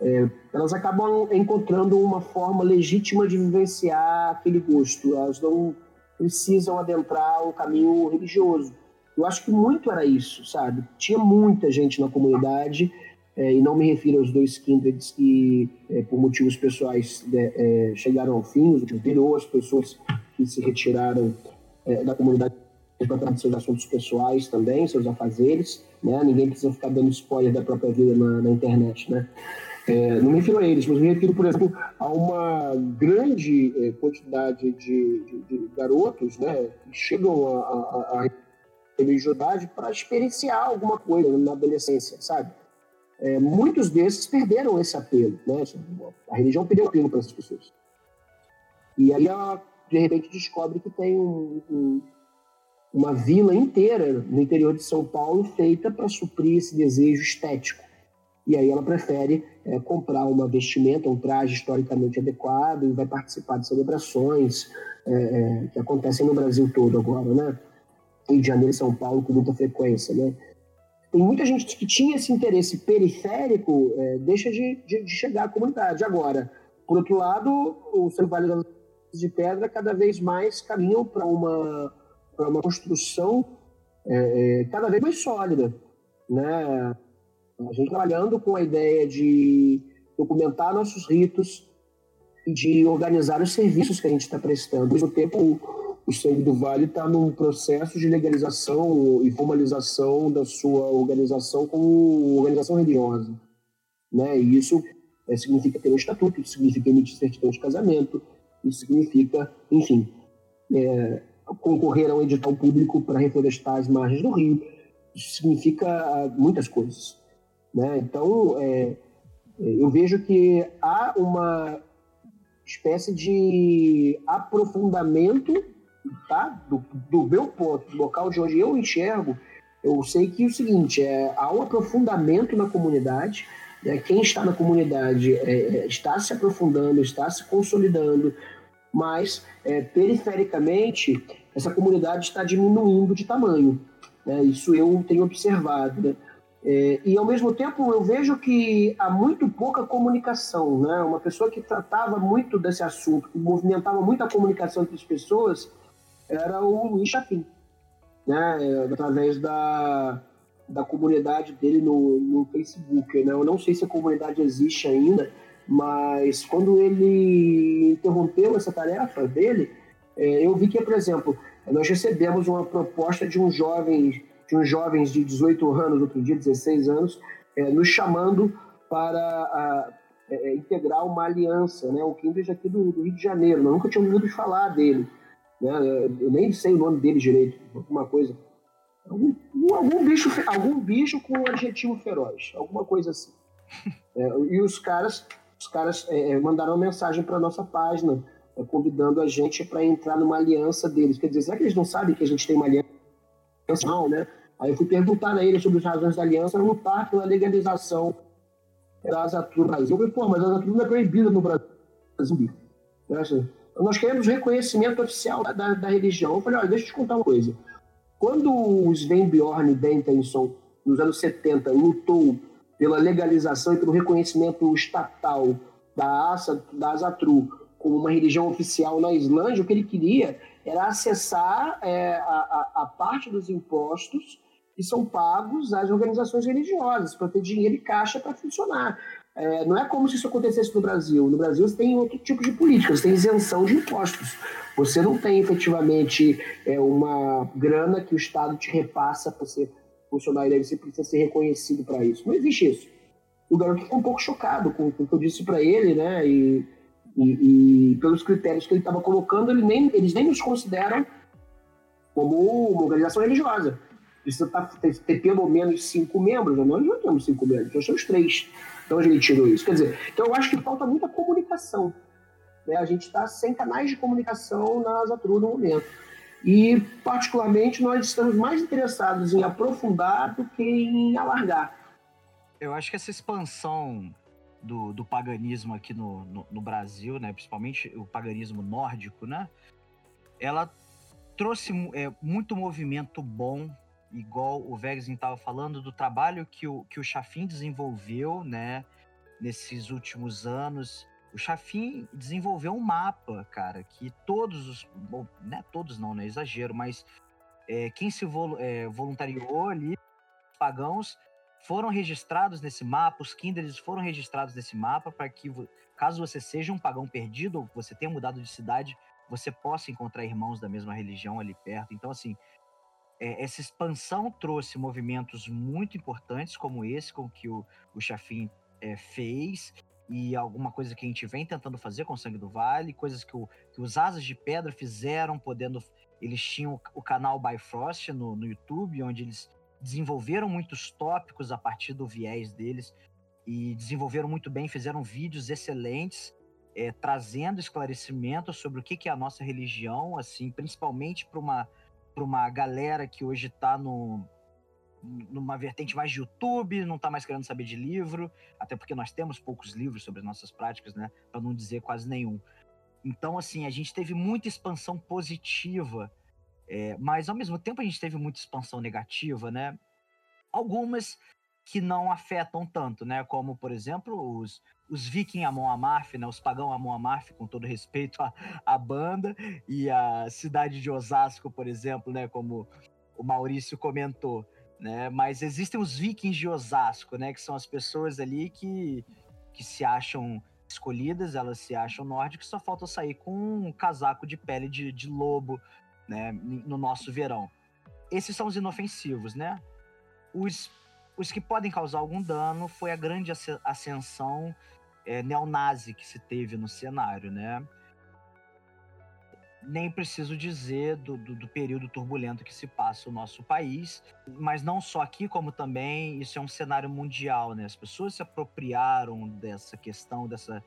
é, elas acabam encontrando uma forma legítima de vivenciar aquele gosto. Elas não precisam adentrar o caminho religioso. Eu acho que muito era isso, sabe? Tinha muita gente na comunidade, é, e não me refiro aos dois kindreds que, é, por motivos pessoais, né, é, chegaram ao fim, os ou as pessoas que se retiraram é, da comunidade para tratar seus assuntos pessoais também, seus afazeres, né? Ninguém precisa ficar dando spoiler da própria vida na, na internet, né? É, não me refiro a eles, mas me refiro, por exemplo, a uma grande é, quantidade de, de, de, garotos né, que chegam à religiosidade para experienciar alguma coisa na adolescência, sabe? É, muitos desses perderam esse apelo, né? A religião perdeu o apelo para essas pessoas. E aí ela, de repente, descobre que tem um, um, uma vila inteira no interior de São Paulo feita para suprir esse desejo estético. E aí ela prefere é, comprar uma vestimenta, um traje historicamente adequado e vai participar de celebrações é, é, que acontecem no Brasil todo agora, né? Rio de Janeiro e São Paulo com muita frequência, né? Tem muita gente que tinha esse interesse periférico, é, deixa de, de, de, chegar à comunidade. Agora, por outro lado, o das de Pedra cada vez mais caminham para uma, uma construção é, é, cada vez mais sólida, né? A gente trabalhando com a ideia de documentar nossos ritos e de organizar os serviços que a gente está prestando. Ao mesmo tempo, o Sangue do Vale está num processo de legalização e formalização da sua organização como organização religiosa. Né? E isso é, significa ter um estatuto, isso significa emitir certidão de casamento, isso significa, enfim, é, concorrer a um edital público para reflorestar as margens do rio. Isso significa muitas coisas. Né? Então, é, eu vejo que há uma espécie de aprofundamento tá? do, do meu ponto, do local de onde eu enxergo. Eu sei que é o seguinte, é, há um aprofundamento na comunidade, né? quem está na comunidade é, é está se aprofundando, está se consolidando, mas é, perifericamente essa comunidade está diminuindo de tamanho. Né? Isso eu tenho observado. Né? É, e ao mesmo tempo eu vejo que há muito pouca comunicação, né? Uma pessoa que tratava muito desse assunto, que movimentava muito a comunicação entre as pessoas, era o Luiz Chapim, né? É, através da, da comunidade dele no, no Facebook, né? Eu não sei se a comunidade existe ainda, mas quando ele interrompeu essa tarefa dele, é, eu vi que, por exemplo, nós recebemos uma proposta de um jovem de uns jovens de 18 anos, outro dia 16 anos, é, nos chamando para a, é, é, integrar uma aliança, né? O Kindred aqui do, do, Rio de Janeiro. Nós nunca tínhamos ouvido falar dele. Né? Eu nem sei o nome dele direito, alguma coisa. Algum, algum, bicho, algum bicho com um adjetivo feroz, alguma coisa assim. É, e os caras, os caras é, é mandaram uma mensagem para nossa página, é, convidando a gente para entrar numa aliança deles. Quer dizer, será que eles não sabem que a gente tem uma aliança? Não, né? Aí eu fui perguntar a ele sobre as razões da aliança, lutar pela legalização da Azatru no Brasil. Eu falei, pô, mas a Azatru não é proibida no Brasil. Nós queremos reconhecimento oficial da, da, da, religião. Eu falei, olha, deixa eu te contar uma coisa. Quando o Sven Bjorn Bentenson, nos anos 70, lutou pela legalização e pelo reconhecimento estatal da, Asa, da Azatru como uma religião oficial na Islândia, o que ele queria era acessar é, a, a, a parte dos impostos que são pagos às organizações religiosas para ter dinheiro e caixa para funcionar. É, não é como se isso acontecesse no Brasil. No Brasil você tem outro tipo de política, você tem isenção de impostos. Você não tem efetivamente é, uma grana que o Estado te repassa para você funcionar e você precisa ser reconhecido para isso. Não existe isso. O garoto ficou um pouco chocado com, com o que eu disse para ele, né? E, e, e, pelos critérios que ele estava colocando, ele nem, eles nem nos consideram como uma organização religiosa precisa tá, ter, pelo menos cinco membros. Nós não temos cinco membros, nós temos três. Então a gente tirou isso. Quer dizer, então eu acho que falta muita comunicação. Né? A gente está sem canais de comunicação na Zatru no momento. E, particularmente, nós estamos mais interessados em aprofundar do que em alargar. Eu acho que essa expansão do, do paganismo aqui no, no, no, Brasil, né, principalmente o paganismo nórdico, né, ela trouxe é, muito movimento bom, igual o Vegzin estava falando, do trabalho que o, que o Chafin desenvolveu né, nesses últimos anos. O Chafin desenvolveu um mapa, cara, que todos os. Bom, não é todos não, né? Exagero, mas é, quem se vol, é, voluntariou ali, pagãos, foram registrados nesse mapa, os kindreds foram registrados nesse mapa para que, caso você seja um pagão perdido ou você tenha mudado de cidade, você possa encontrar irmãos da mesma religião ali perto. Então, assim, é, essa expansão trouxe movimentos muito importantes, como esse com que o, o Chafin é, fez, e alguma coisa que a gente vem tentando fazer com o Sangue do Vale, coisas que, o, que os Asas de Pedra fizeram, podendo. Eles tinham o canal Bifrost no, no YouTube, onde eles desenvolveram muitos tópicos a partir do viés deles e desenvolveram muito bem, fizeram vídeos excelentes, é, trazendo esclarecimento sobre o que, que é a nossa religião, assim, principalmente para uma, uma galera que hoje está numa vertente mais de YouTube, não está mais querendo saber de livro, até porque nós temos poucos livros sobre as nossas práticas, né? Para não dizer quase nenhum. Então, assim, a gente teve muita expansão positiva é, mas ao mesmo tempo a gente teve muita expansão negativa, né? Algumas que não afetam tanto, né? Como, por exemplo, os, os Viking Amon Amarth, né? Os pagão Amon Amarth, com todo respeito à, à banda, e a cidade de Osasco, por exemplo, né? Como o Maurício comentou, né? Mas existem os Vikings de Osasco, né? Que são as pessoas ali que, que se acham escolhidas, elas se acham nórdicas, só falta sair com um casaco de pele de, de lobo né, no nosso verão. Esses são os inofensivos, né? Os, os que podem causar algum dano foi a grande ascensão é, neonazi que se teve no cenário, né? Nem preciso dizer do, do, do, período turbulento que se passa o nosso país, mas não só aqui, como também isso é um cenário mundial, né? As pessoas se apropriaram dessa questão, dessa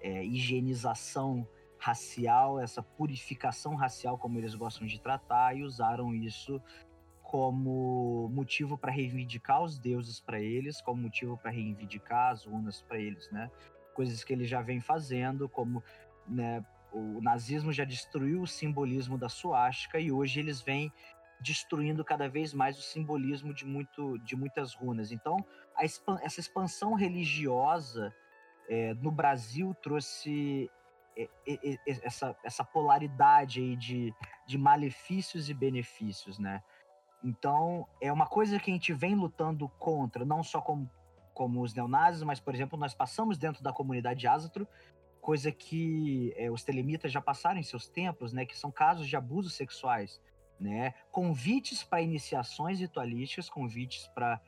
é, higienização racial, essa purificação racial, como eles gostam de tratar, e usaram isso como motivo para reivindicar os deuses para eles, como motivo para reivindicar as runas para eles, né? Coisas que eles já vêm fazendo, como né, o nazismo já destruiu o simbolismo da suástica e hoje eles vêm destruindo cada vez mais o simbolismo de, muito, de muitas runas. Então, essa expansão religiosa é, no Brasil trouxe essa, essa polaridade aí de, de malefícios e benefícios, né? Então, é uma coisa que a gente vem lutando contra, não só como, como os neonazis, mas, por exemplo, nós passamos dentro da comunidade Azatro, coisa que é, os telemitas já passaram em seus tempos, né? Que são casos de abusos sexuais, né? Convites para iniciações ritualísticas, convites para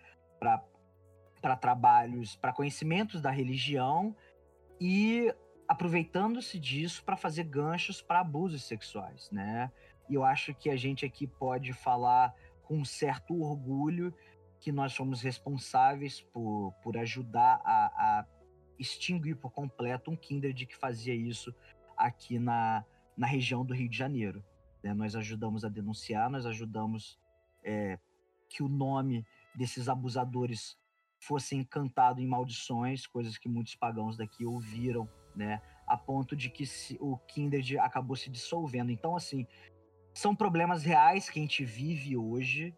para trabalhos, para conhecimentos da religião e aproveitando-se disso para fazer ganchos para abusos sexuais, né? E eu acho que a gente aqui pode falar com um certo orgulho que nós somos responsáveis por, por ajudar a, a extinguir por completo um kindred que fazia isso aqui na, na região do Rio de Janeiro. Né? Nós ajudamos a denunciar, nós ajudamos é, que o nome desses abusadores fosse encantado em maldições, coisas que muitos pagãos daqui ouviram né? A ponto de que o Kindred acabou se dissolvendo. Então, assim, são problemas reais que a gente vive hoje,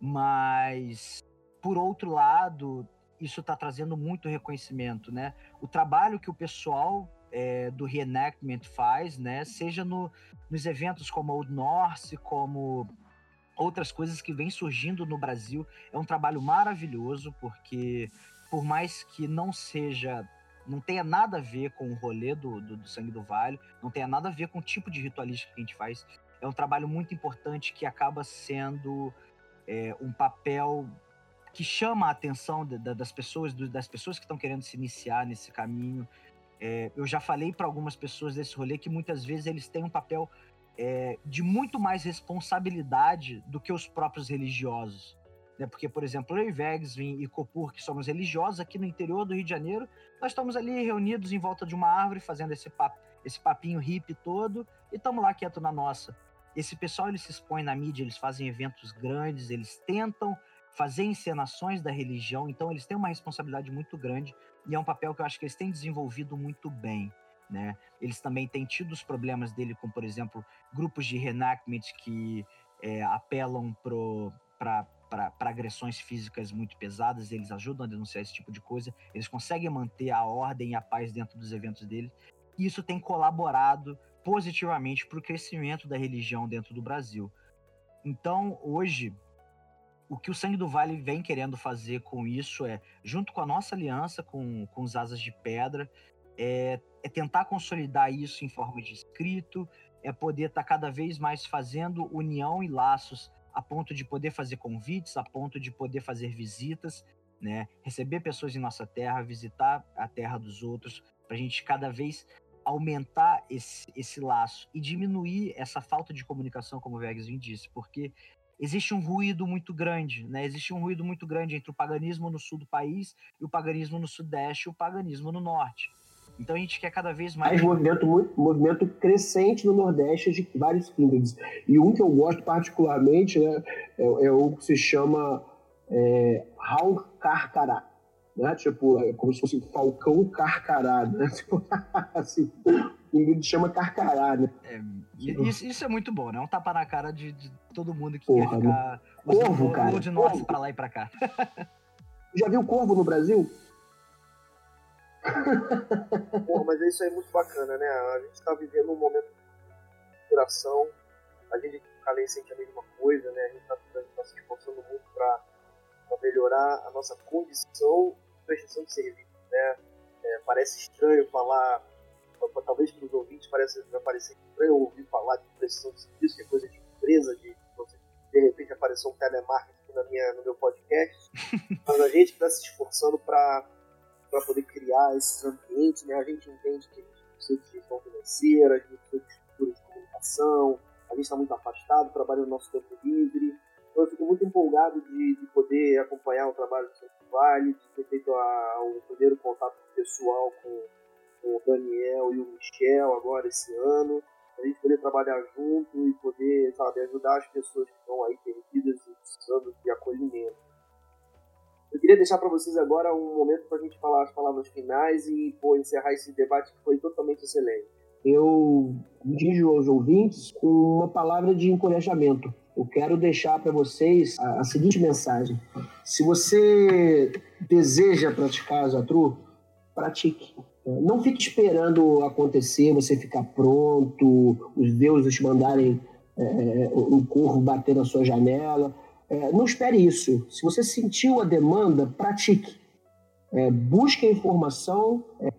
mas por outro lado, isso está trazendo muito reconhecimento, né? O trabalho que o pessoal é, do reenactment faz, né? Seja no, nos eventos como Old North, como outras coisas que vêm surgindo no Brasil, é um trabalho maravilhoso, porque por mais que não seja não tenha nada a ver com o rolê do, do, do, Sangue do Vale, não tenha nada a ver com o tipo de ritualística que a gente faz. É um trabalho muito importante que acaba sendo é, um papel que chama a atenção de, de, das pessoas, das pessoas que estão querendo se iniciar nesse caminho. É, eu já falei para algumas pessoas desse rolê que muitas vezes eles têm um papel é, de muito mais responsabilidade do que os próprios religiosos. Né? Porque, por exemplo, eu e Vegsvin e Copur, que somos religiosos aqui no interior do Rio de Janeiro, nós estamos ali reunidos em volta de uma árvore, fazendo esse, papo, esse papinho hippie todo, e estamos lá quieto na nossa. esse pessoal ele se expõe na mídia, eles fazem eventos grandes, eles tentam fazer encenações da religião, então eles têm uma responsabilidade muito grande e é um papel que eu acho que eles têm desenvolvido muito bem. Né? Eles também têm tido os problemas dele com, por exemplo, grupos de reenactment que é, apelam para agressões físicas muito pesadas, eles ajudam a denunciar esse tipo de coisa, eles conseguem manter a ordem e a paz dentro dos eventos deles, e isso tem colaborado positivamente para o crescimento da religião dentro do Brasil. Então, hoje, o que o Sangue do Vale vem querendo fazer com isso é, junto com a nossa aliança com, com os Asas de Pedra, é, é tentar consolidar isso em forma de escrito, é poder estar tá cada vez mais fazendo união e laços a ponto de poder fazer convites, a ponto de poder fazer visitas, né? Receber pessoas em nossa terra, visitar a terra dos outros, para a gente cada vez aumentar esse, esse laço e diminuir essa falta de comunicação, como o Vegasvin disse, porque existe um ruído muito grande, né? Existe um ruído muito grande entre o paganismo no sul do país e o paganismo no sudeste e o paganismo no norte. Então a gente quer cada vez mais. Mais movimento, muito, movimento crescente no Nordeste de vários kindreds. E um que eu gosto particularmente né, é, é o que se chama é, Raul Carcará. Né? Tipo, é como se fosse Falcão Carcará. Né? Tipo, assim, o chama Carcará, né? É, isso, isso, é muito bom, né? Um tapa na cara de, de todo mundo que Porra, quer ficar corvo, cara, de norte pra lá e pra cá. Já viu corvo no Brasil? Pô, mas isso aí é muito bacana, né? A gente está vivendo um momento de curação, a gente Calei sente a mesma coisa, né? A gente está tá se esforçando muito para melhorar a nossa condição prestação de serviço, né? É, parece estranho falar, talvez para os ouvintes pareça, vai parecer estranho ouvir falar de prestação de serviço, que é coisa de empresa, de de repente apareceu um telemarketing na minha, no meu podcast, mas a gente está se esforçando para para poder criar esses ambientes, né? A gente entende que a gente precisa de gestão financeira, a gente precisa de estrutura de comunicação, a gente está muito afastado, trabalha no nosso tempo livre. Então eu fico muito empolgado de, de poder acompanhar o trabalho do Centro Vale, de ter feito a, o primeiro contato pessoal com, com o Daniel e o Michel agora esse ano, a gente poder trabalhar junto e poder, sabe, ajudar as pessoas que estão aí perdidas e precisando de acolhimento. Eu queria deixar para vocês agora um momento para a gente falar as palavras finais e pô, encerrar esse debate que foi totalmente excelente. Eu dirijo aos ouvintes uma palavra de encorajamento. Eu quero deixar para vocês a, a, seguinte mensagem: se você deseja praticar Zatru, pratique. Não fique esperando acontecer, você ficar pronto, os deuses te mandarem é, um corvo bater na sua janela. É, não espere isso. Se você sentiu a demanda, pratique. É, busque a informação, é,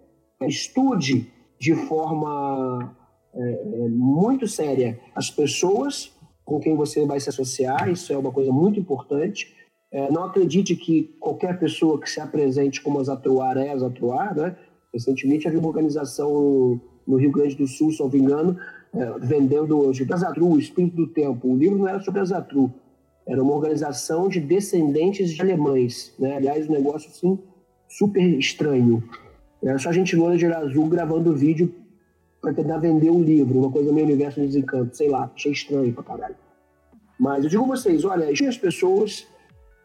estude de forma é, é, muito séria as pessoas com quem você vai se associar, isso é uma coisa muito importante. É, não acredite que qualquer pessoa que se apresente como Azatruar é Azatruar, né? Recentemente havia uma organização no Rio Grande do Sul, se não me engano, vendendo hoje Azatru, o Espírito do Tempo. O livro não era sobre Azatru, era uma organização de descendentes de alemães. Né? Aliás, um negócio assim, super estranho. Era só gente loira de azul gravando vídeo para tentar vender um livro, uma coisa meio universo de desencanto, sei lá, achei estranho pra caralho. Mas eu digo a vocês, olha, as pessoas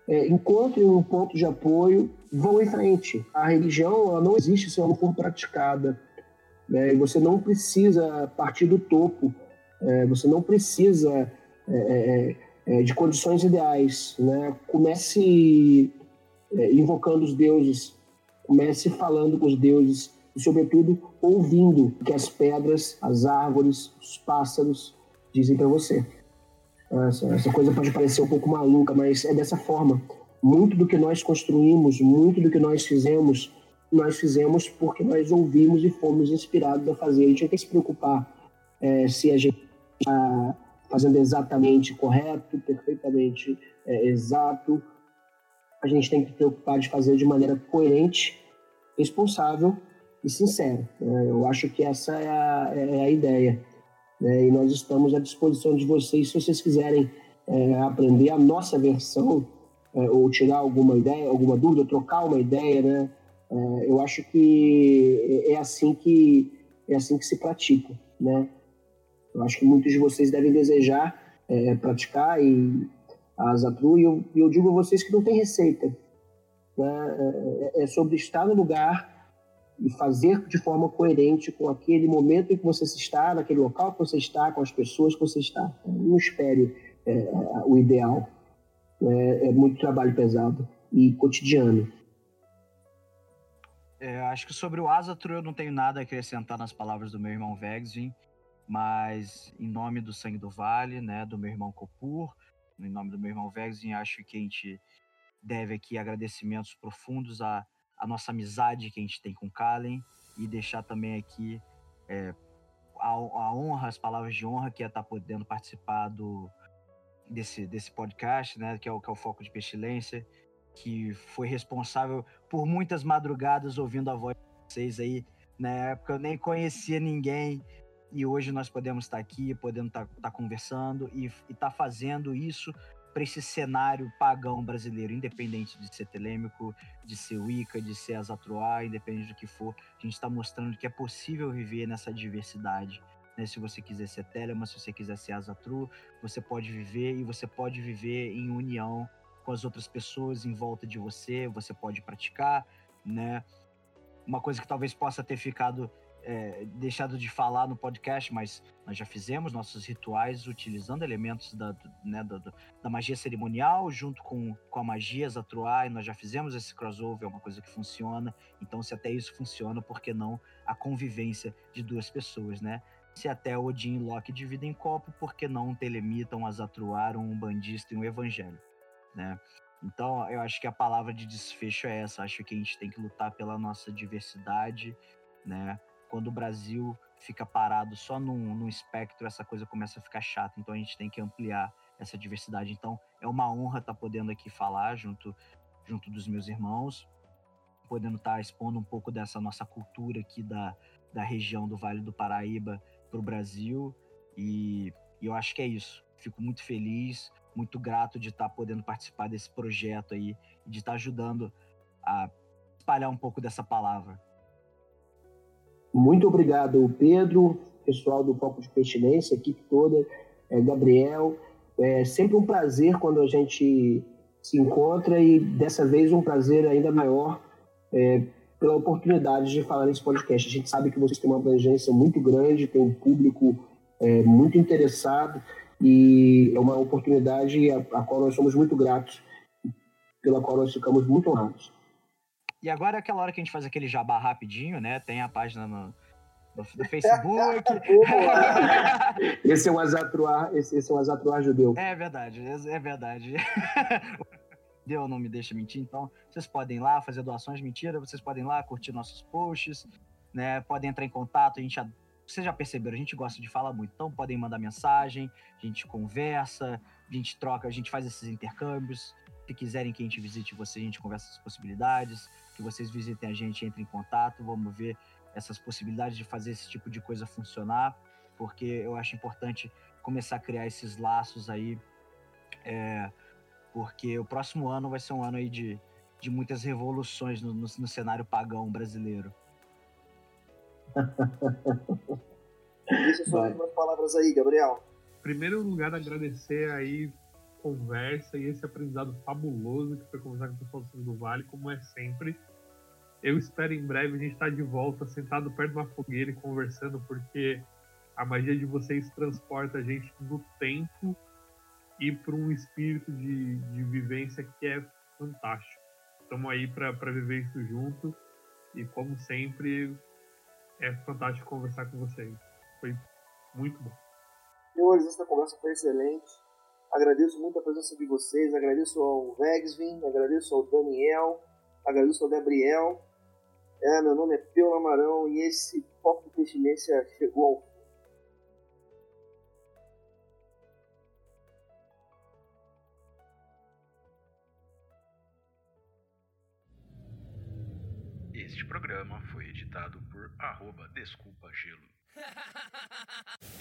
é, encontrem um ponto de apoio, vão em frente. A religião ela não existe se ela não for praticada. Né? você não precisa partir do topo, é, você não precisa é, é, é é, de condições ideais. Né? Comece invocando os deuses, comece falando com os deuses e, sobretudo, ouvindo o que as pedras, as árvores, os pássaros dizem para você. Essa, essa coisa pode parecer um pouco maluca, mas é dessa forma. Muito do que nós construímos, muito do que nós fizemos, nós fizemos porque nós ouvimos e fomos inspirados a fazer. A gente não tem que se preocupar é, se a gente está fazendo exatamente correto, perfeitamente é, exato. A gente tem que se preocupar de fazer de maneira coerente, responsável e sincera. Né? Eu acho que essa é a, é a ideia. Né? E nós estamos à disposição de vocês se vocês quiserem é, aprender a nossa versão é, ou tirar alguma ideia, alguma dúvida, trocar uma ideia, né? É, eu acho que é assim que é assim que se pratica, né? Eu acho que muitos de vocês devem desejar é, praticar e a Zatru, e eu, eu, digo a vocês que não tem receita. Né? É, é sobre estar no lugar e fazer de forma coerente com aquele momento em que você está, naquele local que você está, com as pessoas que você está. Não espere é, o ideal. É, é, muito trabalho pesado e cotidiano. É, acho que sobre o Asatru eu não tenho nada a acrescentar nas palavras do meu irmão Vexvin, mas em nome do Sangue do Vale, né, do meu irmão Kopur, em nome do meu irmão Vexvin, acho que a gente deve aqui agradecimentos profundos à, à nossa amizade que a gente tem com Kalen e deixar também aqui é, a, a honra, as palavras de honra que é estar podendo participar do, desse, desse podcast, né, que é, o, que é o Foco de Pestilência, que foi responsável por muitas madrugadas ouvindo a voz de vocês aí. Na época eu nem conhecia ninguém e hoje nós podemos estar aqui, podemos estar, estar conversando e estar fazendo isso para esse cenário pagão brasileiro, independente de ser telêmico, de ser Wicca, de ser Azatruá, independente do que for, a gente está mostrando que é possível viver nessa diversidade né? Se você quiser ser Telema, se você quiser ser Azatru, você pode viver e você pode viver em união com as outras pessoas em volta de você, você pode praticar, né? Uma coisa que talvez possa ter ficado é, deixado de falar no podcast, mas nós já fizemos nossos rituais utilizando elementos da, né, da, da, magia cerimonial junto com, com a magia Zatruá, e nós já fizemos esse crossover, é uma coisa que funciona. Então, se até isso funciona, por que não a convivência de duas pessoas, né? Se até Odin e Loki dividem copo, por que não telemitam, azatruar um bandista e um evangelho, né? Então, eu acho que a palavra de desfecho é essa. Acho que a gente tem que lutar pela nossa diversidade, né? Quando o Brasil fica parado só num, num espectro, essa coisa começa a ficar chata. Então, a gente tem que ampliar essa diversidade. Então, é uma honra estar tá podendo aqui falar junto, junto dos meus irmãos, podendo estar tá expondo um pouco dessa nossa cultura aqui da, da região do Vale do Paraíba para o Brasil e, e, eu acho que é isso. Fico muito feliz, muito grato de estar tá podendo participar desse projeto aí de estar tá ajudando a espalhar um pouco dessa palavra. Muito obrigado, Pedro, pessoal do Foco de Pestilência, equipe toda, é, Gabriel. É sempre um prazer quando a gente se encontra e dessa vez um prazer ainda maior é, pela oportunidade de falar nesse podcast. A gente sabe que vocês têm uma abrangência muito grande, tem um público é, muito interessado e é uma oportunidade a, a, qual nós somos muito gratos, pela qual nós ficamos muito honrados. E agora é aquela hora que a gente faz aquele jabá rapidinho, né? Tem a página no, no, no Facebook. esse é um azatruar, esse, esse é um azatruar judeu. É verdade, é verdade. Deus não me deixa mentir, então vocês podem ir lá fazer doações, mentira, vocês podem ir lá curtir nossos posts, né? Podem entrar em contato, a gente vocês já perceberam, a gente gosta de falar muito, então podem mandar mensagem, a gente conversa, a gente troca, a gente faz esses intercâmbios. Se quiserem que a gente visite vocês, a gente conversa as possibilidades, que vocês visitem a gente, entrem em contato, vamos ver essas possibilidades de fazer esse tipo de coisa funcionar, porque eu acho importante começar a criar esses laços aí. É, porque o próximo ano vai ser um ano aí de, de muitas revoluções no, no, no cenário pagão brasileiro. Deixa suas umas palavras aí, Gabriel. Em primeiro lugar, agradecer aí conversa e esse aprendizado fabuloso que foi conversar com o pessoal do do Vale, como é sempre. Eu espero em breve a gente estar de volta, sentado perto de uma fogueira e conversando, porque a magia de vocês transporta a gente no tempo e para um espírito de, de vivência que é fantástico. Estamos aí para viver isso junto e, como sempre, é fantástico conversar com vocês. Foi muito bom. Senhores, essa conversa foi excelente. Agradeço muito a presença de vocês, agradeço ao Vegsvin, agradeço ao Daniel, agradeço ao Gabriel. É, meu nome é Peu Lamarão e esse de Pestilência chegou ao Este programa foi editado por arroba Desculpa Gelo.